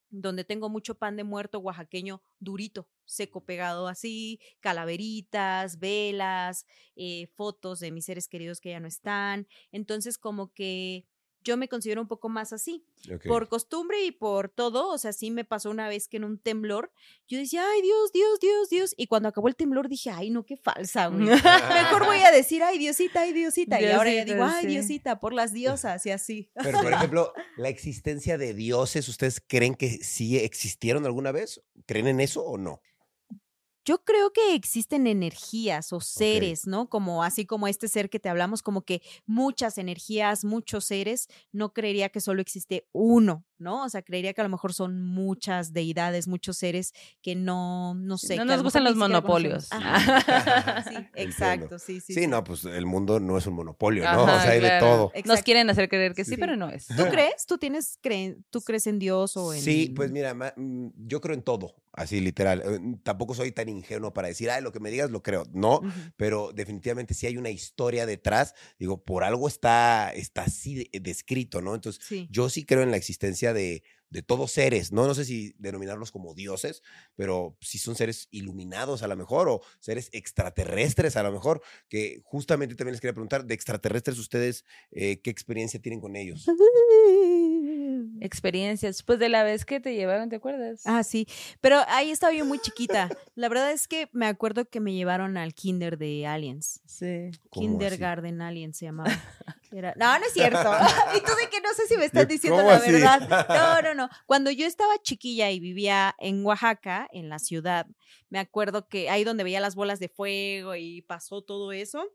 donde tengo mucho pan de muerto oaxaqueño durito, seco pegado así, calaveritas, velas, eh, fotos de mis seres queridos que ya no están. Entonces como que yo me considero un poco más así. Por costumbre y por todo, o sea, sí me pasó una vez que en un temblor, yo decía, ay Dios, Dios, Dios, Dios. Y cuando acabó el temblor dije, ay, no, qué falsa, güey. Mejor voy a decir, ay, Diosita, ay, Diosita. y ahora ya digo, ay, sí. Diosita, por las diosas y así. Pero, por ejemplo, la existencia de dioses, ¿ustedes creen que sí existieron alguna vez? ¿Creen en eso o no? Yo creo que existen energías o seres, ¿no? Como así como este ser que te hablamos, como que muchas energías, muchos seres, no creería que solo existe uno, ¿no? O sea, creería que a lo mejor son muchas deidades, muchos seres que no, no sé. No nos gustan los monopolios. Sí, exacto, sí, sí. Sí, no, pues el mundo no es un monopolio, ¿no? Ajá, o sea, hay de todo. Nos quieren hacer creer que sí, Sí. pero no es. ¿Tú crees? ¿Tú tienes creen, tú crees en Dios o en Sí, pues mira, ma- mm, yo creo en todo, así literal. Eh, Tampoco soy tan ingenuo para decir, ay, lo que me digas lo creo. No, pero definitivamente sí hay una historia detrás. Digo, por algo está, está así de- descrito, ¿no? Entonces, Sí. yo sí creo en la existencia de, de todos seres, ¿no? No sé si denominarlos como dioses, pero si son seres iluminados a lo mejor o seres extraterrestres a lo mejor, que justamente también les quería preguntar, de extraterrestres ustedes, eh, ¿qué experiencia tienen con ellos? Experiencias. Pues de la vez que te llevaron, ¿te acuerdas? Ah, sí, pero ahí estaba yo muy chiquita. La verdad es que me acuerdo que me llevaron al kinder de Aliens. sí. Kindergarten Aliens se llamaba. Era- No, no es cierto. y tú de que no sé si me estás diciendo ¿cómo la así? verdad. No, no, no. Cuando yo estaba chiquilla y vivía en Oaxaca, en la ciudad, me acuerdo que ahí donde veía las bolas de fuego y pasó todo eso.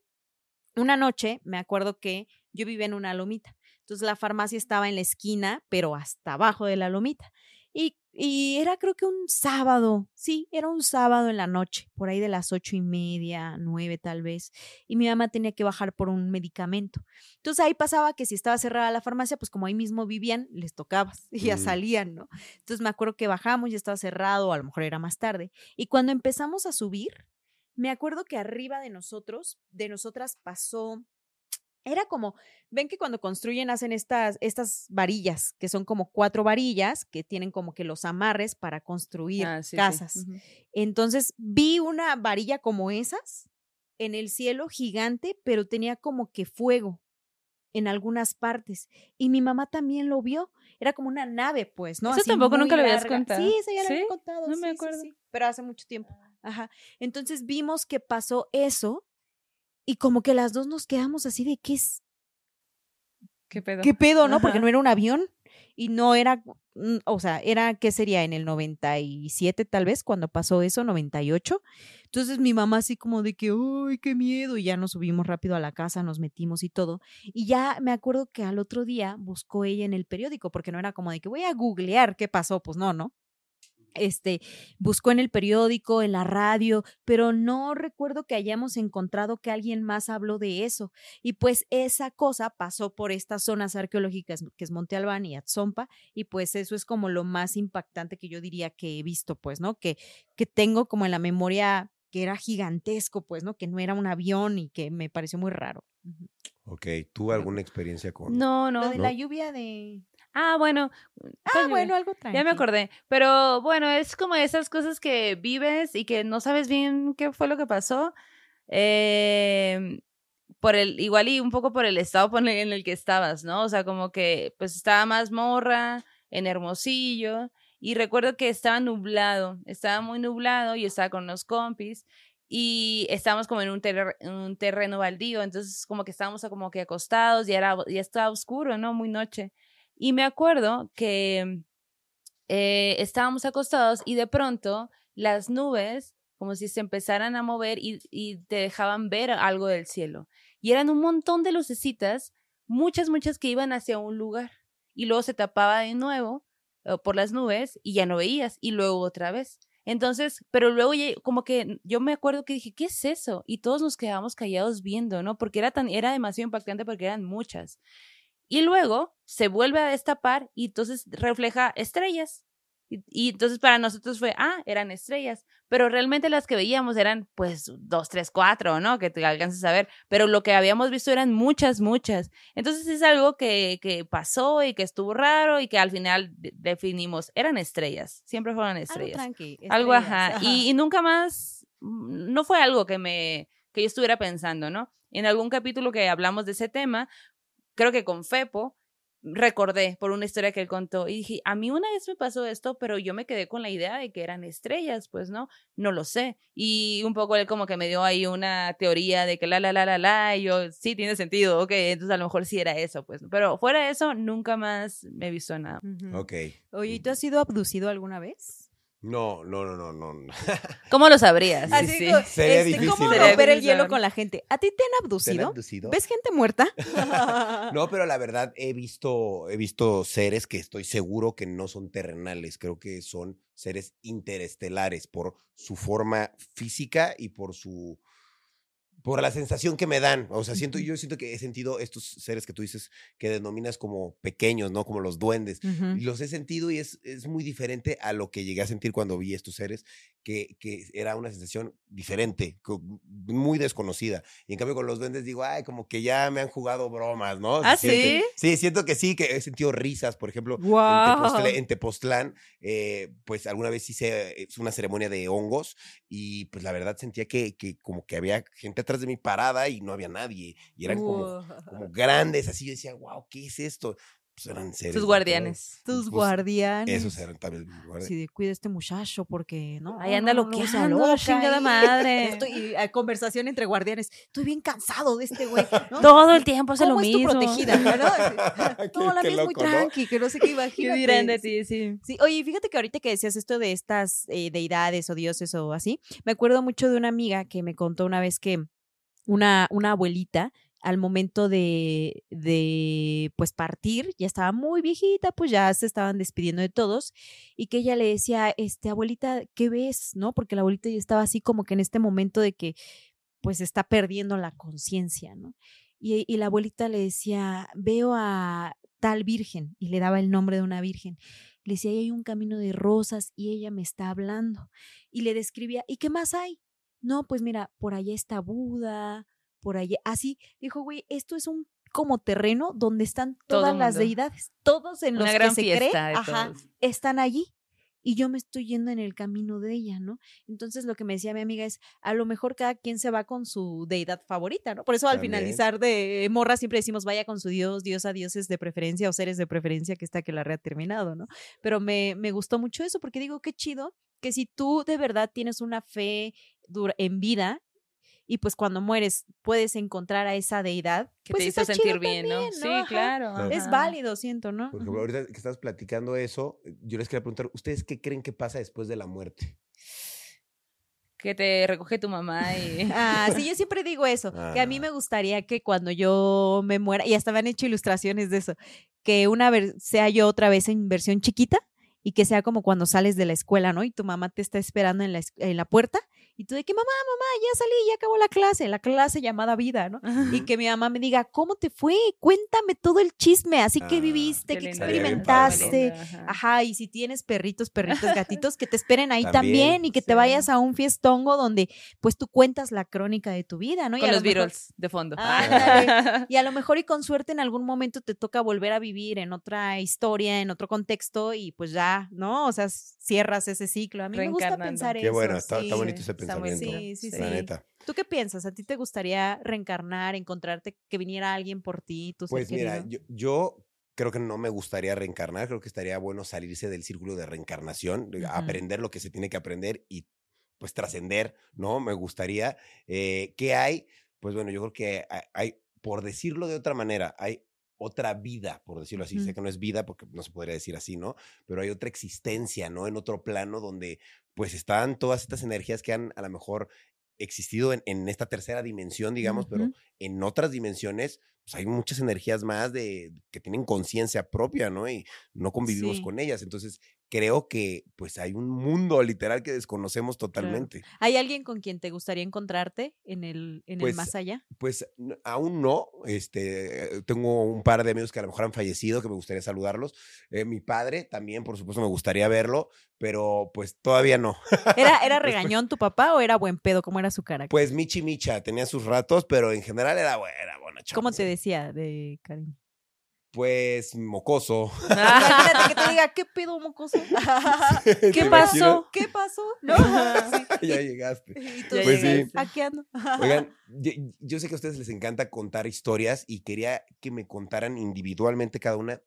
Una noche me acuerdo que yo vivía en una lomita. Entonces la farmacia estaba en la esquina, pero hasta abajo de la lomita. Y, y era creo que un sábado, sí, era un sábado en la noche, por ahí de las ocho y media, nueve tal vez. Y mi mamá tenía que bajar por un medicamento. Entonces ahí pasaba que si estaba cerrada la farmacia, pues como ahí mismo vivían, les tocaba y ya salían, ¿no? Entonces me acuerdo que bajamos, ya estaba cerrado, a lo mejor era más tarde. Y cuando empezamos a subir, me acuerdo que arriba de nosotros, de nosotras pasó, era como, ven que cuando construyen hacen estas, estas varillas, que son como cuatro varillas que tienen como que los amarres para construir Ah, sí, sí. casas. Entonces vi una varilla como esas en el cielo gigante, pero tenía como que fuego en algunas partes. Y mi mamá también lo vio. Era como una nave, pues, ¿no? Eso Así tampoco nunca lo habías contado. Sí, esa ya la había contado. No me sí, acuerdo. sí, pero hace mucho tiempo. Ajá. Entonces vimos que pasó eso y como que las dos nos quedamos así de qué es, ¿Qué pedo? qué pedo, ¿no? Porque no era un avión y no era, mm, o sea, era, ¿qué sería? En el 97 tal vez, cuando pasó eso, 98. Entonces mi mamá así como de que, ¡ay, qué miedo! Y ya nos subimos rápido a la casa, nos metimos y todo. Y ya me acuerdo que al otro día buscó ella en el periódico, porque no era como de que voy a googlear qué pasó, pues no, ¿no? Este, buscó en el periódico, en la radio, pero no recuerdo que hayamos encontrado que alguien más habló de eso. Y pues esa cosa pasó por estas zonas arqueológicas que es Monte Albán y Atzompa, y pues eso es como lo más impactante que yo diría que he visto, pues, ¿no? Que, que tengo como en la memoria que era gigantesco, pues, ¿no? Que no era un avión y que me pareció muy raro. Ok, ¿tú alguna experiencia con...? No, Lo no. de ¿No? la lluvia de... Ah, bueno. Ah, ¿cuál bueno, algo tranquilo. Ya me acordé. Pero bueno, es como esas cosas que vives y que no sabes bien qué fue lo que pasó. Eh, por el, igual y un poco por el estado en el que estabas, ¿no? O sea, como que pues estaba más morra, en Hermosillo, y recuerdo que estaba nublado, estaba muy nublado, y estaba con unos compis, y estábamos como en un, en un terreno baldío, entonces como que estábamos como que acostados, y era, ya estaba oscuro, ¿no? Muy noche. Y me acuerdo que eh, estábamos acostados y de pronto las nubes como si se empezaran a mover y, te dejaban ver algo del cielo. Y eran un montón de lucecitas, muchas, muchas que iban hacia un lugar. Y luego se tapaba de nuevo eh, por las nubes y ya no veías. Y luego otra vez. Entonces, pero luego ya- como que yo me acuerdo que dije, ¿qué es eso? Y todos nos quedamos callados viendo, ¿no? Porque era tan, era demasiado impactante porque eran muchas. Y luego se vuelve a destapar y entonces refleja estrellas. Y, y entonces para nosotros fue, ah, eran estrellas. Pero realmente las que veíamos eran pues dos, tres, cuatro, ¿no? Que te alcances a ver. Pero lo que habíamos visto eran muchas, muchas. Entonces es algo que, que pasó y que estuvo raro y que al final de- definimos, eran estrellas. Siempre fueron Algo estrellas. tranqui. Algo, ajá. Y, y nunca más, mm, no fue algo que me, que yo estuviera pensando, ¿no? En algún capítulo que hablamos de ese tema, creo que con Fepo, recordé por una historia que él contó y dije, a mí una vez me pasó esto, pero yo me quedé con la idea de que eran estrellas, pues no, no lo sé. Y un poco él como que me dio ahí una teoría de que la, la, la, la, la, y yo, sí, tiene sentido, ok, entonces a lo mejor sí era eso, pues. Pero fuera de eso, nunca más me he visto nada. Ujú. Ok. Oye, ¿y tú has sido abducido alguna vez? No, no, no, no, no. ¿Cómo lo sabrías? Así Sí, sí. como, Sería este, difícil, ¿Cómo romper el hielo con la gente? ¿A ti te han ¿Te han abducido? abducido? ¿Ves gente muerta? No, pero la verdad he visto, he visto seres que estoy seguro que no son terrenales. Creo que son seres interestelares por su forma física y por su por la sensación que me dan. O sea, siento, yo siento que he sentido estos seres que tú dices que denominas como pequeños, ¿no? Como los duendes. Los he sentido y es, es muy diferente a lo que llegué a sentir cuando vi estos seres, que, que era una sensación diferente, muy desconocida. Y en cambio con los duendes digo, ay, como que ya me han jugado bromas, ¿no? ¿Ah, siente- sí? Sí, siento que sí, que he sentido risas, por ejemplo. En, ¡Guau! Tepoztlán, en Tepoztlán, eh, pues alguna vez hice eh, una ceremonia de hongos y pues la verdad sentía que, que como que había gente atrás de mi parada y no había nadie. Y eran como, Wow. como grandes, así yo decía, wow, ¿qué es esto? Pues eran seres. Tus ¿no? guardianes. Tus Pues, guardianes. Esos eran también mis guardianes. Sí, de cuida a este muchacho porque no. Ahí anda no, no, no sea loqueando, loca chingada ahí. madre. Estoy, y, conversación entre guardianes. Estoy bien cansado de este güey. ¿no? Todo el tiempo hace ¿Cómo lo es tu mismo. protegida? Qué- No, la qué mía es muy tranqui, que no sé qué ¿Qué imagínate. dirán de Sí. ti? Sí. Sí, oye, fíjate que ahorita que decías esto de estas eh, deidades o dioses o así, me acuerdo mucho de una amiga que me contó una vez que una, una abuelita al momento de, de pues partir, ya estaba muy viejita, pues ya se estaban despidiendo de todos, y que ella le decía, este, abuelita, ¿qué ves? ¿No? Porque la abuelita ya estaba así como que en este momento de que pues está perdiendo la conciencia, ¿no? Y, y la abuelita le decía, veo a tal virgen, y le daba el nombre de una virgen. Le decía, ahí hay un camino de rosas y ella me está hablando. Y le describía, ¿y qué más hay? No, pues mira, por allá está Buda, por allá, así. Dijo, güey, esto es un como terreno donde están Todo todas las deidades, todos en los Una que gran se cree, ajá, están allí. Y yo me estoy yendo en el camino de ella, ¿no? Entonces lo que me decía mi amiga es, a lo mejor cada quien se va con su deidad favorita, ¿no? Por eso al También. finalizar de morra siempre decimos, vaya con su dios, diosa, dioses de preferencia o seres de preferencia que está que la red ha terminado, ¿no? Pero me, me gustó mucho eso porque digo, qué chido que si tú de verdad tienes una fe en vida y pues cuando mueres puedes encontrar a esa deidad, Que pues te hizo sentir bien, ¿no? Sí, Ajá. claro. Es válido, siento, ¿no? Por ejemplo, ahorita que estás platicando eso, yo les quería preguntar, ¿ustedes qué creen que pasa después de la muerte? Que te recoge tu mamá y... Ah, sí, yo siempre digo eso, que a mí Ah. me gustaría que cuando yo me muera, y hasta me han hecho ilustraciones de eso, que una vez sea yo otra vez en versión chiquita y que sea como cuando sales de la escuela, ¿no? Y tu mamá te está esperando en la, en la puerta y tú de que mamá, mamá, ya salí, ya acabó la clase, la clase llamada vida, ¿no? Y que mi mamá me diga, ¿cómo te fue? Cuéntame todo el chisme, así que Ah, viviste, que experimentaste. Ajá. Ajá, y si tienes perritos, perritos, gatitos, que te esperen ahí También, también, y que te vayas a un fiestongo donde pues tú cuentas la crónica de tu vida, ¿no? Y Con a lo los Beatles de fondo. Ándale. Y a lo mejor y con suerte en algún momento te toca volver a vivir en otra historia, en otro contexto y pues ya, ¿no? O sea, cierras ese ciclo. A mí me gusta pensar Qué eso. bueno, está, sí. está bonito ese está muy pensamiento. Sí, sí, la sí. neta. ¿Tú qué piensas? ¿A ti te gustaría reencarnar, encontrarte, que viniera alguien por ti, tu ser Pues mira, yo, yo creo que no me gustaría reencarnar, creo que estaría bueno salirse del círculo de reencarnación, aprender lo que se tiene que aprender y pues trascender, ¿no? Me gustaría. Eh, ¿Qué hay? Pues bueno, yo creo que hay, hay, por decirlo de otra manera, hay otra vida, por decirlo así. Sé que no es vida porque no se podría decir así, ¿no? Pero hay otra existencia, ¿no? En otro plano donde pues están todas estas energías que han a lo mejor existido en, en esta tercera dimensión, digamos, pero en otras dimensiones, pues hay muchas energías más de que tienen conciencia propia, ¿no? Y no convivimos Sí. con ellas. Entonces, creo que pues hay un mundo literal que desconocemos totalmente. ¿Hay alguien con quien te gustaría encontrarte en el, en Pues, el más allá? Pues aún no. Este, tengo un par de amigos que a lo mejor han fallecido, que me gustaría saludarlos. Eh, mi padre también, por supuesto, me gustaría verlo, pero pues todavía no. ¿Era, era regañón tu papá o era buen pedo? ¿Cómo era su carácter? Pues Michi Micha tenía sus ratos, pero en general era buena, buena chava, ¿Cómo te decía de cariño? Pues mocoso. Imagínate que te diga, ¿qué pedo, mocoso? ¿Te ¿Qué imaginas? pasó? ¿Qué pasó? ¿No? ya llegaste. Y tú Ya Pues sí. aquí ando. Oigan, yo, yo sé que a ustedes les encanta contar historias y quería que me contaran individualmente cada una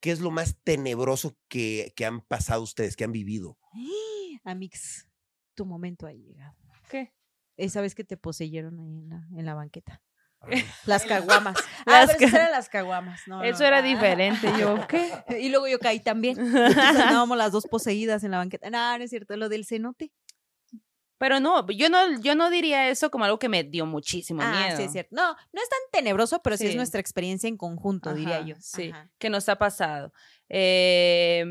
qué es lo más tenebroso que, que han pasado ustedes, que han vivido. Amix, tu momento ha llegado. ¿Qué? Esa vez que te poseyeron ahí en la, en la banqueta. Las caguamas. Las ah, pero esas ca- eran las caguamas. No, Eso no, era no. diferente. Yo, ¿qué? Y luego yo caí también. Andábamos las dos poseídas en la banqueta. No, no es cierto, lo del cenote. Pero no, yo no, yo no diría eso como algo que me dio muchísimo Ah, miedo. sí, es cierto. No, no es tan tenebroso, pero sí, es nuestra experiencia en conjunto, diría yo. Sí, Ajá. que nos ha pasado. Eh,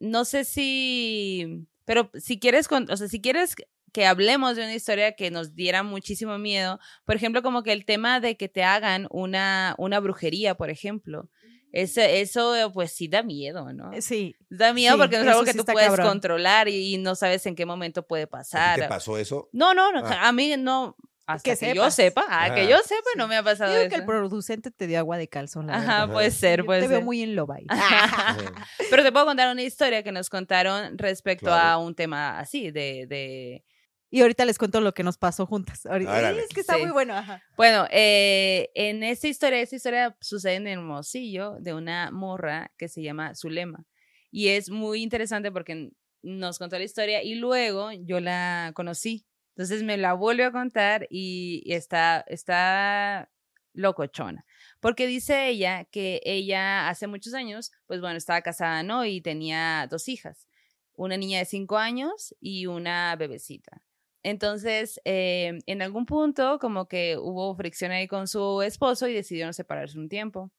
no sé si, pero si quieres, con- o sea, si quieres que hablemos de una historia que nos diera muchísimo miedo, por ejemplo, como que el tema de que te hagan una, una brujería, por ejemplo. Eso, eso, pues sí da miedo, ¿no? Eh, Sí, Da miedo sí, porque no es algo que sí tú puedes cabrón. controlar y, y no sabes en qué momento puede ¿A ti pasar. te pasó eso? No, no, no, Ah. a mí no. Hasta Que que, yo sepa, ah, que Ajá. yo sepa, Sí. no me ha pasado Digo eso. que el producente te dio agua de calzón. La Ajá, verdad. puede ser, Yo puede te ser. veo muy en loba ahí. Pero te puedo contar una historia que nos contaron respecto Claro. a un tema así, de, de... Y ahorita les cuento lo que nos pasó juntas. Ahorita- Órale. es que está Sí. muy bueno. Ajá. Bueno, eh, en esta historia, esta historia sucede en Hermosillo de una morra que se llama Zulema. Y es muy interesante porque nos contó la historia y luego yo la conocí. Entonces me la vuelve a contar y, y está, está locochona. Porque dice ella que ella hace muchos años, pues bueno, estaba casada, ¿no? Y tenía dos hijas, una niña de cinco años y una bebecita. Entonces, eh, en algún punto, como que hubo fricción ahí con su esposo y decidieron separarse un tiempo.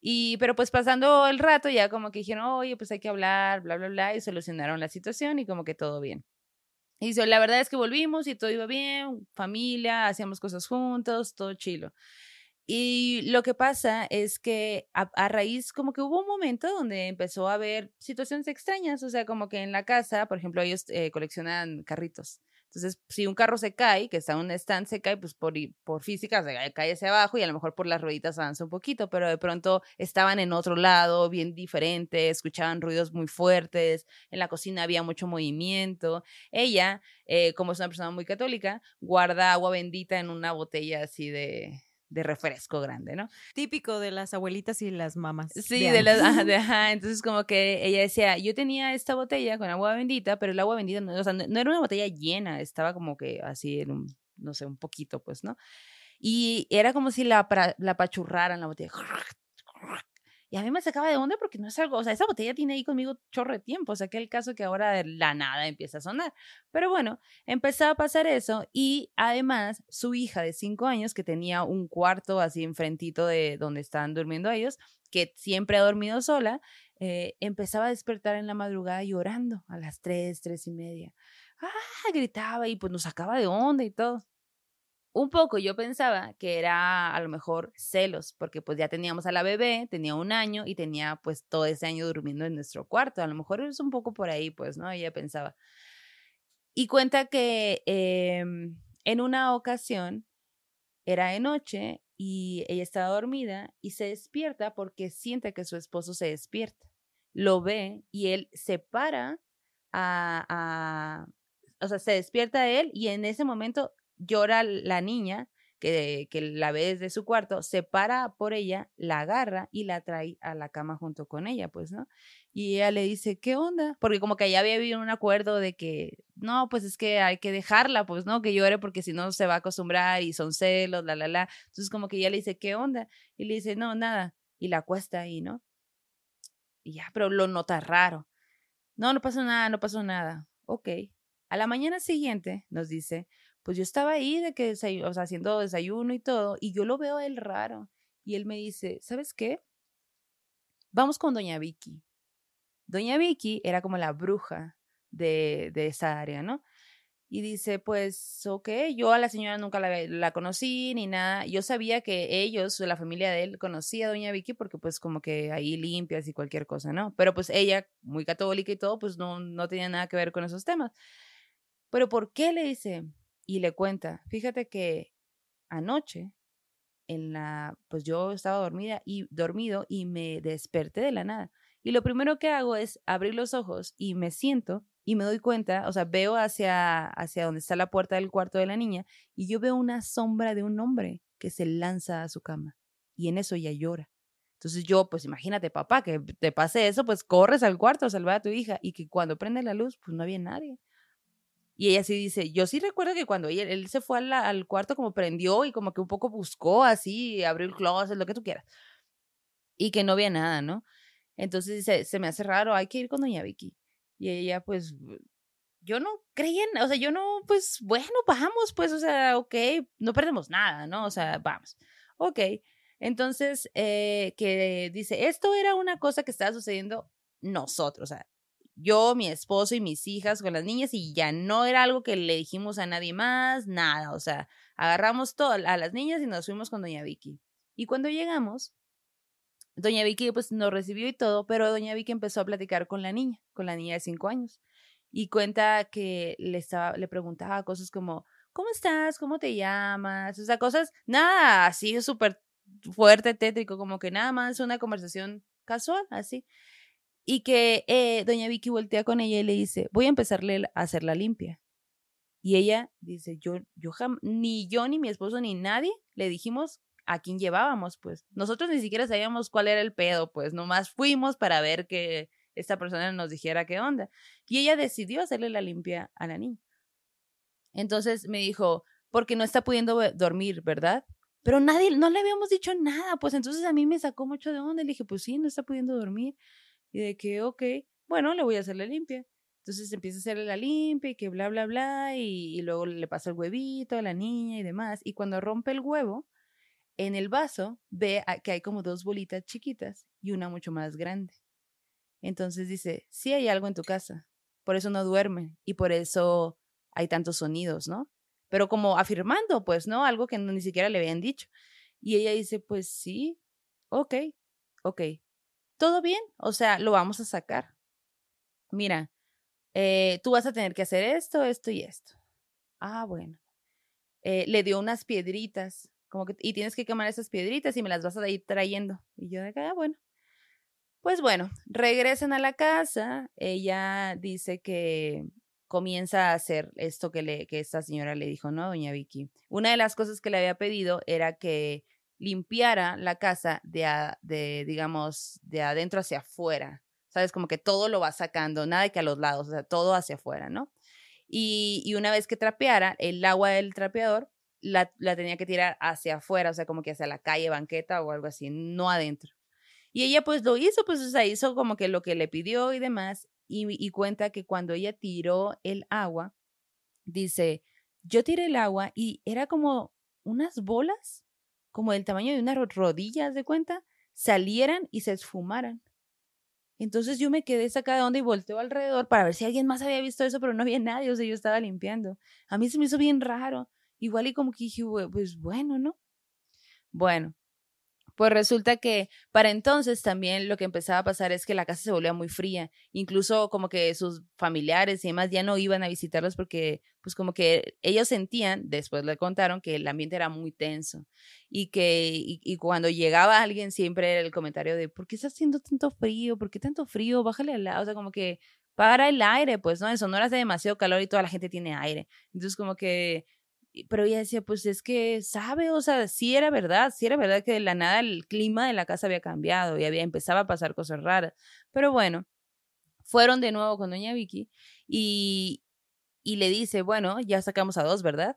Y, pero pues pasando el rato, ya como que dijeron, oye, pues hay que hablar, bla, bla, bla, y solucionaron la situación y como que todo bien. Y dice, la verdad es que volvimos y todo iba bien, familia, hacíamos cosas juntos, todo chilo. Y lo que pasa es que a, a raíz, como que hubo un momento donde empezó a haber situaciones extrañas, o sea, como que en la casa, por ejemplo, ellos eh, coleccionan carritos. Entonces, si un carro se cae, que está en un stand, se cae, pues por, por física se cae- cae hacia abajo y a lo mejor por las rueditas avanza un poquito, pero de pronto estaban en otro lado, bien diferente, escuchaban ruidos muy fuertes, en la cocina había mucho movimiento. Ella, eh, como es una persona muy católica, guarda agua bendita en una botella así de, de refresco grande, ¿no? Típico de las abuelitas y las mamás. Sí, de antes. las, ajá, de- ajá, entonces como que ella decía, yo tenía esta botella con agua bendita, pero el agua bendita, no, o sea, no, no era una botella llena, estaba como que así en un, no sé, un poquito, pues, ¿no? Y era como si la, la apachurraran la botella. Y a mí me sacaba de onda porque no es algo, o sea, esa botella tiene ahí conmigo chorro de tiempo, o sea, que el caso que ahora de la nada empieza a sonar. Pero bueno, empezaba a pasar eso y además su hija de cinco años, que tenía un cuarto así enfrentito de donde estaban durmiendo ellos, que siempre ha dormido sola, eh, empezaba a despertar en la madrugada llorando a las tres, tres y media. Ah, gritaba y pues nos sacaba de onda y todo. Un poco yo pensaba que era a lo mejor celos, porque pues ya teníamos a la bebé, tenía un año y tenía pues todo ese año durmiendo en nuestro cuarto. A lo mejor es un poco por ahí, pues, ¿no? Ella pensaba. Y cuenta que em, en una ocasión era de noche y ella estaba dormida y se despierta porque siente que su esposo se despierta. Lo ve y él se para a, a- o sea, se despierta él y en ese momento llora la niña que, que la ve desde su cuarto, se para por ella, la agarra y la trae a la cama junto con ella, pues, ¿no? Y ella le dice, ¿qué onda? Porque como que ya había habido un acuerdo de que, no, pues es que hay que dejarla, pues, ¿no? Que llore porque si no se va a acostumbrar y son celos, la, la, la. Entonces como que ella le dice, ¿qué onda? Y le dice, no, nada. Y la acuesta ahí, ¿no? Y ya, pero lo nota raro. No, no pasó nada, no pasó nada. Ok. A la mañana siguiente nos dice, pues yo estaba ahí de que, o sea, haciendo desayuno y todo, y yo lo veo a él raro. Y él me dice, ¿sabes qué? Vamos con doña Vicky. Doña Vicky era como la bruja de, de esa área, ¿no? Y dice, pues, ok, yo a la señora nunca la, la conocí ni nada. Yo sabía que ellos, la familia de él, conocía a doña Vicky porque pues como que ahí limpias y cualquier cosa, ¿no? Pero pues ella, muy católica y todo, pues no, no tenía nada que ver con esos temas. Pero ¿por qué le dice? Y le cuenta, fíjate que anoche en la, pues yo estaba dormida y dormido y me desperté de la nada. Y lo primero que hago es abrir los ojos y me siento y me doy cuenta, o sea, veo hacia, hacia donde está la puerta del cuarto de la niña y yo veo una sombra de un hombre que se lanza a su cama y en eso ella llora. Entonces yo, pues imagínate, papá, que te pase eso, pues corres al cuarto a salvar a tu hija y que cuando prende la luz, pues no había nadie. Y ella sí dice, yo sí recuerdo que cuando él se fue al, cuarto como prendió y como que un poco buscó así, abrió el closet, lo que tú quieras. Y que no había nada, ¿no? Entonces dice, se me hace raro, hay que ir con doña Vicky. Y ella, pues, yo no creía, o sea, yo no, pues, bueno, vamos, pues, o sea, ok, no perdemos nada, ¿no? O sea, vamos. Ok. Entonces, eh, que dice, esto era una cosa que estaba sucediendo nosotros, o sea, yo, mi esposo y mis hijas con las niñas y ya no era algo que le dijimos a nadie más, nada, o sea, agarramos todo, a las niñas y nos fuimos con doña Vicky. Y cuando llegamos, doña Vicky pues nos recibió y todo, pero doña Vicky empezó a platicar con la niña, con la niña de cinco años. Y cuenta que le, estaba, le preguntaba cosas como, ¿cómo estás? ¿Cómo te llamas? O sea, cosas, nada así súper fuerte, tétrico, como que nada más una conversación casual, así. Y que eh, doña Vicky voltea con ella y le dice, voy a empezarle a hacer la limpia. Y ella dice, yo, yo ni yo, ni mi esposo, ni nadie le dijimos a quién llevábamos, pues. Nosotros ni siquiera sabíamos cuál era el pedo, pues. Nomás fuimos para ver que esta persona nos dijera qué onda. Y ella decidió hacerle la limpia a la niña. Entonces me dijo, porque no está pudiendo dormir, ¿verdad? Pero nadie, no le habíamos dicho nada, pues entonces a mí me sacó mucho de onda. Le dije, pues sí, no está pudiendo dormir. Y de que, ok, bueno, le voy a hacer la limpia. Entonces empieza a hacerle la limpia y que bla, bla, bla, y, luego le pasa el huevito a la niña y demás. Y cuando rompe el huevo, en el vaso ve que hay como dos bolitas chiquitas y una mucho más grande. Entonces dice, sí hay algo en tu casa, por eso no duerme y por eso hay tantos sonidos, ¿no? Pero como afirmando, pues, ¿no? Algo que ni siquiera le habían dicho. Y ella dice, pues sí, ok, ok, todo bien, o sea, lo vamos a sacar. Mira, eh, tú vas a tener que hacer esto, esto y esto. Ah, bueno. Eh, le dio unas piedritas como que, y tienes que quemar esas piedritas y me las vas a ir trayendo. Y yo de acá, ah, bueno. Pues bueno, regresan a la casa. Ella dice que comienza a hacer esto que, le, que esta señora le dijo, ¿no, doña Vicky? Una de las cosas que le había pedido era que limpiara la casa de, de digamos, de adentro hacia afuera. ¿Sabes? Como que todo lo va sacando, nada que a los lados, o sea, todo hacia afuera, ¿no? Y, y una vez que trapeara, el agua del trapeador la, tenía que tirar hacia afuera, o sea, como que hacia la calle, banqueta o algo así, no adentro. Y ella pues lo hizo, pues o hizo como que lo que le pidió y demás, y, y cuenta que cuando ella tiró el agua, dice, yo tiré el agua y era como unas bolas, como del tamaño de unas rodillas de cuenta, salieran y se esfumaran. Entonces yo me quedé sacada de onda y volteo alrededor para ver si alguien más había visto eso, pero no había nadie, o sea, yo estaba limpiando. A mí se me hizo bien raro. Igual y como que dije, pues bueno, ¿no? Bueno, pues resulta que para entonces también lo que empezaba a pasar es que la casa se volvía muy fría, incluso como que sus familiares y demás ya no iban a visitarlos porque pues como que ellos sentían, después le contaron que el ambiente era muy tenso y que y, cuando llegaba alguien siempre era el comentario de ¿por qué está haciendo tanto frío? ¿Por qué tanto frío? Bájale al lado, o sea, como que para el aire, pues no, en Sonora hace demasiado calor y toda la gente tiene aire. Entonces como que pero ella decía, pues es que sabe, o sea, sí era verdad, sí era verdad que de la nada el clima de la casa había cambiado y había empezaba a pasar cosas raras. Pero bueno, fueron de nuevo con doña Vicky y, y le dice, bueno, ya sacamos a dos, ¿verdad?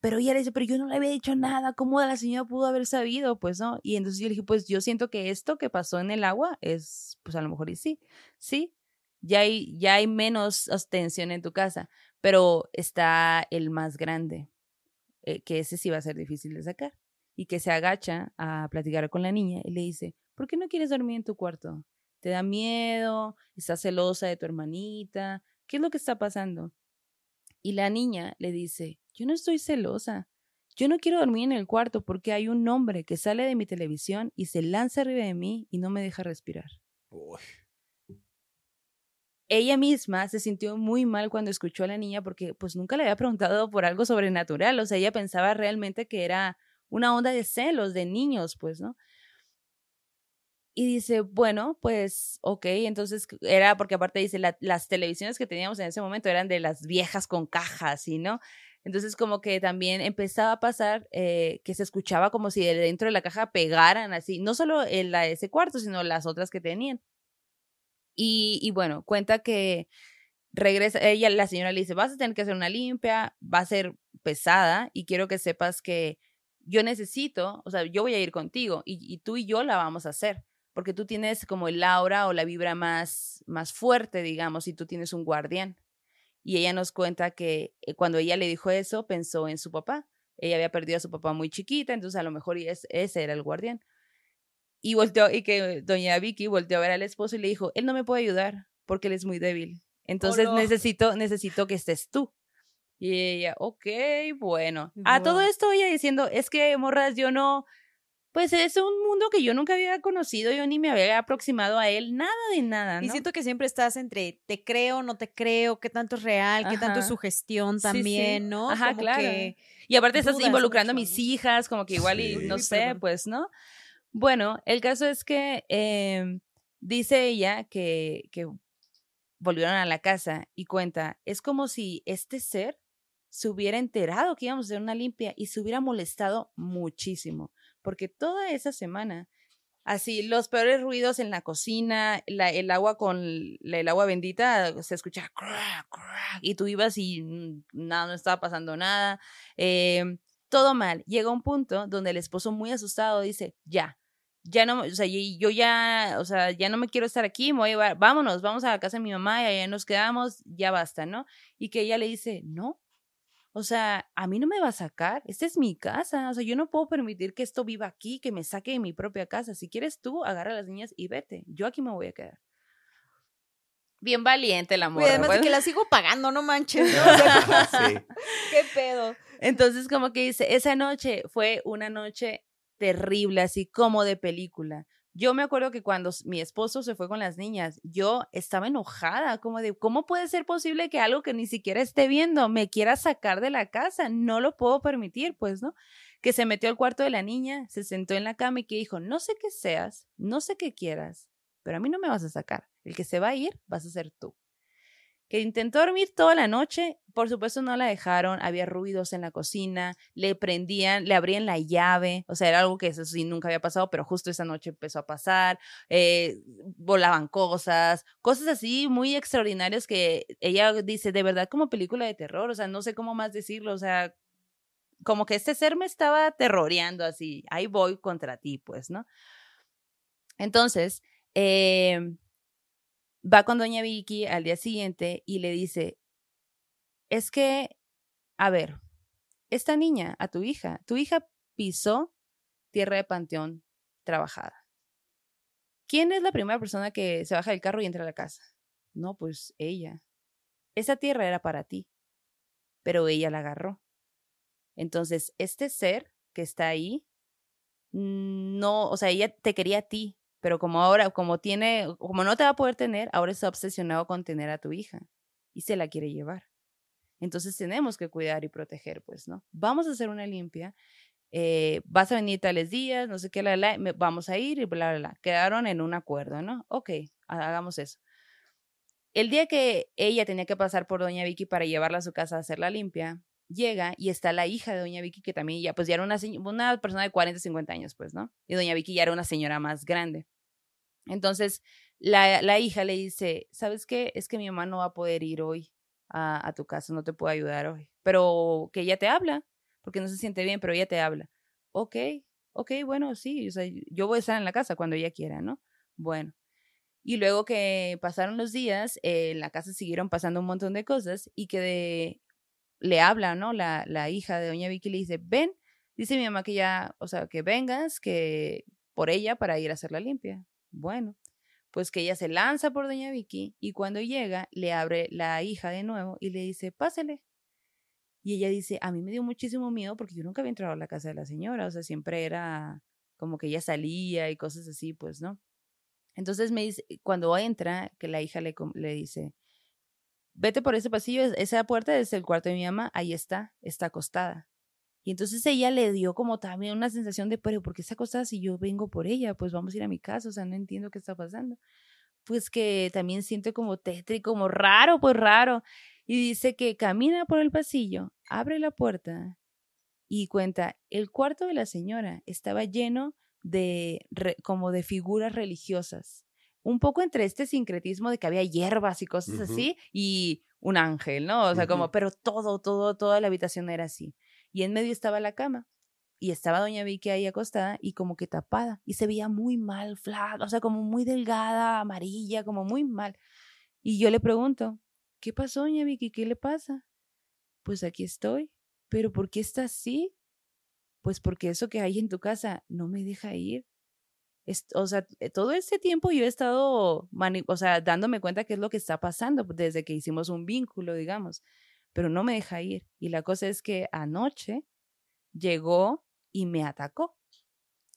Pero ella le dice, pero yo no le había dicho nada, ¿cómo la señora pudo haber sabido? Pues no. Y entonces yo le dije, pues yo siento que esto que pasó en el agua es, pues a lo mejor y sí, sí, ya hay, ya hay menos tensión en tu casa pero está el más grande, eh, que ese sí va a ser difícil de sacar, y que se agacha a platicar con la niña y le dice, ¿por qué no quieres dormir en tu cuarto? ¿Te da miedo? ¿Estás celosa de tu hermanita? ¿Qué es lo que está pasando? Y la niña le dice, yo no estoy celosa. Yo no quiero dormir en el cuarto porque hay un hombre que sale de mi televisión y se lanza arriba de mí y no me deja respirar ella misma se sintió muy mal cuando escuchó a la niña porque pues nunca le había preguntado por algo sobrenatural, o sea, ella pensaba realmente que era una onda de celos de niños, pues, ¿no? Y dice, bueno, pues, ok, entonces era porque aparte dice, las televisiones que teníamos en ese momento eran de las viejas con cajas, ¿sí, no? Entonces como que también empezaba a pasar eh, que se escuchaba como si dentro de la caja pegaran así, no solo en la de ese cuarto, sino las otras que tenían. Y, bueno, cuenta que regresa, ella, la señora le dice, vas a tener que hacer una limpia, va a ser pesada y quiero que sepas que yo necesito, o sea, yo voy a ir contigo y, y tú y yo la vamos a hacer porque tú tienes como el aura o la vibra más, más fuerte, digamos, y tú tienes un guardián. Y ella nos cuenta que eh, cuando ella le dijo eso, pensó en su papá. Ella había perdido a su papá muy chiquita, entonces a lo mejor ese era el guardián. Y volteó, y que doña Vicky volteó a ver al esposo y le dijo, él no me puede ayudar porque él es muy débil. Entonces necesito, necesito que estés tú. Y ella, ok, bueno. A todo esto ella diciendo, es que, morras, yo no, pues es un mundo que yo nunca había conocido, yo ni me había aproximado a él, nada de nada. ¿no? Y siento que siempre estás entre te creo, no te creo, qué tanto es real, qué tanto es sugestión también, ¿no? Ajá, claro. y aparte estás involucrando a mis hijas, como que igual y no sé, pues, ¿no? Bueno, el caso es que em, dice ella que, que volvieron a la casa y cuenta, es como si este ser se hubiera enterado que íbamos a hacer una limpia y se hubiera molestado muchísimo porque toda esa semana, así, los peores ruidos en la cocina, la, el agua con el agua bendita, se escuchaba y tú ibas y nada, no estaba pasando nada, em, todo mal. Llega un punto donde el esposo muy asustado dice, ya, ya no, o sea, yo ya, o sea, ya no me quiero estar aquí, me voy a llevar, vámonos, vamos a la casa de mi mamá y allá nos quedamos, ya basta, ¿no? Y que ella le dice, no, o sea, a mí no me va a sacar, esta es mi casa, o sea, yo no puedo permitir que esto viva aquí, que me saque de mi propia casa. Si quieres tú, agarra a las niñas y vete, yo aquí me voy a quedar. Bien valiente la mujer. Y además de que la sigo pagando, no manches. sí. Qué pedo. Entonces, como que dice, esa noche fue una noche terrible, así como de película. Yo me acuerdo que cuando mi esposo se fue con las niñas, yo estaba enojada, como de, ¿cómo puede ser posible que algo que ni siquiera esté viendo me quiera sacar de la casa? No lo puedo permitir, pues, ¿no? Que se metió al cuarto de la niña, se sentó en la cama y que dijo, no sé qué seas, no sé qué quieras, pero a mí no me vas a sacar. El que se va a ir vas a ser tú que intentó dormir toda la noche, por supuesto no la dejaron, había ruidos en la cocina, le prendían, le abrían la llave, o sea, era algo que eso sí nunca había pasado, pero justo esa noche empezó a pasar, eh, volaban cosas, cosas así muy extraordinarias que ella dice, de verdad como película de terror, o sea, no sé cómo más decirlo, o sea, como que este ser me estaba terroreando así, ahí voy contra ti, pues, ¿no? Entonces, eh, va con doña Vicky al día siguiente y le dice, es que, a ver, esta niña, a tu hija, tu hija pisó tierra de panteón trabajada. ¿Quién es la primera persona que se baja del carro y entra a la casa? No, pues ella. Esa tierra era para ti, pero ella la agarró. Entonces, este ser que está ahí, no, o sea, ella te quería a ti, pero como ahora, como tiene, como no te va a poder tener, ahora está obsesionado con tener a tu hija y se la quiere llevar. Entonces tenemos que cuidar y proteger, pues, ¿no? Vamos a hacer una limpia. Eh, vas a venir tales días, no sé qué, la, la, vamos a ir y bla, bla, bla. Quedaron en un acuerdo, ¿no? Ok, hagamos eso. El día que ella tenía que pasar por Doña Vicky para llevarla a su casa a hacer la limpia, llega y está la hija de Doña Vicky, que también ya, pues ya era una, una persona de 40, 50 años, pues, ¿no? Y Doña Vicky ya era una señora más grande. Entonces, la, la hija le dice, ¿sabes qué? Es que mi mamá no va a poder ir hoy a, a tu casa, no te puedo ayudar hoy. Pero que ella te habla, porque no se siente bien, pero ella te habla. Ok, ok, bueno, sí, o sea, yo voy a estar en la casa cuando ella quiera, ¿no? Bueno. Y luego que pasaron los días, eh, en la casa siguieron pasando un montón de cosas y que de, le habla, ¿no? La, la hija de doña Vicky le dice, ven, dice mi mamá que ya, o sea, que vengas, que por ella para ir a hacer la limpia. Bueno, pues que ella se lanza por doña Vicky y cuando llega le abre la hija de nuevo y le dice, pásele. Y ella dice, a mí me dio muchísimo miedo porque yo nunca había entrado a la casa de la señora, o sea, siempre era como que ella salía y cosas así, pues, ¿no? Entonces me dice, cuando entra, que la hija le, le dice, vete por ese pasillo, esa puerta es el cuarto de mi mamá, ahí está, está acostada. Y entonces ella le dio como también una sensación de, pero ¿por qué está acostada si yo vengo por ella? Pues vamos a ir a mi casa, o sea, no entiendo qué está pasando. Pues que también siente como tétrico, como raro, pues raro. Y dice que camina por el pasillo, abre la puerta y cuenta, el cuarto de la señora estaba lleno de como de figuras religiosas. Un poco entre este sincretismo de que había hierbas y cosas así y un ángel, ¿no? O sea, como, pero todo, todo, toda la habitación era así. Y en medio estaba la cama. Y estaba doña Vicky ahí acostada y como que tapada. Y se veía muy mal, flaca, o sea, como muy delgada, amarilla, como muy mal. Y yo le pregunto, ¿qué pasó, doña Vicky? ¿Qué le pasa? Pues aquí estoy. ¿Pero por qué está así? Pues porque eso que hay en tu casa no me deja ir. O sea, eh, todo este tiempo yo he estado, o sea, dándome cuenta qué es lo que está pasando desde que hicimos un vínculo, digamos pero no me deja ir. Y la cosa es que anoche llegó y me atacó.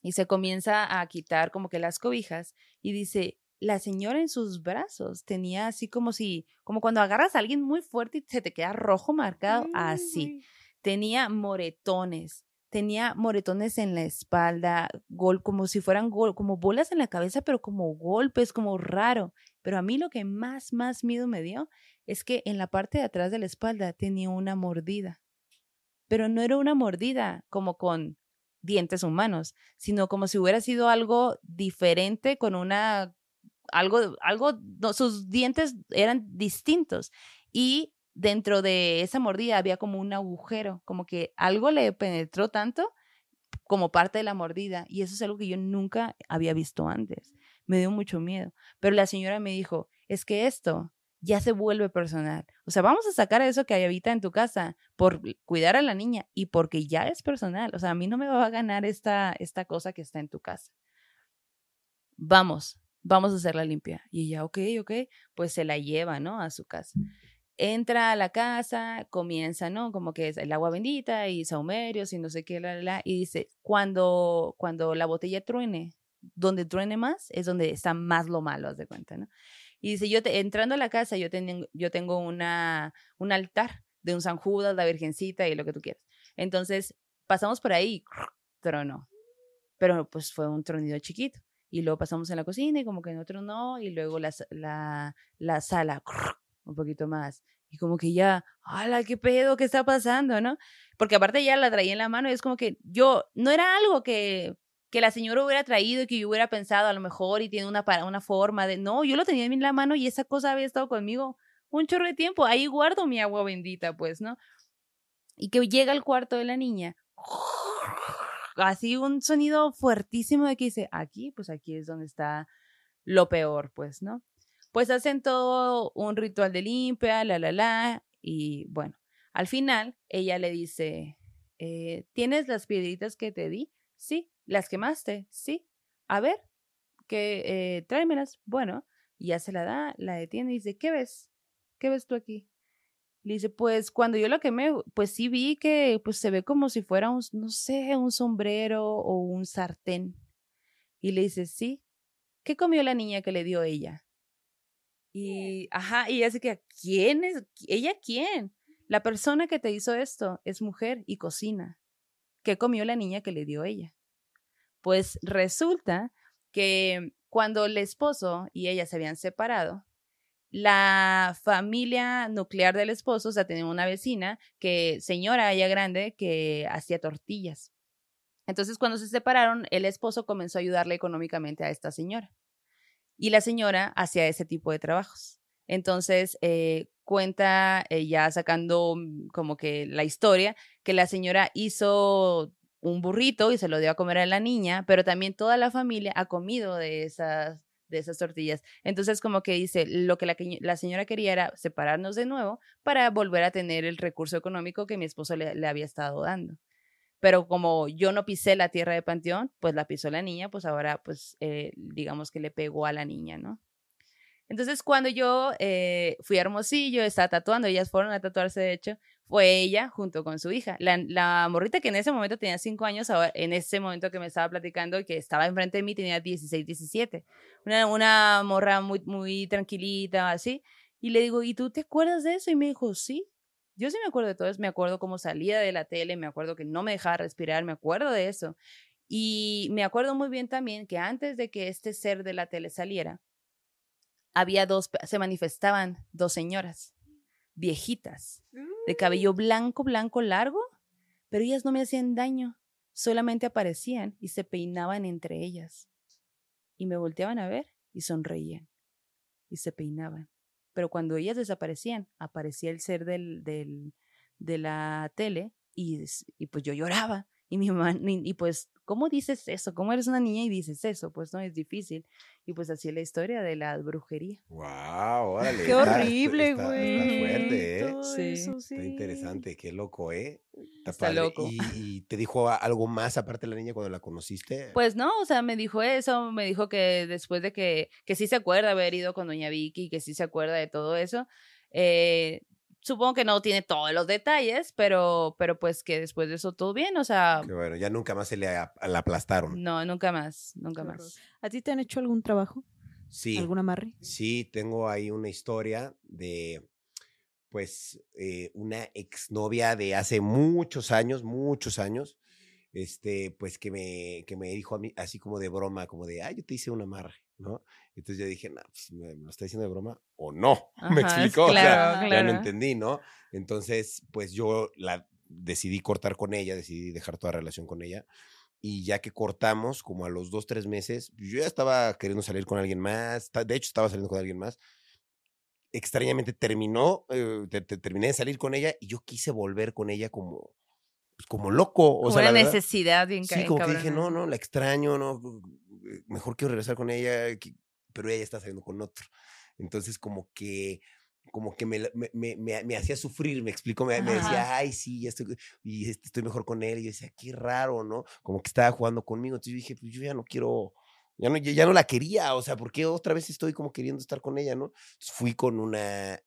Y se comienza a quitar como que las cobijas y dice, la señora en sus brazos tenía así como si, como cuando agarras a alguien muy fuerte y se te queda rojo marcado, así. Tenía moretones, tenía moretones en la espalda, gol, como si fueran gol, como bolas en la cabeza, pero como golpes, como raro. Pero a mí lo que más, más miedo me dio es que en la parte de atrás de la espalda tenía una mordida. Pero no era una mordida como con dientes humanos, sino como si hubiera sido algo diferente con una algo algo sus dientes eran distintos y dentro de esa mordida había como un agujero, como que algo le penetró tanto como parte de la mordida y eso es algo que yo nunca había visto antes. Me dio mucho miedo, pero la señora me dijo, "Es que esto ya se vuelve personal. O sea, vamos a sacar eso que habita en tu casa por cuidar a la niña y porque ya es personal. O sea, a mí no me va a ganar esta, esta cosa que está en tu casa. Vamos, vamos a hacerla limpia. Y ella, ok, ok, pues se la lleva, ¿no? A su casa. Entra a la casa, comienza, ¿no? Como que es el agua bendita y saumerios y no sé qué, la, la, y dice, cuando, cuando la botella truene, donde truene más, es donde está más lo malo, haz de cuenta, ¿no? Y dice, yo entrando a la casa, yo, yo tengo una, un altar de un San Judas, la Virgencita y lo que tú quieras. Entonces, pasamos por ahí, tronó. Pero pues fue un tronido chiquito. Y luego pasamos en la cocina y como que no tronó. Y luego la, la, la sala, un poquito más. Y como que ya, ¡hala, qué pedo! ¿Qué está pasando, no? Porque aparte ya la traía en la mano y es como que yo, no era algo que que la señora hubiera traído y que yo hubiera pensado a lo mejor y tiene una, una forma de, no, yo lo tenía en la mano y esa cosa había estado conmigo un chorro de tiempo, ahí guardo mi agua bendita, pues, ¿no? Y que llega al cuarto de la niña, así un sonido fuertísimo de que dice, aquí, pues aquí es donde está lo peor, pues, ¿no? Pues hacen todo un ritual de limpia, la, la, la, y bueno, al final ella le dice, eh, ¿tienes las piedritas que te di? Sí, ¿Las quemaste? Sí. A ver, que eh, tráemelas. Bueno, y ya se la da, la detiene y dice, ¿qué ves? ¿Qué ves tú aquí? Le dice, pues cuando yo la quemé, pues sí vi que pues se ve como si fuera un, no sé, un sombrero o un sartén. Y le dice, sí. ¿Qué comió la niña que le dio ella? Y, ajá, y ella que, ¿quién es? ¿Ella quién? La persona que te hizo esto es mujer y cocina. ¿Qué comió la niña que le dio ella? Pues resulta que cuando el esposo y ella se habían separado, la familia nuclear del esposo, o sea, tenía una vecina que, señora ella grande, que hacía tortillas. Entonces, cuando se separaron, el esposo comenzó a ayudarle económicamente a esta señora. Y la señora hacía ese tipo de trabajos. Entonces, eh, cuenta, eh, ya sacando mm, como que la historia, que la señora hizo un burrito y se lo dio a comer a la niña, pero también toda la familia ha comido de esas de esas tortillas. Entonces, como que dice, lo que la, la, señora quería era separarnos de nuevo para volver a tener el recurso económico que mi esposo le, había estado dando. Pero como yo no pisé la tierra de Panteón, pues la pisó la niña, pues ahora, pues, eh, digamos que le pegó a la niña, ¿no? Entonces, cuando yo eh, fui a Hermosillo, estaba tatuando, ellas fueron a tatuarse, de hecho, fue ella junto con su hija. La, morrita que en ese momento tenía 5 años, ahora, en ese momento que me estaba platicando y que estaba enfrente de mí tenía 16, 17. Una, una morra muy, muy tranquilita, así. Y le digo, ¿y tú te acuerdas de eso? Y me dijo, sí. Yo sí me acuerdo de todo eso, me acuerdo cómo salía de la tele, me acuerdo que no me dejaba respirar, me acuerdo de eso. Y me acuerdo muy bien también que antes de que este ser de la tele saliera, había dos, se manifestaban dos señoras viejitas, de cabello blanco, blanco, largo, pero ellas no me hacían daño, solamente aparecían y se peinaban entre ellas. Y me volteaban a ver y sonreían y se peinaban. Pero cuando ellas desaparecían, aparecía el ser del, del, de la tele y, y pues yo lloraba. Y mi mamá, y pues ¿cómo dices eso? ¿Cómo eres una niña y dices eso? Pues no, es difícil. Y pues así es la historia de la brujería. ¡Wow! Órale. ¡Qué horrible, güey! Está, fuerte, ¿eh? Todo Sí. eso, sí. Está interesante, qué loco, ¿eh? Está, Está loco. ¿Y, y te dijo algo más aparte de la niña cuando la conociste? Pues no, o sea, me dijo eso, me dijo que después de que, que sí se acuerda haber ido con doña Vicky, que sí se acuerda de todo eso, eh, supongo que no tiene todos los detalles, pero, pero pues que después de eso todo bien, o sea, Que bueno, ya nunca más se le a- la aplastaron. no, nunca más, nunca más. ¿A ti te han hecho algún trabajo? Sí. ¿Algún amarre? Sí, tengo ahí una historia de, pues, eh, una exnovia de hace muchos años, muchos años, este, pues que me, que me dijo a mí, así como de broma, como de, ay, yo te hice un amarre, ¿no? Entonces yo dije, no, pues, ¿me, me lo está diciendo de broma o no? ¿Me Ajá, explicó? O sea, claro, ya claro. no entendí, ¿no? Entonces, pues yo la decidí cortar con ella, decidí dejar toda relación con ella. Y ya que cortamos, como a los dos, tres meses, yo ya estaba queriendo salir con alguien más. De hecho, estaba saliendo con alguien más. Extrañamente terminó, eh, te- te- terminé de salir con ella y yo quise volver con ella como, pues, como loco. O Como sea, una la verdad, necesidad bien Sí, como que dije, no, no, la extraño, no, mejor quiero regresar con ella, que- pero ella está saliendo con otro. Entonces, como que, como que me, me, me, me- hacía sufrir, me explicó, me, decía, ay, sí, ya estoy, y este, estoy mejor con él. Y yo decía, qué raro, ¿no? Como que estaba jugando conmigo. Entonces yo dije, pues yo ya no quiero, ya no, ya ya no la quería, o sea, ¿por qué otra vez estoy como queriendo estar con ella, no? Entonces fui con una,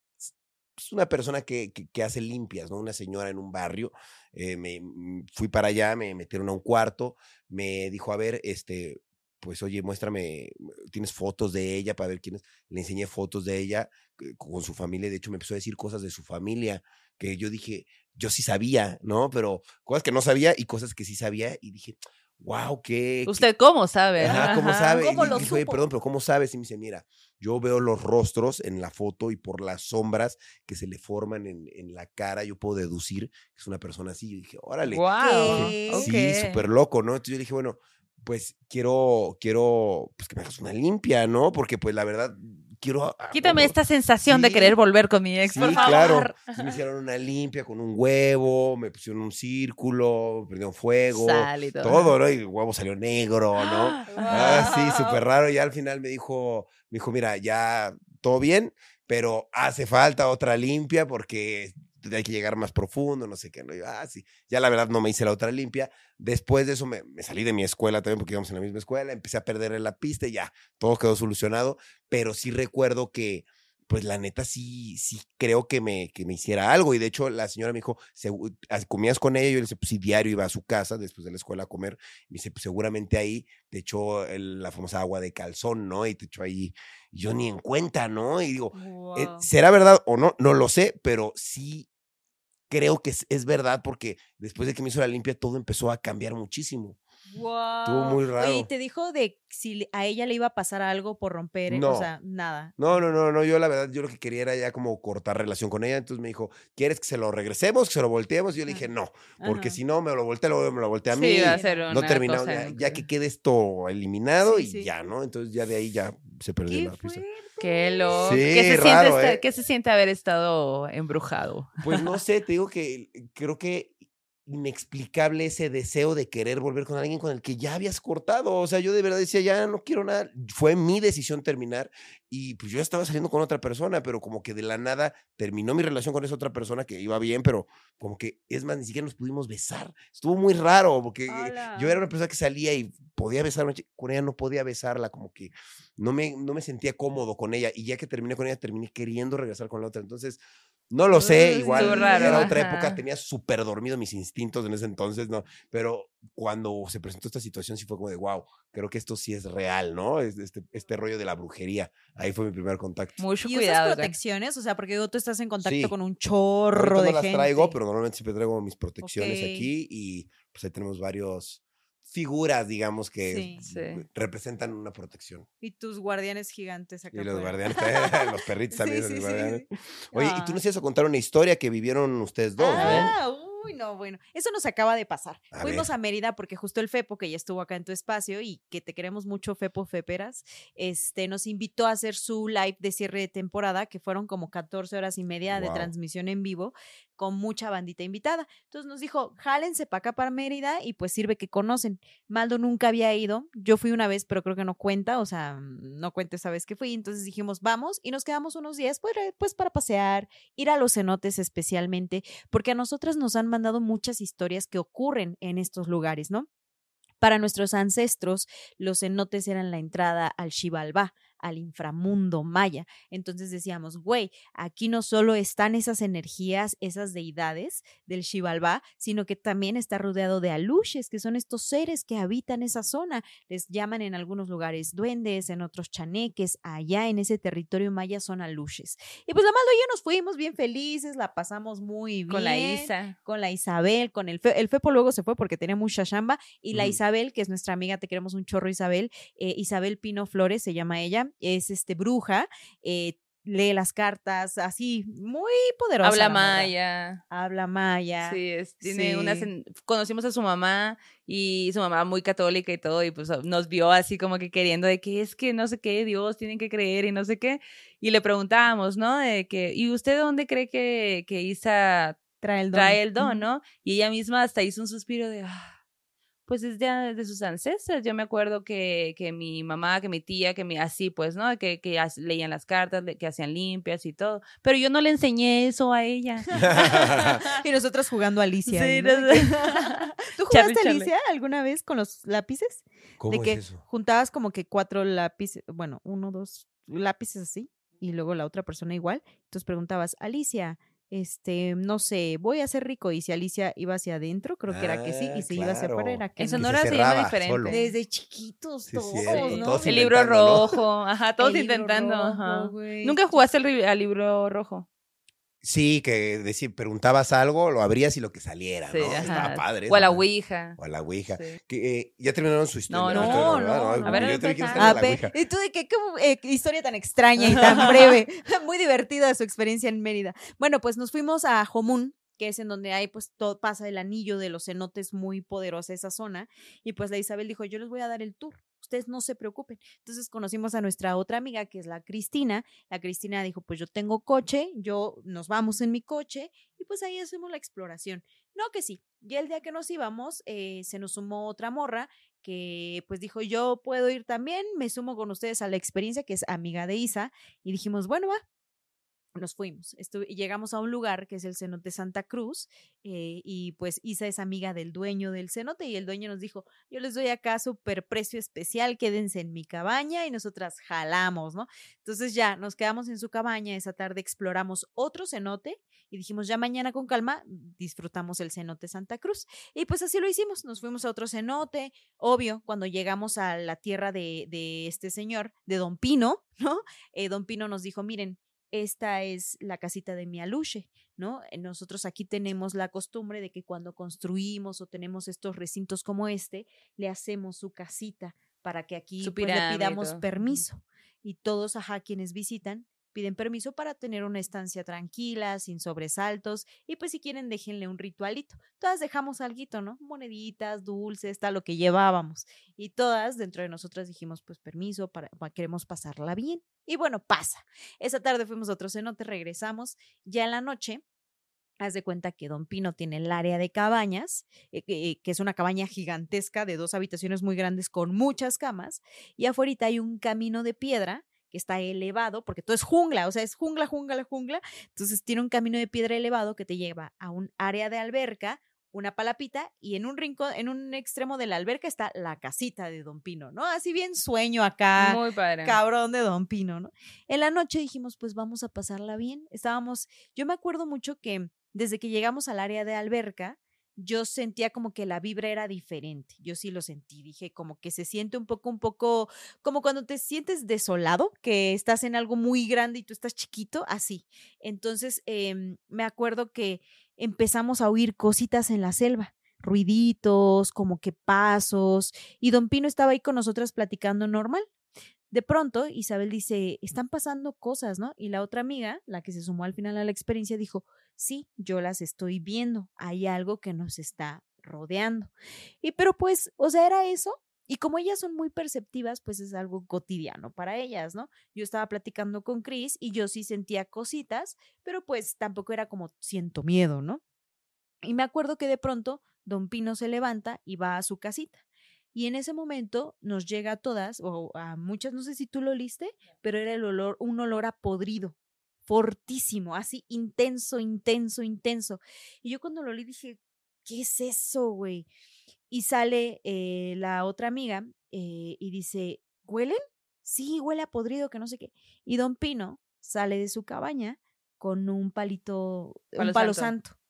pues, una persona que, que, que hace limpias, ¿no? Una señora en un barrio. eh, me, mm, fui para allá, me metieron a un cuarto, me dijo, a ver, este, pues oye, muéstrame, tienes fotos de ella para ver quién es. Le enseñé fotos de ella eh, con su familia. De hecho, me empezó a decir cosas de su familia que yo dije, yo sí sabía, ¿no? Pero cosas que no sabía y cosas que sí sabía. Y dije, wow, qué. qué- ¿Usted cómo sabe? Ajá, ¿cómo Ajá. sabe? ¿Cómo Y lo dije, "Oye, supo? perdón, pero ¿cómo sabes? Y me dice, mira, yo veo los rostros en la foto y por las sombras que se le forman en, en la cara, yo puedo deducir que es una persona así. Yo dije, órale. Wow. ¿Qué? Sí, ok. súper loco, ¿no? Entonces yo dije, bueno, pues quiero, quiero, pues que me hagas una limpia, ¿no? Porque pues la verdad, quiero... Quítame esta sensación de querer volver con mi ex, Sí, por favor. claro. Entonces me hicieron una limpia con un huevo, me pusieron un círculo, me prendieron fuego, todo. ¿no? Y el huevo salió negro, ¿no? Ah, sí, Wow. súper raro. Y al final me dijo, me dijo, mira, ya todo bien, pero hace falta otra limpia porque hay que llegar más profundo, no sé qué. ¿no? Yo, ah, sí. Ya la verdad no me hice la otra limpia. Después de eso me, me salí de mi escuela también porque íbamos en la misma escuela, empecé a perder en la pista y ya, todo quedó solucionado. Pero sí recuerdo que, pues la neta sí, sí creo que me, que me hiciera algo. Y de hecho la señora me dijo, "Segu- ah, ¿comías con ella? Yo le dije, pues sí, diario iba a su casa después de la escuela a comer. Y me dice, pues seguramente ahí te echó el- la famosa agua de calzón, ¿no? Y te echó ahí, yo ni en cuenta, ¿no? Y digo, eh, Wow. ¿será verdad o no? No lo sé, pero sí creo que es, es verdad porque después de que me hizo la limpia todo empezó a cambiar muchísimo. Estuvo muy raro. Oye, ¿y te dijo de si a ella le iba a pasar algo por romper? eh? No. O sea, nada. No, no, no, no, yo la verdad, yo lo que quería era ya como cortar relación con ella, entonces me dijo, ¿quieres que se lo regresemos, que se lo volteemos? Y yo le dije, no, porque Ajá. si no, me lo voltea, luego me lo voltea a Sí, mí. va a ser no una terminamos, cosa ya, que quede esto eliminado Sí, y sí. ya, ¿no? Entonces ya de ahí ya se perdió ¡Qué la fuerte! Qué loco. Sí, ¿Qué, se raro, siente ¿eh? ¿Qué se siente haber estado embrujado? Pues no sé, te digo que creo que inexplicable ese deseo de querer volver con alguien con el que ya habías cortado. O sea, yo de verdad decía, ya no quiero nada. Fue mi decisión terminar y pues yo estaba saliendo con otra persona, pero como que de la nada terminó mi relación con esa otra persona que iba bien, pero como que, es más, ni siquiera nos pudimos besar. Estuvo muy raro porque ¡Hala! yo era una persona que salía y podía besar a una chica, con ella no podía besarla, como que no me, no me sentía cómodo con ella y ya que terminé con ella terminé queriendo regresar con la otra. Entonces, No lo sé, igual raro, era otra ajá. época, tenía súper dormido mis instintos en ese entonces, ¿no? Pero cuando se presentó esta situación sí fue como de, wow, creo que esto sí es real, ¿no? Es- Este, este rollo de la brujería. Ahí fue mi primer contacto. Mucho ¿Y usas cuidado. güey. protecciones? O sea, porque luego tú estás en contacto Sí. con un Ahorita chorro de no las traigo, pero normalmente siempre traigo mis protecciones aquí y pues ahí tenemos varios figuras, digamos, que Sí. Sí. representan una protección. Y tus guardianes gigantes acá Y los guardianes, los perritos también, sí, los sí. guardianes. Oye, y tú Ah. nos ibas a contar una historia que vivieron ustedes dos, ¿no? Ah, uy, no, bueno. Eso nos acaba de pasar. A Fuimos ver. a Mérida porque justo el Fepo, que ya estuvo acá en tu espacio y que te queremos mucho, Fepo Feperas, este, nos invitó a hacer su live de cierre de temporada, que fueron como 14 horas y media de transmisión en vivo con mucha bandita invitada. Entonces nos dijo, jálense para acá para Mérida y pues sirve que conocen. Maldo nunca había ido, yo fui una vez, pero creo que no cuenta, o sea, no cuenta esa vez que fui. Entonces dijimos, vamos y nos quedamos unos días pues, pues para pasear, ir a los cenotes especialmente, porque a nosotras nos han mandado muchas historias que ocurren en estos lugares, ¿no? Para nuestros ancestros, los cenotes eran la entrada al Xibalbá, al inframundo maya. Entonces decíamos, güey, aquí no solo están esas energías, esas deidades del Xibalbá, sino que también está rodeado de aluches, que son estos seres que habitan esa zona. Les llaman en algunos lugares duendes, en otros chaneques. Allá en ese territorio maya son aluches. Y pues la Maldo y yo nos fuimos bien felices, la pasamos muy bien Con la Isa. con la Isabel, con el Fe, el Fepo luego se fue porque tenía mucha chamba y la. Isabel, que es nuestra amiga, te queremos un chorro Isabel, eh, Isabel Pino Flores se llama ella, es este bruja, eh, lee las cartas, así muy poderosa. Habla maya. Habla maya. Sí, es- tiene Sí. conocimos a su mamá y su mamá muy católica y todo y pues nos vio así como que queriendo de que es que no sé qué, Dios tienen que creer y no sé qué y le preguntábamos, ¿no? De que ¿y usted dónde cree que que Isa Trae el don. trae el don. ¿no? Y ella misma hasta hizo un suspiro de "Ah, pues es de, de sus ancestras. Yo me acuerdo que, que mi mamá, que mi tía, que mi, así pues, ¿no? Que, que leían las cartas, que hacían limpias y todo. Pero yo no le enseñé eso a ella. y nosotras jugando a Alicia. Sí, ahí, ¿no? sé. ¿Tú jugaste Charlie. Alicia alguna vez con los lápices? ¿Cómo de es que eso? juntabas como que cuatro lápices, bueno, uno, dos lápices así, y luego la otra persona igual. Entonces preguntabas, Alicia, este, no sé, voy a ser rico. Y si Alicia iba hacia adentro, creo que era que sí, Ah, y si iba hacia afuera claro. era que En no. Sonora se se llama diferente. solo. Desde chiquitos Sí, todos, cierto, ¿no? todos El libro rojo, ajá, todos El intentando. rojo, ajá. Nunca jugaste al libro rojo. Sí, que decir, preguntabas algo, lo abrías y lo que saliera, Sí, ¿no? ajá. Estaba padre. O a la ¿no? Ouija. O a la Ouija. Sí. Que, eh, ya terminaron su historia. No, no, no, no, Porque a ver, yo A ver, Ouija. ¿y tú de qué, qué, eh, qué historia tan extraña y tan breve? Muy divertida su experiencia en Mérida. Bueno, pues nos fuimos a Jomún, que es en donde hay, pues, todo pasa el anillo de los cenotes muy poderosa esa zona. Y pues la Isabel dijo, yo les voy a dar el tour. Ustedes no se preocupen. Entonces conocimos a nuestra otra amiga, que es la Cristina. La Cristina dijo, pues yo tengo coche, yo nos vamos en mi coche y pues ahí hacemos la exploración. No que sí. Y el día que nos íbamos, eh, se nos sumó otra morra que pues dijo, yo puedo ir también, me sumo con ustedes a la experiencia, que es amiga de Isa, y dijimos, bueno, va. Nos fuimos, llegamos a un lugar que es el cenote Santa Cruz, eh, y pues Isa es amiga del dueño del cenote, y el dueño nos dijo, yo les doy acá súper precio especial, quédense en mi cabaña, y nosotras jalamos, ¿no? Entonces ya nos quedamos en su cabaña, esa tarde exploramos otro cenote, y dijimos, ya mañana con calma disfrutamos el cenote Santa Cruz. Y pues así lo hicimos, nos fuimos a otro cenote, obvio, cuando llegamos a la tierra de, de este señor, de Don Pino, ¿no? Eh, Don Pino nos dijo, miren, esta es la casita de mi aluche, ¿no? Eh, Nosotros aquí tenemos la costumbre de que cuando construimos o tenemos estos recintos como este, le hacemos su casita para que aquí pues, le pidamos permiso. Y todos, ajá, quienes visitan, piden permiso para tener una estancia tranquila, sin sobresaltos, y pues si quieren déjenle un ritualito. Todas dejamos alguito, ¿no? Moneditas, dulces, tal, lo que llevábamos. Y todas dentro de nosotras dijimos, pues permiso, para, pa- queremos pasarla bien. Y bueno, pasa. Esa tarde fuimos a otro cenote, regresamos. Ya en la noche, haz de cuenta que Don Pino tiene el área de cabañas, eh, que es una cabaña gigantesca de dos habitaciones muy grandes con muchas camas. Y afuera hay un camino de piedra que está elevado, porque todo es jungla, o sea, es jungla, jungla, jungla. Entonces tiene un camino de piedra elevado que te lleva a un área de alberca, una palapita y en un rincón, en un extremo de la alberca está la casita de Don Pino, ¿no? Así bien sueño acá. Muy padre. Cabrón de Don Pino, ¿no? En la noche dijimos, pues vamos a pasarla bien. Estábamos, yo me acuerdo mucho que desde que llegamos al área de alberca, yo sentía como que la vibra era diferente. Yo sí lo sentí. Dije como que se siente un poco, un poco, como cuando te sientes desolado, que estás en algo muy grande y tú estás chiquito, así. Entonces, em, me acuerdo que empezamos a oír cositas en la selva ruiditos, como que pasos, y don Pino estaba ahí con nosotras platicando normal. De pronto, Isabel dice, están pasando cosas, ¿no? Y la otra amiga, la que se sumó al final a la experiencia, dijo, sí, yo las estoy viendo, hay algo que nos está rodeando. Y pero pues, o sea, era eso. Y como ellas son muy perceptivas, pues es algo cotidiano para ellas, ¿no? Yo estaba platicando con Chris y yo sí sentía cositas, pero pues tampoco era como siento miedo, ¿no? Y me acuerdo que de pronto Don Pino se levanta y va a su casita. Y en ese momento nos llega a todas, o a muchas, no sé si tú lo oliste, pero era el olor, un olor a podrido, fortísimo, así intenso, intenso, intenso. Y yo cuando lo olí dije, ¿qué es eso, güey? Y sale eh, la otra amiga eh, y dice, ¿huelen? Sí, huele a podrido, que no sé qué. Y don Pino sale de su cabaña con un palito, Palo un palo santo. santo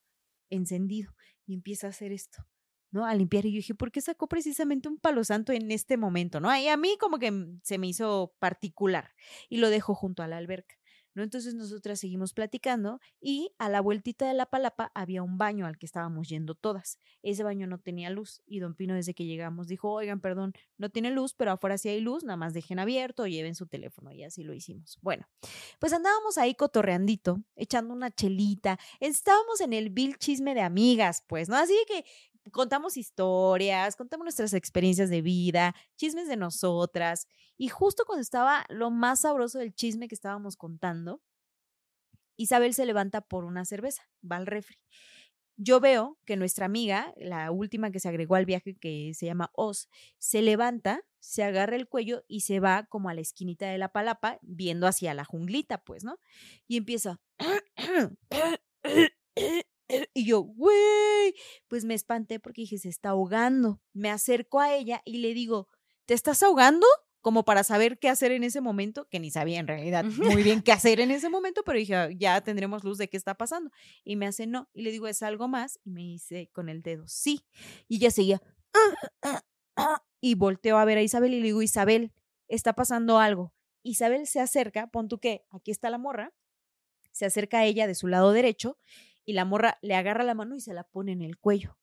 encendido y empieza a hacer esto. ¿No? A limpiar. Y yo dije, ¿por qué sacó precisamente un palo santo en este momento? ¿No? Y a mí como que se me hizo particular y lo dejó junto a la alberca. ¿no? Entonces nosotras seguimos platicando y a la vueltita de la palapa había un baño al que estábamos yendo todas. Ese baño no tenía luz y don Pino desde que llegamos dijo, oigan, perdón, no tiene luz, pero afuera sí hay luz, nada más dejen abierto, lleven su teléfono y así lo hicimos. Bueno, pues andábamos ahí cotorreandito, echando una chelita, estábamos en el vil chisme de amigas, pues, ¿no? Así que contamos historias, contamos nuestras experiencias de vida, chismes de nosotras. Y justo cuando estaba lo más sabroso del chisme que estábamos contando, Isabel se levanta por una cerveza, va al refri. Yo veo que nuestra amiga, la última que se agregó al viaje, que se llama Oz, se levanta, se agarra el cuello y se va como a la esquinita de la palapa, viendo hacia la junglita, pues, ¿no? Y empieza. Y yo, güey, pues me espanté porque dije, se está ahogando. Me acerco a ella y le digo, ¿te estás ahogando? Como para saber qué hacer en ese momento, que ni sabía en realidad muy bien qué hacer en ese momento, pero dije, "Ah, ya tendremos luz de qué está pasando. Y me hace no. Y le digo, ¿es algo más? Y me dice con el dedo, sí. Y ella seguía, y volteo a ver a Isabel y le digo, Isabel, está pasando algo. Isabel se acerca, pon tú que aquí está la morra, se acerca a ella de su lado derecho y la morra le agarra la mano y se la pone en el cuello.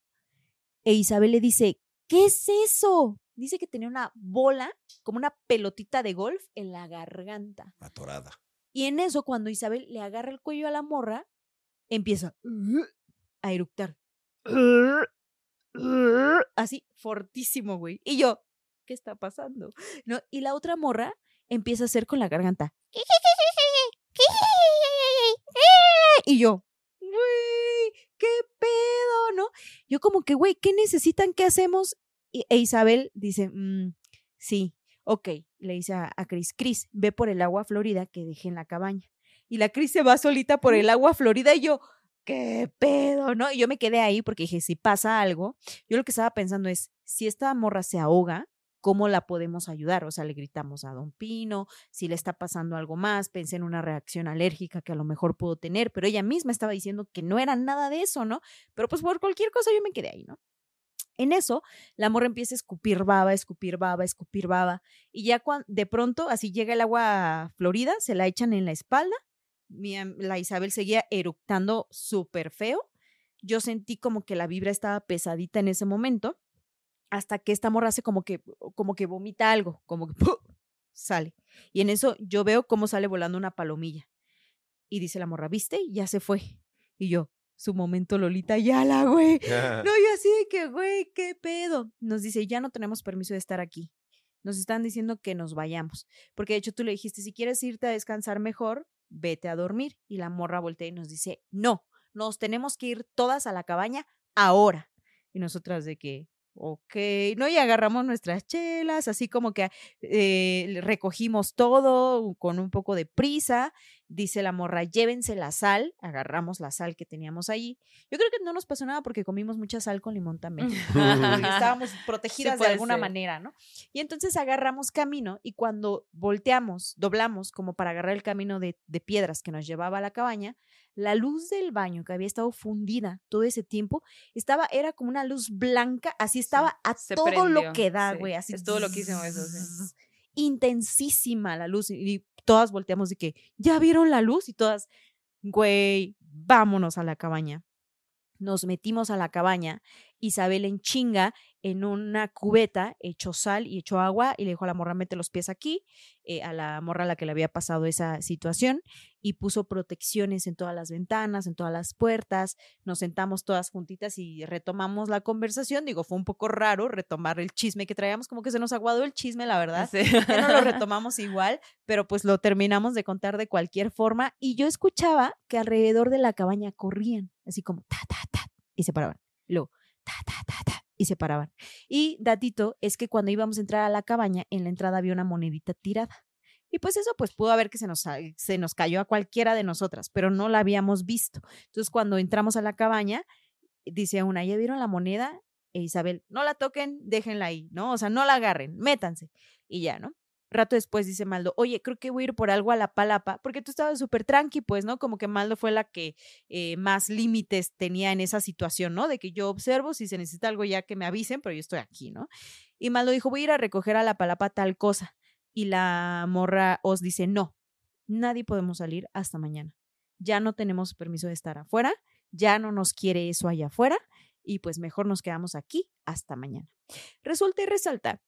E Isabel le dice, ¿qué es eso? Dice que tenía una bola, como una pelotita de golf en la garganta. Atorada. Y en eso, cuando Isabel le agarra el cuello a la morra, empieza a eructar. Así, fortísimo, güey. Y yo, ¿qué está pasando? ¿No? Y la otra morra empieza a hacer con la garganta. Y yo, güey, ¿qué pedo, Yo como que, güey, ¿qué necesitan? ¿Qué hacemos? Y, e Isabel dice, "Mm, sí, ok. Le dice a, a Cris, Cris, ve por el agua florida que dejé en la cabaña. Y la Cris se va solita por el agua florida y yo, ¿qué pedo, no? Y yo me quedé ahí porque dije, si pasa algo, yo lo que estaba pensando es, si esta morra se ahoga, ¿cómo la podemos ayudar? O sea, le gritamos a Don Pino, si le está pasando algo más, pensé en una reacción alérgica que a lo mejor pudo tener, pero ella misma estaba diciendo que no era nada de eso, ¿no? Pero pues por cualquier cosa yo me quedé ahí, ¿no? En eso, la morra empieza a escupir baba, escupir baba, escupir baba, y ya de pronto así llega el agua florida, se la echan en la espalda, mi la Isabel seguía eructando súper feo, yo sentí como que la vibra estaba pesadita en ese momento, hasta que esta morra hace como que, como que vomita algo, como que sale. Y en eso yo veo cómo sale volando una palomilla. Y dice la morra, ¿viste? Ya se fue. Y yo, su momento Lolita Yala, güey. No, yo así de que, güey, ¿qué pedo? Nos dice, ya no tenemos permiso de estar aquí. Nos están diciendo que nos vayamos. Porque de hecho tú le dijiste, si quieres irte a descansar mejor, vete a dormir. Y la morra voltea y nos dice, no, nos tenemos que ir todas a la cabaña ahora. Y nosotras de que, ok, ¿no? Y agarramos nuestras chelas, así como que eh, recogimos todo con un poco de prisa Dice la morra, llévense la sal, agarramos la sal que teníamos allí. Yo creo que no nos pasó nada porque comimos mucha sal con limón también. estábamos protegidas de alguna ser. manera, ¿no? Y entonces agarramos camino y cuando volteamos, doblamos como para agarrar el camino de, de piedras que nos llevaba a la cabaña, la luz del baño que había estado fundida todo ese tiempo, estaba, era como una luz blanca, así estaba a se todo prendió, lo que da, sí. güey, así. Estuvo loquísimo eso, sí. zzzz, Intensísima la luz y todas volteamos de que, ¿ya vieron la luz? Y todas, güey, vámonos a la cabaña. Nos metimos a la cabaña, Isabel en chinga, en una cubeta, echó sal y echó agua y le dijo a la morra, mete los pies aquí, eh, a la morra a la que le había pasado esa situación, y puso protecciones en todas las ventanas, en todas las puertas, nos sentamos todas juntitas y retomamos la conversación, digo, fue un poco raro retomar el chisme que traíamos, como que se nos aguadó el chisme, la verdad, Sí. ya no lo retomamos igual, pero pues lo terminamos de contar de cualquier forma. Y yo escuchaba que alrededor de la cabaña corrían, así como ta, ta, ta, y se paraban. Luego, y se paraban. Y datito es que cuando íbamos a entrar a la cabaña, en la entrada había una monedita tirada. Y pues eso, pues pudo haber que se nos, sa- se nos cayó a cualquiera de nosotras, pero no la habíamos visto. Entonces, cuando entramos a la cabaña, dice una, ¿ya vieron la moneda? E Isabel, no la toquen, déjenla ahí, ¿no? O sea, no la agarren, métanse. Y ya, ¿no? Rato después dice Maldo, oye, creo que voy a ir por algo a la palapa, porque tú estabas súper tranqui, pues, ¿no? Como que Maldo fue la que eh, más límites tenía en esa situación, ¿no? De que yo observo, si se necesita algo ya que me avisen, pero yo estoy aquí, ¿no? Y Maldo dijo, voy a ir a recoger a la palapa tal cosa. Y la morra os dice, no, nadie podemos salir hasta mañana. Ya no tenemos permiso de estar afuera, ya no nos quiere eso allá afuera, y pues mejor nos quedamos aquí hasta mañana. Resulta y resalta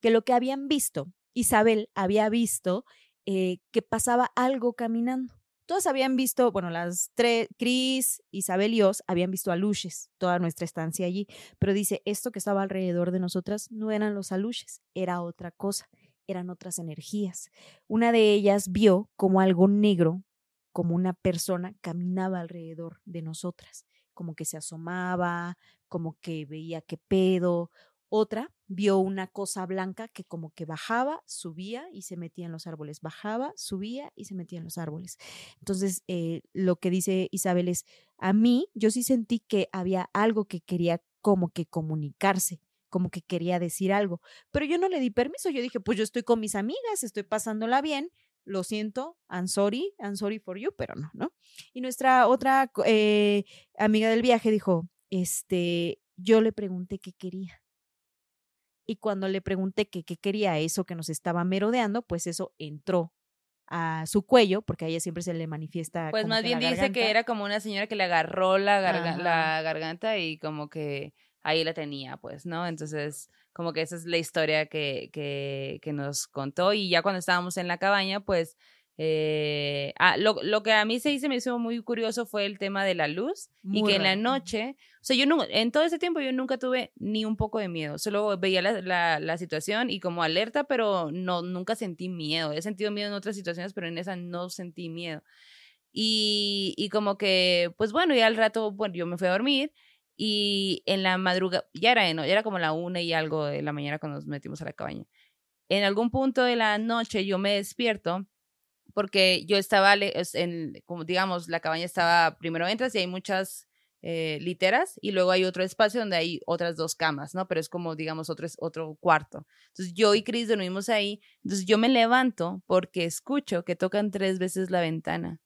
que lo que habían visto, Isabel había visto eh, que pasaba algo caminando. Todas habían visto, bueno, las tres, Cris, Isabel y Os habían visto aluches toda nuestra estancia allí, pero dice, esto que estaba alrededor de nosotras no eran los aluches, era otra cosa, eran otras energías. Una de ellas vio como algo negro, como una persona, caminaba alrededor de nosotras, como que se asomaba, como que veía qué pedo. Otra vio una cosa blanca que como que bajaba, subía y se metía en los árboles, bajaba, subía y se metía en los árboles. Entonces, eh, lo que dice Isabel es, a mí yo sí sentí que había algo que quería como que comunicarse, como que quería decir algo, pero yo no le di permiso, yo dije, pues yo estoy con mis amigas, estoy pasándola bien, lo siento, I'm sorry, I'm sorry for you, pero no, ¿no? Y nuestra otra eh, amiga del viaje dijo, este, yo le pregunté qué quería. Y cuando le pregunté que qué quería eso que nos estaba merodeando, pues eso entró a su cuello, porque a ella siempre se le manifiesta. Pues como más que bien la dice que era como una señora que le agarró la, garga- Ajá. la garganta y como que ahí la tenía, pues, ¿no? Entonces, como que esa es la historia que, que, que nos contó y ya cuando estábamos en la cabaña, pues, eh, ah, lo, lo que a mí se hizo me hizo muy curioso fue el tema de la luz y Muy que en la noche, o sea, yo no, en todo ese tiempo yo nunca tuve ni un poco de miedo, solo veía la, la, la situación y como alerta, pero no, nunca sentí miedo. He sentido miedo en otras situaciones, pero en esa no sentí miedo. Y, y como que, pues bueno, ya al rato, bueno, yo me fui a dormir y en la madrugada, ya era, no, ya era como la una y algo de la mañana cuando nos metimos a la cabaña. En algún punto de la noche yo me despierto porque yo estaba, en, como digamos, la cabaña estaba, primero entras y hay muchas eh, literas y luego hay otro espacio donde hay otras dos camas, ¿no? Pero es como, digamos, otro, otro cuarto. Entonces yo y Chris dormimos ahí. Entonces yo me levanto porque escucho que tocan tres veces la ventana.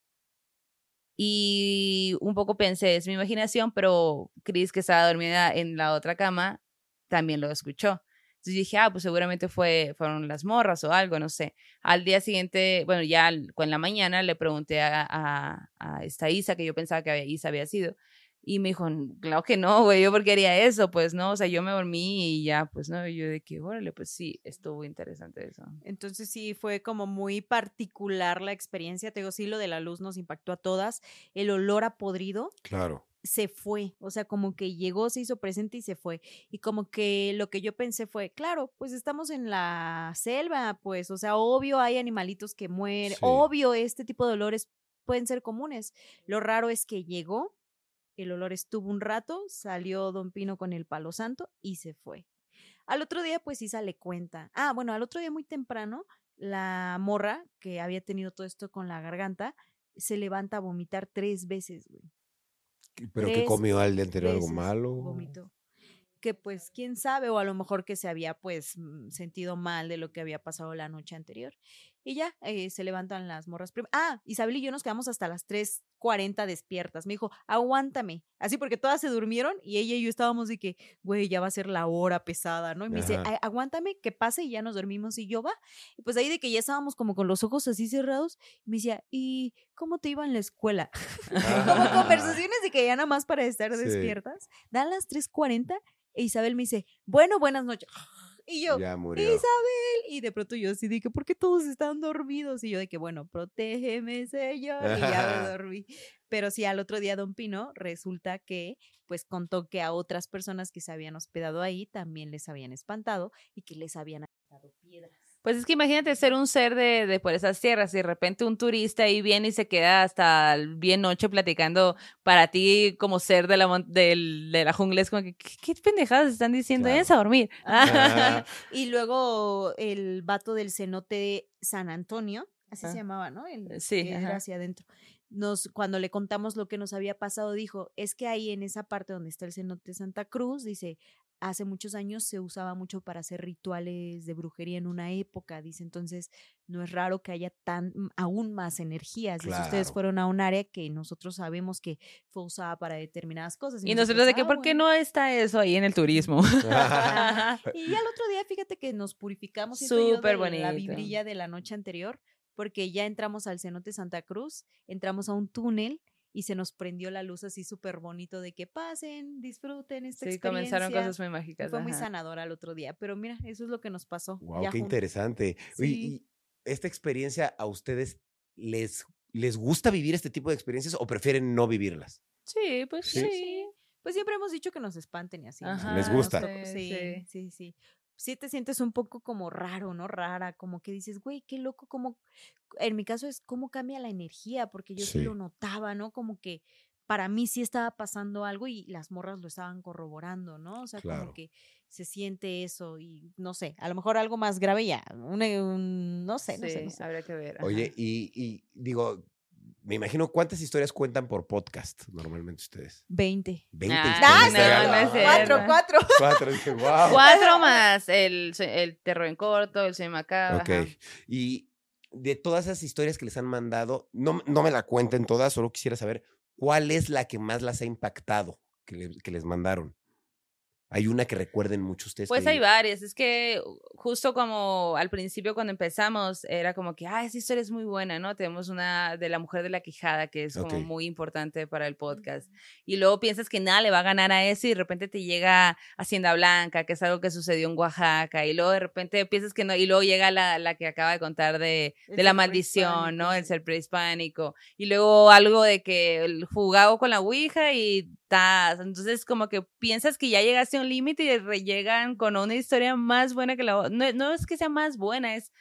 Y un poco pensé, es mi imaginación, pero Chris, que estaba dormida en la otra cama, también lo escuchó. Entonces dije, ah, pues seguramente fue, fueron las morras o algo, no sé. Al día siguiente, bueno, ya en la mañana le pregunté a, a, a esta Isa, que yo pensaba que había- Isa había sido, y me dijo, claro que no, güey, yo porque haría eso, pues no, o sea, yo me dormí y ya, pues no, y yo de que, órale, pues sí, estuvo interesante eso. Entonces sí, fue como muy particular la experiencia. Te digo, sí, lo de la luz nos impactó a todas. El olor a podrido Claro. Se fue, o sea, como que llegó, se hizo presente y se fue. Y como que lo que yo pensé fue, claro, pues estamos en la selva, pues, o sea, obvio hay animalitos que mueren, Sí. obvio este tipo de olores pueden ser comunes. Lo raro es que llegó, el olor estuvo un rato, salió Don Pino con el palo santo y se fue. Al otro día, pues Isa le cuenta. Ah, bueno, al otro día muy temprano, la morra que había tenido todo esto con la garganta se levanta a vomitar tres veces, güey. ¿Pero qué Tres comió al día anterior? ¿Algo malo? Vomitó. Que pues quién sabe, o a lo mejor que se había pues mm, sentido mal de lo que había pasado la noche anterior. Y ya, eh, se levantan las morras. Ah, Isabel y yo nos quedamos hasta las 3.40 despiertas. Me dijo, aguántame. Así porque todas se durmieron y ella y yo estábamos de que, güey, ya va a ser la hora pesada, ¿no? Y me dice, Ajá. "Ay, aguántame, que pase y ya nos dormimos. Y yo va. Y pues ahí de que ya estábamos como con los ojos así cerrados, me decía, ¿y cómo te iba en la escuela? como conversaciones de que ya nada más para estar Sí. despiertas. Dan las 3.40 e Isabel me dice, bueno, buenas noches. Y yo, Ya murió. Isabel. Y de pronto yo así que, ¿por qué todos están dormidos? Y yo de que, bueno, protégeme, señor. Y ya me dormí. Pero sí, al otro día Don Pino resulta que pues contó que a otras personas que se habían hospedado ahí también les habían espantado y que les habían aventado piedras. Pues es que imagínate ser un ser de, de por esas tierras y de repente un turista ahí viene y se queda hasta el bien noche platicando para ti como ser de la, del- de la jungla. Es como que, ¿qué, qué pendejadas están diciendo? Claro. Váyanse a dormir. Ajá. Y luego el vato del cenote San Antonio, así Ah. se llamaba, ¿no? El Sí, era hacia adentro. Nos, cuando le contamos lo que nos había pasado, dijo, es que ahí en esa parte donde está el cenote Santa Cruz, dice, hace muchos años se usaba mucho para hacer rituales de brujería en una época, dice, entonces no es raro que haya tan aún más energías. Dice, ustedes Claro. fueron a un área que nosotros sabemos que fue usada para determinadas cosas. Y nosotros de que, "Ah, ¿por qué bueno". no está eso ahí en el turismo? Y ya el otro día, fíjate que nos purificamos siento yo, Súper de la bonito. vibrilla de la noche anterior, porque ya entramos al cenote Santa Cruz, entramos a un túnel y se nos prendió la luz así súper bonito de que pasen, disfruten esta Sí, comenzaron experiencia. cosas muy Y mágicas. fue muy sanadora el otro día, pero mira, eso es lo que nos pasó. Wow, ya qué juntos. interesante. Sí. ¿y esta experiencia a ustedes les, les gusta vivir este tipo de experiencias o prefieren no vivirlas? Sí, pues Sí. sí. Pues siempre hemos dicho que nos espanten y así. Les gusta. Sí. sí, sí. Sí te sientes un poco como raro, ¿no? Rara, como que dices, güey, qué loco, como, en mi caso es cómo cambia la energía, porque yo sí, Sí. lo notaba, ¿no? Como que para mí sí estaba pasando algo y las morras lo estaban corroborando, ¿no? O sea, Claro. como que se siente eso y no sé, a lo mejor algo más grave ya, un- un- no sé, no sé, Sí, no sé. habría que ver. Oye, y digo, me imagino cuántas historias cuentan por podcast normalmente ustedes. 20. 20 Ah, historias. no, no cuatro, cuatro. Cuatro, dije, wow. Cuatro más el, el terror en corto, el sueño macabro. Ok. ajá. Y de todas esas historias que les han mandado, no, no me la cuenten todas, solo quisiera saber cuál es la que más las ha impactado que, le- que les mandaron. Hay una que recuerden mucho ustedes. Pues que hay varias, es que justo como al principio cuando empezamos era como que, ah, esa historia es muy buena, ¿no? Tenemos una de la mujer de la quijada que es como muy importante para el podcast. Y luego piensas que nada le va a ganar a eso y de repente te llega Hacienda Blanca, que es algo que sucedió en Oaxaca, y luego de repente piensas que no, y luego llega la, la que acaba de contar de, de la maldición, ¿no? El ser prehispánico. Y luego algo de que el jugado con la Ouija y tas. Entonces como que piensas que ya llegaste un límite y re- llegan con una historia más buena que la otra. No, no es que sea más buena, es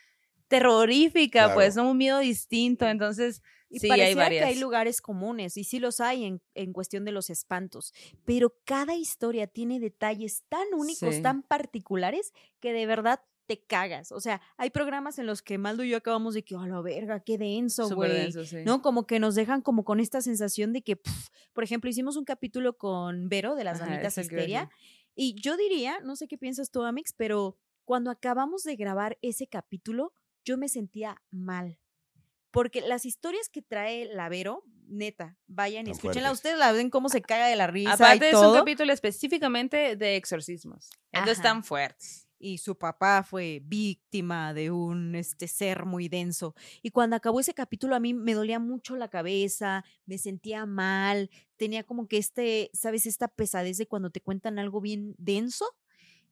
terrorífica, Claro. pues, ¿no? Un miedo distinto. Entonces, Y sí, pareciera hay varias. que hay lugares comunes, y sí los hay en, en cuestión de los espantos, pero cada historia tiene detalles tan únicos, Sí. tan particulares, que de verdad te cagas. O sea, hay programas en los que Maldo y yo acabamos de que, a la verga, qué denso, güey. sí. ¿No? Como que nos dejan como con esta sensación de que, pf, por ejemplo, hicimos un capítulo con Vero de las Ajá, Damitas eso que Histeria, y yo diría, no sé qué piensas tú, Amix, pero cuando acabamos de grabar ese capítulo, yo me sentía mal. Porque las historias que trae la Vero, neta, vayan y escúchenla. Ustedes la ven cómo se caga de la risa Aparte y es un capítulo específicamente de exorcismos. Entonces Ajá. están fuertes. Y su papá fue víctima de un este ser muy denso. Y cuando acabó ese capítulo a mí me dolía mucho la cabeza, me sentía mal, tenía como que este, ¿sabes? Esta pesadez de cuando te cuentan algo bien denso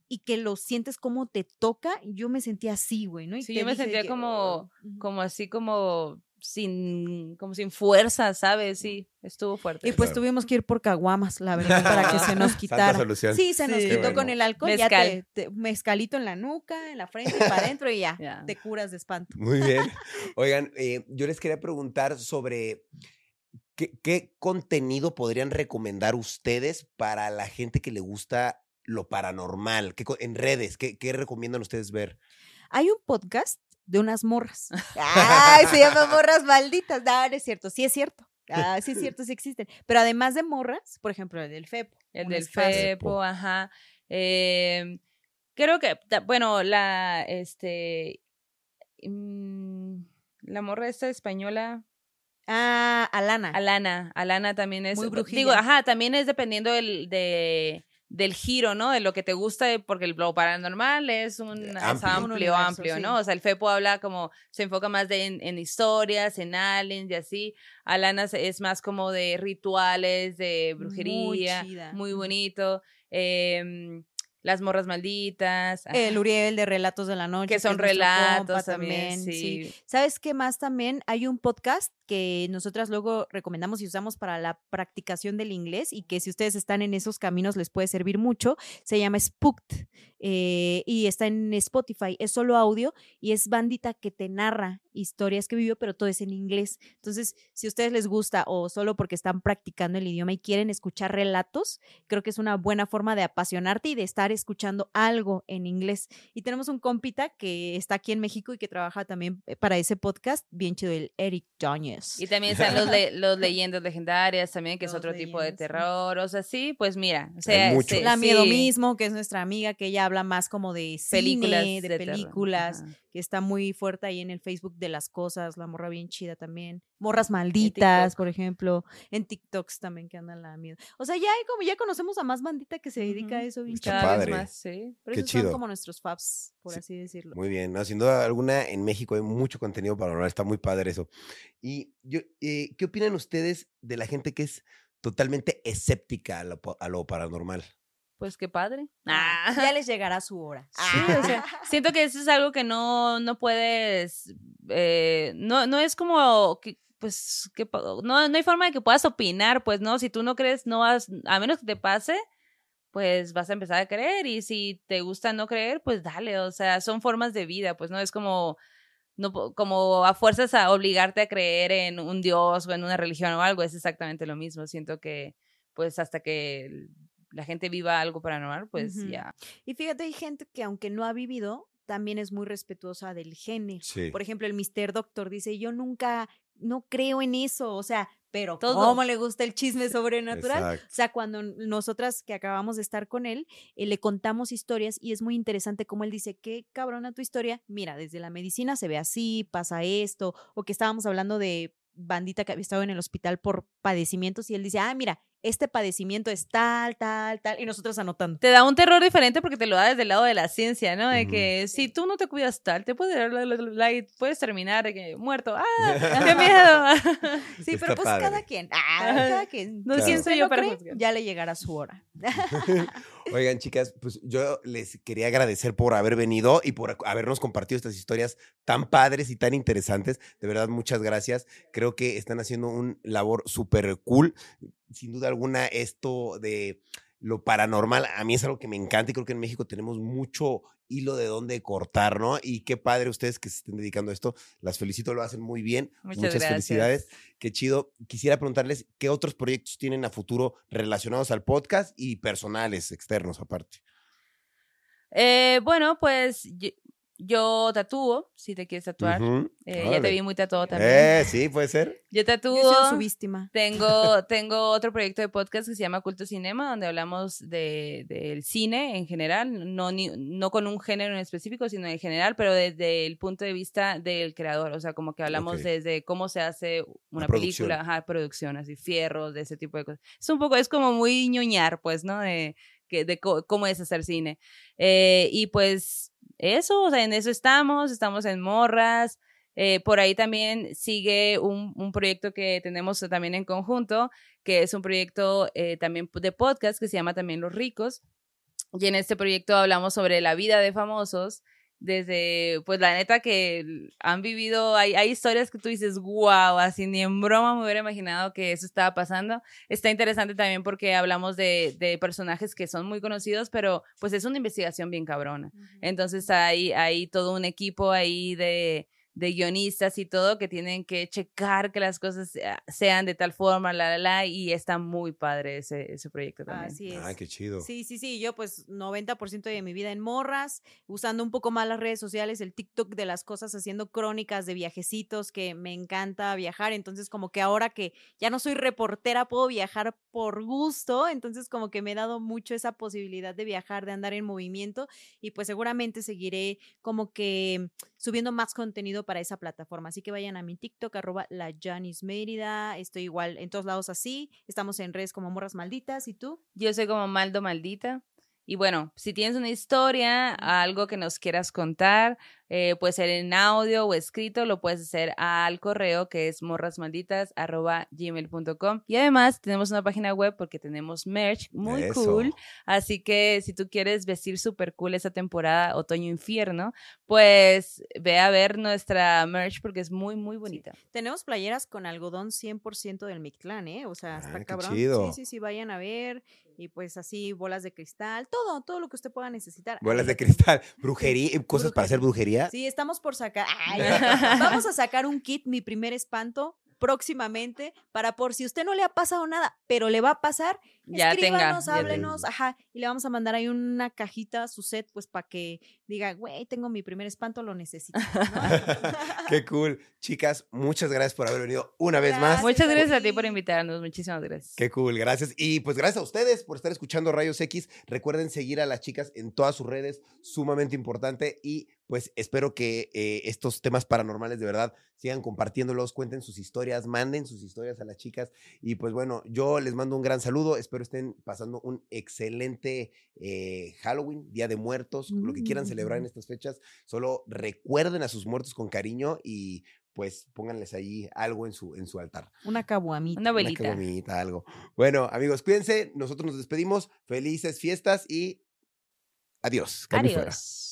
y que lo sientes como te toca. Yo me sentía así, güey, ¿no? Y Sí, yo me sentía que, como- "Oh", ujú. Como así como sin, como sin fuerza, ¿sabes? Sí, estuvo fuerte. Y pues Claro. tuvimos que ir por caguamas, la verdad, para que se nos quitara. solución. Sí, se nos Sí. quitó con el alcohol, ya te, Mezcal. te- mezcalito en la nuca, en la frente y para adentro y ya, Ya. te curas de espanto. Muy bien. Oigan, eh, yo les quería preguntar sobre qué, qué contenido podrían recomendar ustedes para la gente que le gusta lo paranormal, ¿Qué en redes, ¿qué, qué recomiendan ustedes ver? Hay un podcast de unas morras. ¡Ay! Se llaman morras malditas. No, no es cierto. Sí es cierto. Ah, sí es cierto, sí existen. Pero además de morras, por ejemplo, el del FEPO. El del espacio. FEPO, ajá. Eh, creo que, bueno, la, este, mm, la morra esta española, Ah, Alana. Alana, Alana también es, Muy digo, brujilla. ajá, también es dependiendo del, de, del giro, ¿no? De lo que te gusta, porque el lo paranormal es un es Amplio. universo, amplio, sí. ¿no? O sea, el FEPO habla como, se enfoca más de, en, en historias, en aliens y así. Alana se- es más como de rituales, de Muy brujería, chida. muy Ujú. bonito. em, las morras malditas. El Uriel de Relatos de la Noche. que son es relatos también, sí. ¿Sabes qué más también? Hay un podcast que nosotras luego recomendamos y usamos para la practicación del inglés y que si ustedes están en esos caminos les puede servir mucho. Se llama Spooked eh, y está en Spotify. Es solo audio y es bandita que te narra historias que vivió, pero todo es en inglés. Entonces, si a ustedes les gusta o solo porque están practicando el idioma y quieren escuchar relatos, creo que es una buena forma de apasionarte y de estar escuchando algo en inglés. Y tenemos un compita que está aquí en México y que trabaja también eh, para ese podcast, bien chido, el Eric Y también están los, le- los leyendas legendarias también, que es otro tipo de terror. O sea, sí, pues mira. O sea, se- La Miedo sí, mismo, que es nuestra amiga, que ella habla más como de películas cine, de, películas. Que está muy fuerte ahí en el Facebook de las cosas, la morra bien chida también. Morras malditas, por ejemplo, en TikToks también que andan la miedo. O sea, ya hay como ya conocemos a más bandita que se dedica a eso bien. Cada padre. vez más, sí. Por Qué eso chido. son como nuestros faps, por Sí, así decirlo. Muy bien, ¿no? sin duda alguna en México hay mucho contenido paranormal, está muy padre eso. Y yo, eh, ¿qué opinan ustedes de la gente que es totalmente escéptica a lo, pa- a lo paranormal? Pues qué padre. Ah. Ya les llegará su hora. Sí, o sea, siento que eso es algo que no, no puedes, eh, no, no es como, que, pues, que, no, no hay forma de que puedas opinar, pues, ¿no? Si tú no crees, no vas, a menos que te pase, pues vas a empezar a creer y si te gusta no creer, pues dale, o sea, son formas de vida, pues, ¿no? Es como, no, como a fuerzas a obligarte a creer en un dios o en una religión o algo, es exactamente lo mismo, siento que, pues, hasta que la gente viva algo paranormal, pues ya. Y fíjate, hay gente que aunque no ha vivido, también es muy respetuosa del género. Sí. Por ejemplo, el Mr. Doctor dice, yo nunca, no creo en eso, o sea, pero Todo. ¿cómo le gusta el chisme sobrenatural? Exacto. O sea, cuando nosotras que acabamos de estar con él, eh, le contamos historias y es muy interesante como él dice, qué cabrona tu historia. Mira, desde la medicina se ve así, pasa esto, o que estábamos hablando de bandita que había estado en el hospital por padecimientos y él dice, ah, mira, este padecimiento es tal, tal, tal, y nosotros anotando. te da un terror diferente porque te lo da desde el lado de la ciencia, ¿no? De que si tú no te cuidas tal, te puede dar la- la- la- la- y puedes terminar de que muerto. ¡Ah! ¡Qué miedo! Sí, Está pero pues padre. cada quien. Ah, cada quien. No, Claro. ¿quién Si soy usted yo no para cree? Ya le llegará su hora. Oigan, chicas, pues yo les quería agradecer por haber venido y por habernos compartido estas historias tan padres y tan interesantes. De verdad, muchas gracias. Creo que están haciendo un labor súper cool. Sin duda alguna, esto de lo paranormal, a mí es algo que me encanta y creo que en México tenemos mucho hilo de dónde cortar, ¿no? Y qué padre ustedes que se estén dedicando a esto. Las felicito, lo hacen muy bien. Muchas Muchas, gracias. felicidades. Qué chido. Quisiera preguntarles qué otros proyectos tienen a futuro relacionados al podcast y personales, externos aparte. Eh, bueno, pues yo, tatúo, si te quieres tatuar. Eh, ya te vi muy tatuado también. Eh, sí, puede ser. Yo tatúo. su víctima. Tengo, tengo otro proyecto de podcast que se llama Culto Cinema, donde hablamos de, del cine en general, no, ni- no con un género en específico, sino en general, pero desde el punto de vista del creador, o sea, como que hablamos desde cómo se hace una producción. película, ajá, producción, así, fierros, de ese tipo de cosas. Es un poco, es como muy ñoñar, pues, ¿no? De, que, de cómo es hacer cine. Eh, y pues eso, o sea, en eso estamos, estamos en Morras. Eh, por ahí también sigue un, un proyecto que tenemos también en conjunto, que es un proyecto eh, también de podcast que se llama también Los Ricos. Y en este proyecto hablamos sobre la vida de famosos, desde, pues la neta que han vivido, hay, hay historias que tú dices, wow, así ni en broma me hubiera imaginado que eso estaba pasando. Está interesante también porque hablamos de, de personajes que son muy conocidos, pero pues es una investigación bien cabrona. Entonces hay, hay todo un equipo ahí de, de guionistas y todo que tienen que checar que las cosas sea- sean de tal forma, la, la, la, y está muy padre ese, ese proyecto también. Así es. Ay, qué chido. Sí, sí, sí, yo pues 90% de mi vida en morras, usando un poco más las redes sociales, el TikTok de las cosas, haciendo crónicas de viajecitos, que me encanta viajar, entonces como que ahora que ya no soy reportera, puedo viajar por gusto, entonces como que me he dado mucho esa posibilidad de viajar, de andar en movimiento y pues seguramente seguiré como que subiendo más contenido para esa plataforma, así que vayan a mi TikTok, arroba la Janis Mérida, estoy igual en todos lados así, estamos en redes como Morras Malditas, ¿y tú? Yo soy como Maldo Maldita. Y bueno, si tienes una historia, algo que nos quieras contar, eh, puede ser en audio o escrito, lo puedes hacer al correo que es morrasmalditas.gmail.com. Y además tenemos una página web porque tenemos merch muy Eso. cool. Así que si tú quieres vestir súper cool esta temporada, otoño-infierno, pues ve a ver nuestra merch porque es muy, muy bonita. Tenemos playeras con algodón 100% del Mictlán, ¿eh? O sea, Ah, está qué cabrón. chido. Sí, sí, sí, vayan a ver. Y pues así, bolas de cristal, todo, todo lo que usted pueda necesitar. Bolas de cristal, brujería, cosas para hacer brujería. Sí, estamos por sacar. Ay, vamos a sacar un kit, mi primer espanto, próximamente, para por si usted no le ha pasado nada, pero le va a pasar, Ya tenga, escríbanos, ya háblenos, ajá, y le vamos a mandar ahí una cajita, su set, pues para que diga, güey, tengo mi primer espanto, lo necesito. ¿no? Qué cool. Chicas, muchas gracias por haber venido una vez más. Muchas gracias a ti ti. por invitarnos. Muchísimas gracias. Qué cool, gracias. Y pues gracias a ustedes por estar escuchando Rayos X. Recuerden seguir a las chicas en todas sus redes, sumamente importante. Y pues espero que eh, estos temas paranormales de verdad sigan compartiéndolos, cuenten sus historias, manden sus historias a las chicas. Y pues bueno, yo les mando un gran saludo. Espero estén pasando un excelente eh, Halloween, Día de Muertos, lo que quieran celebrar en Mm. estas fechas. Solo recuerden a sus muertos con cariño y pues pónganles ahí algo en su, en su altar. Una caguamita. Una Una abuelita. caguamita, algo. Bueno, amigos, cuídense. Nosotros nos despedimos. Felices fiestas y adiós. Fuera. Adiós.